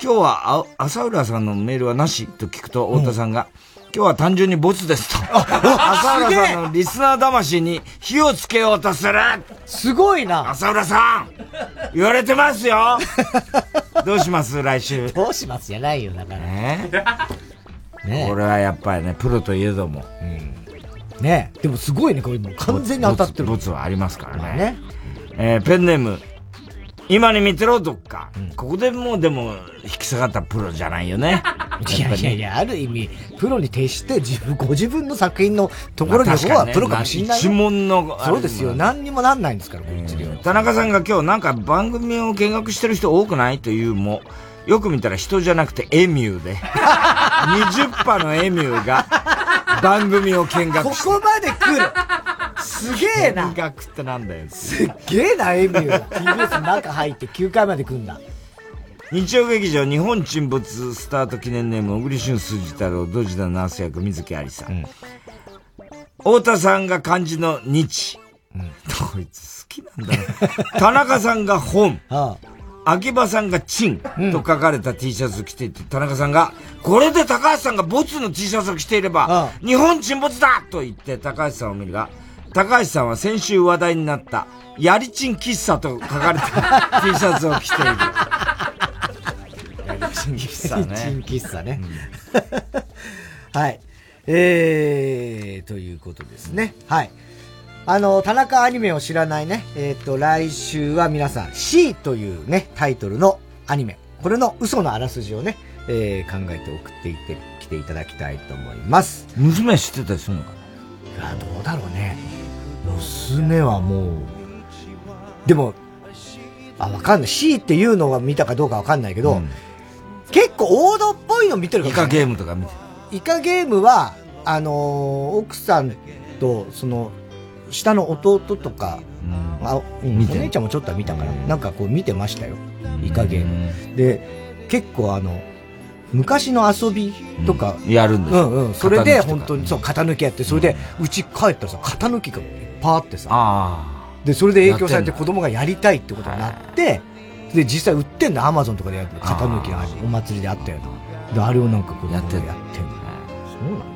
今日はあ浅浦さんのメールはなし？と聞くと、太田さんが、今日は単純にボツですと。浅浦さんのリスナー魂に火をつけようとするすごいな浅浦さん言われてますよ どうします来週？どうしますじゃないよ、だから。ねねこれはやっぱりね、プロといえども。ねでもすごいね、これもう完全に当たってる。ボツはありますからね。ねえーペンネーム、今に見てろ、どっか。ここでもうでも、引き下がったプロじゃないよね。いやいやいや、ある意味、プロに徹して自分、ご自分の作品のところにまあ確かにねはプロかもしれないよ。まあ一門のそうですよ。何にもなんないんですから、こっちでは。田中さんが今日なんか番組を見学してる人多くないというも、よく見たら人じゃなくてエミューで、20羽のエミューが番組を見学してここまで来るすげえな。見学ってなんだよ。すっげえな、エミュー。TBS の中入って9回まで来んだ。日曜劇場日本沈没スタート記念ネーム小栗旬筋太郎ドジダナース役水木有さん、太田さんが漢字の日、こいつ好きなんだな。田中さんが本。秋葉さんがチン。と書かれた T シャツを着ていて、田中さんが、これで高橋さんがボツの T シャツを着ていれば、日本沈没だと言って高橋さんを見るが、高橋さんは先週話題になった、やりちん喫茶と書かれた T シャツを着ている。やりちん喫茶ね。チン喫茶ね。はい。えー、ということですね。はい。あの、田中アニメを知らないね、えっ、と、来週は皆さん、C というね、タイトルのアニメ。これの嘘のあらすじをね、えー、考えて送っていって、来ていただきたいと思います。娘は知ってたりするのかいや、どうだろうね。娘はもう、でも、あ、わかんない。C っていうのが見たかどうかわかんないけど、結構王道っぽいの見てるかイカもしれないゲームとか見て。イカゲームは、あのー奥さんと、その、下の弟とか、あうん見てお姉ちゃんもちょっとは見たから、なんかこう見てましたよ。イカゲーム。で、結構あの、昔の遊びとか、やるんですよ。うんうん。それで本当に、そう、型抜きやって、それで、うち帰ったらさ、型抜きがいっぱいあってさ、で、それで影響されて子供がやりたいってことになって、で、実際売ってんだ、アマゾンとかでやってる型抜きがお祭りであったよで、あれをなんか子供がやってんだ。そうなの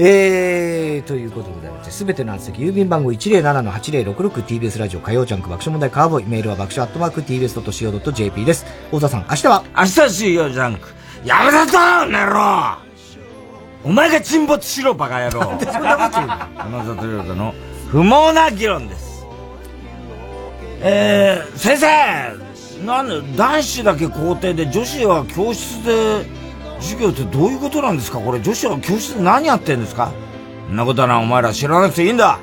えー、ということでございまして、すべての宛先、郵便番号 107-8066TBS ラジオ火曜ジャンク爆笑問題カーボーイ、メールは爆笑アットマーク TBS.CO.JP です。大田さん、明日は？明日水曜ジャンク。やめだと寝ろお前が沈没しろ、バカ野郎。山里亮太の 不毛な議論です。えー、先生なんで男子だけ校庭で女子は教室で授業ってどういうことなんですか？これ女子は教室で何やってんですか？そんなことはなお前ら知らなくていいんだ。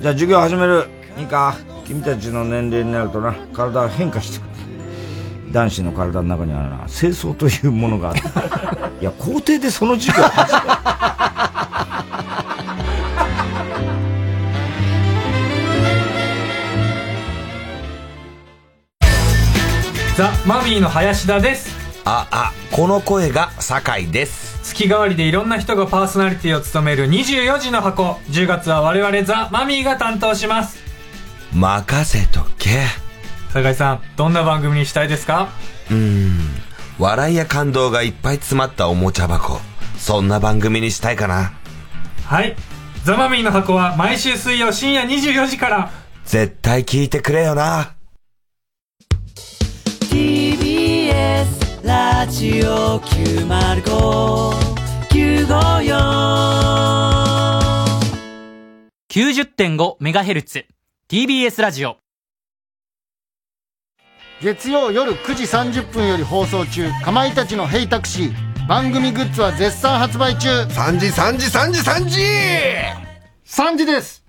じゃあ授業始める？いいか？君たちの年齢になるとな。体は変化してくる。男子の体の中にはな清掃というものがある。いや校庭でその授業始める。ザ・マミーの林田です。あ、あ、この声が酒井です。月替わりでいろんな人がパーソナリティを務める24時の箱。10月は我々ザ・マミーが担当します。任せとけ。酒井さんどんな番組にしたいですか？うーん。笑いや感動がいっぱい詰まったおもちゃ箱。そんな番組にしたいかな。はい。ザ・マミーの箱は毎週水曜深夜24時から。絶対聞いてくれよなラジオ905954 90.5MHz TBS ラジオ。月曜夜9時30分より放送中かまいたちの「ヘイタクシー」番組グッズは絶賛発売中。3時3時3時。3時3時です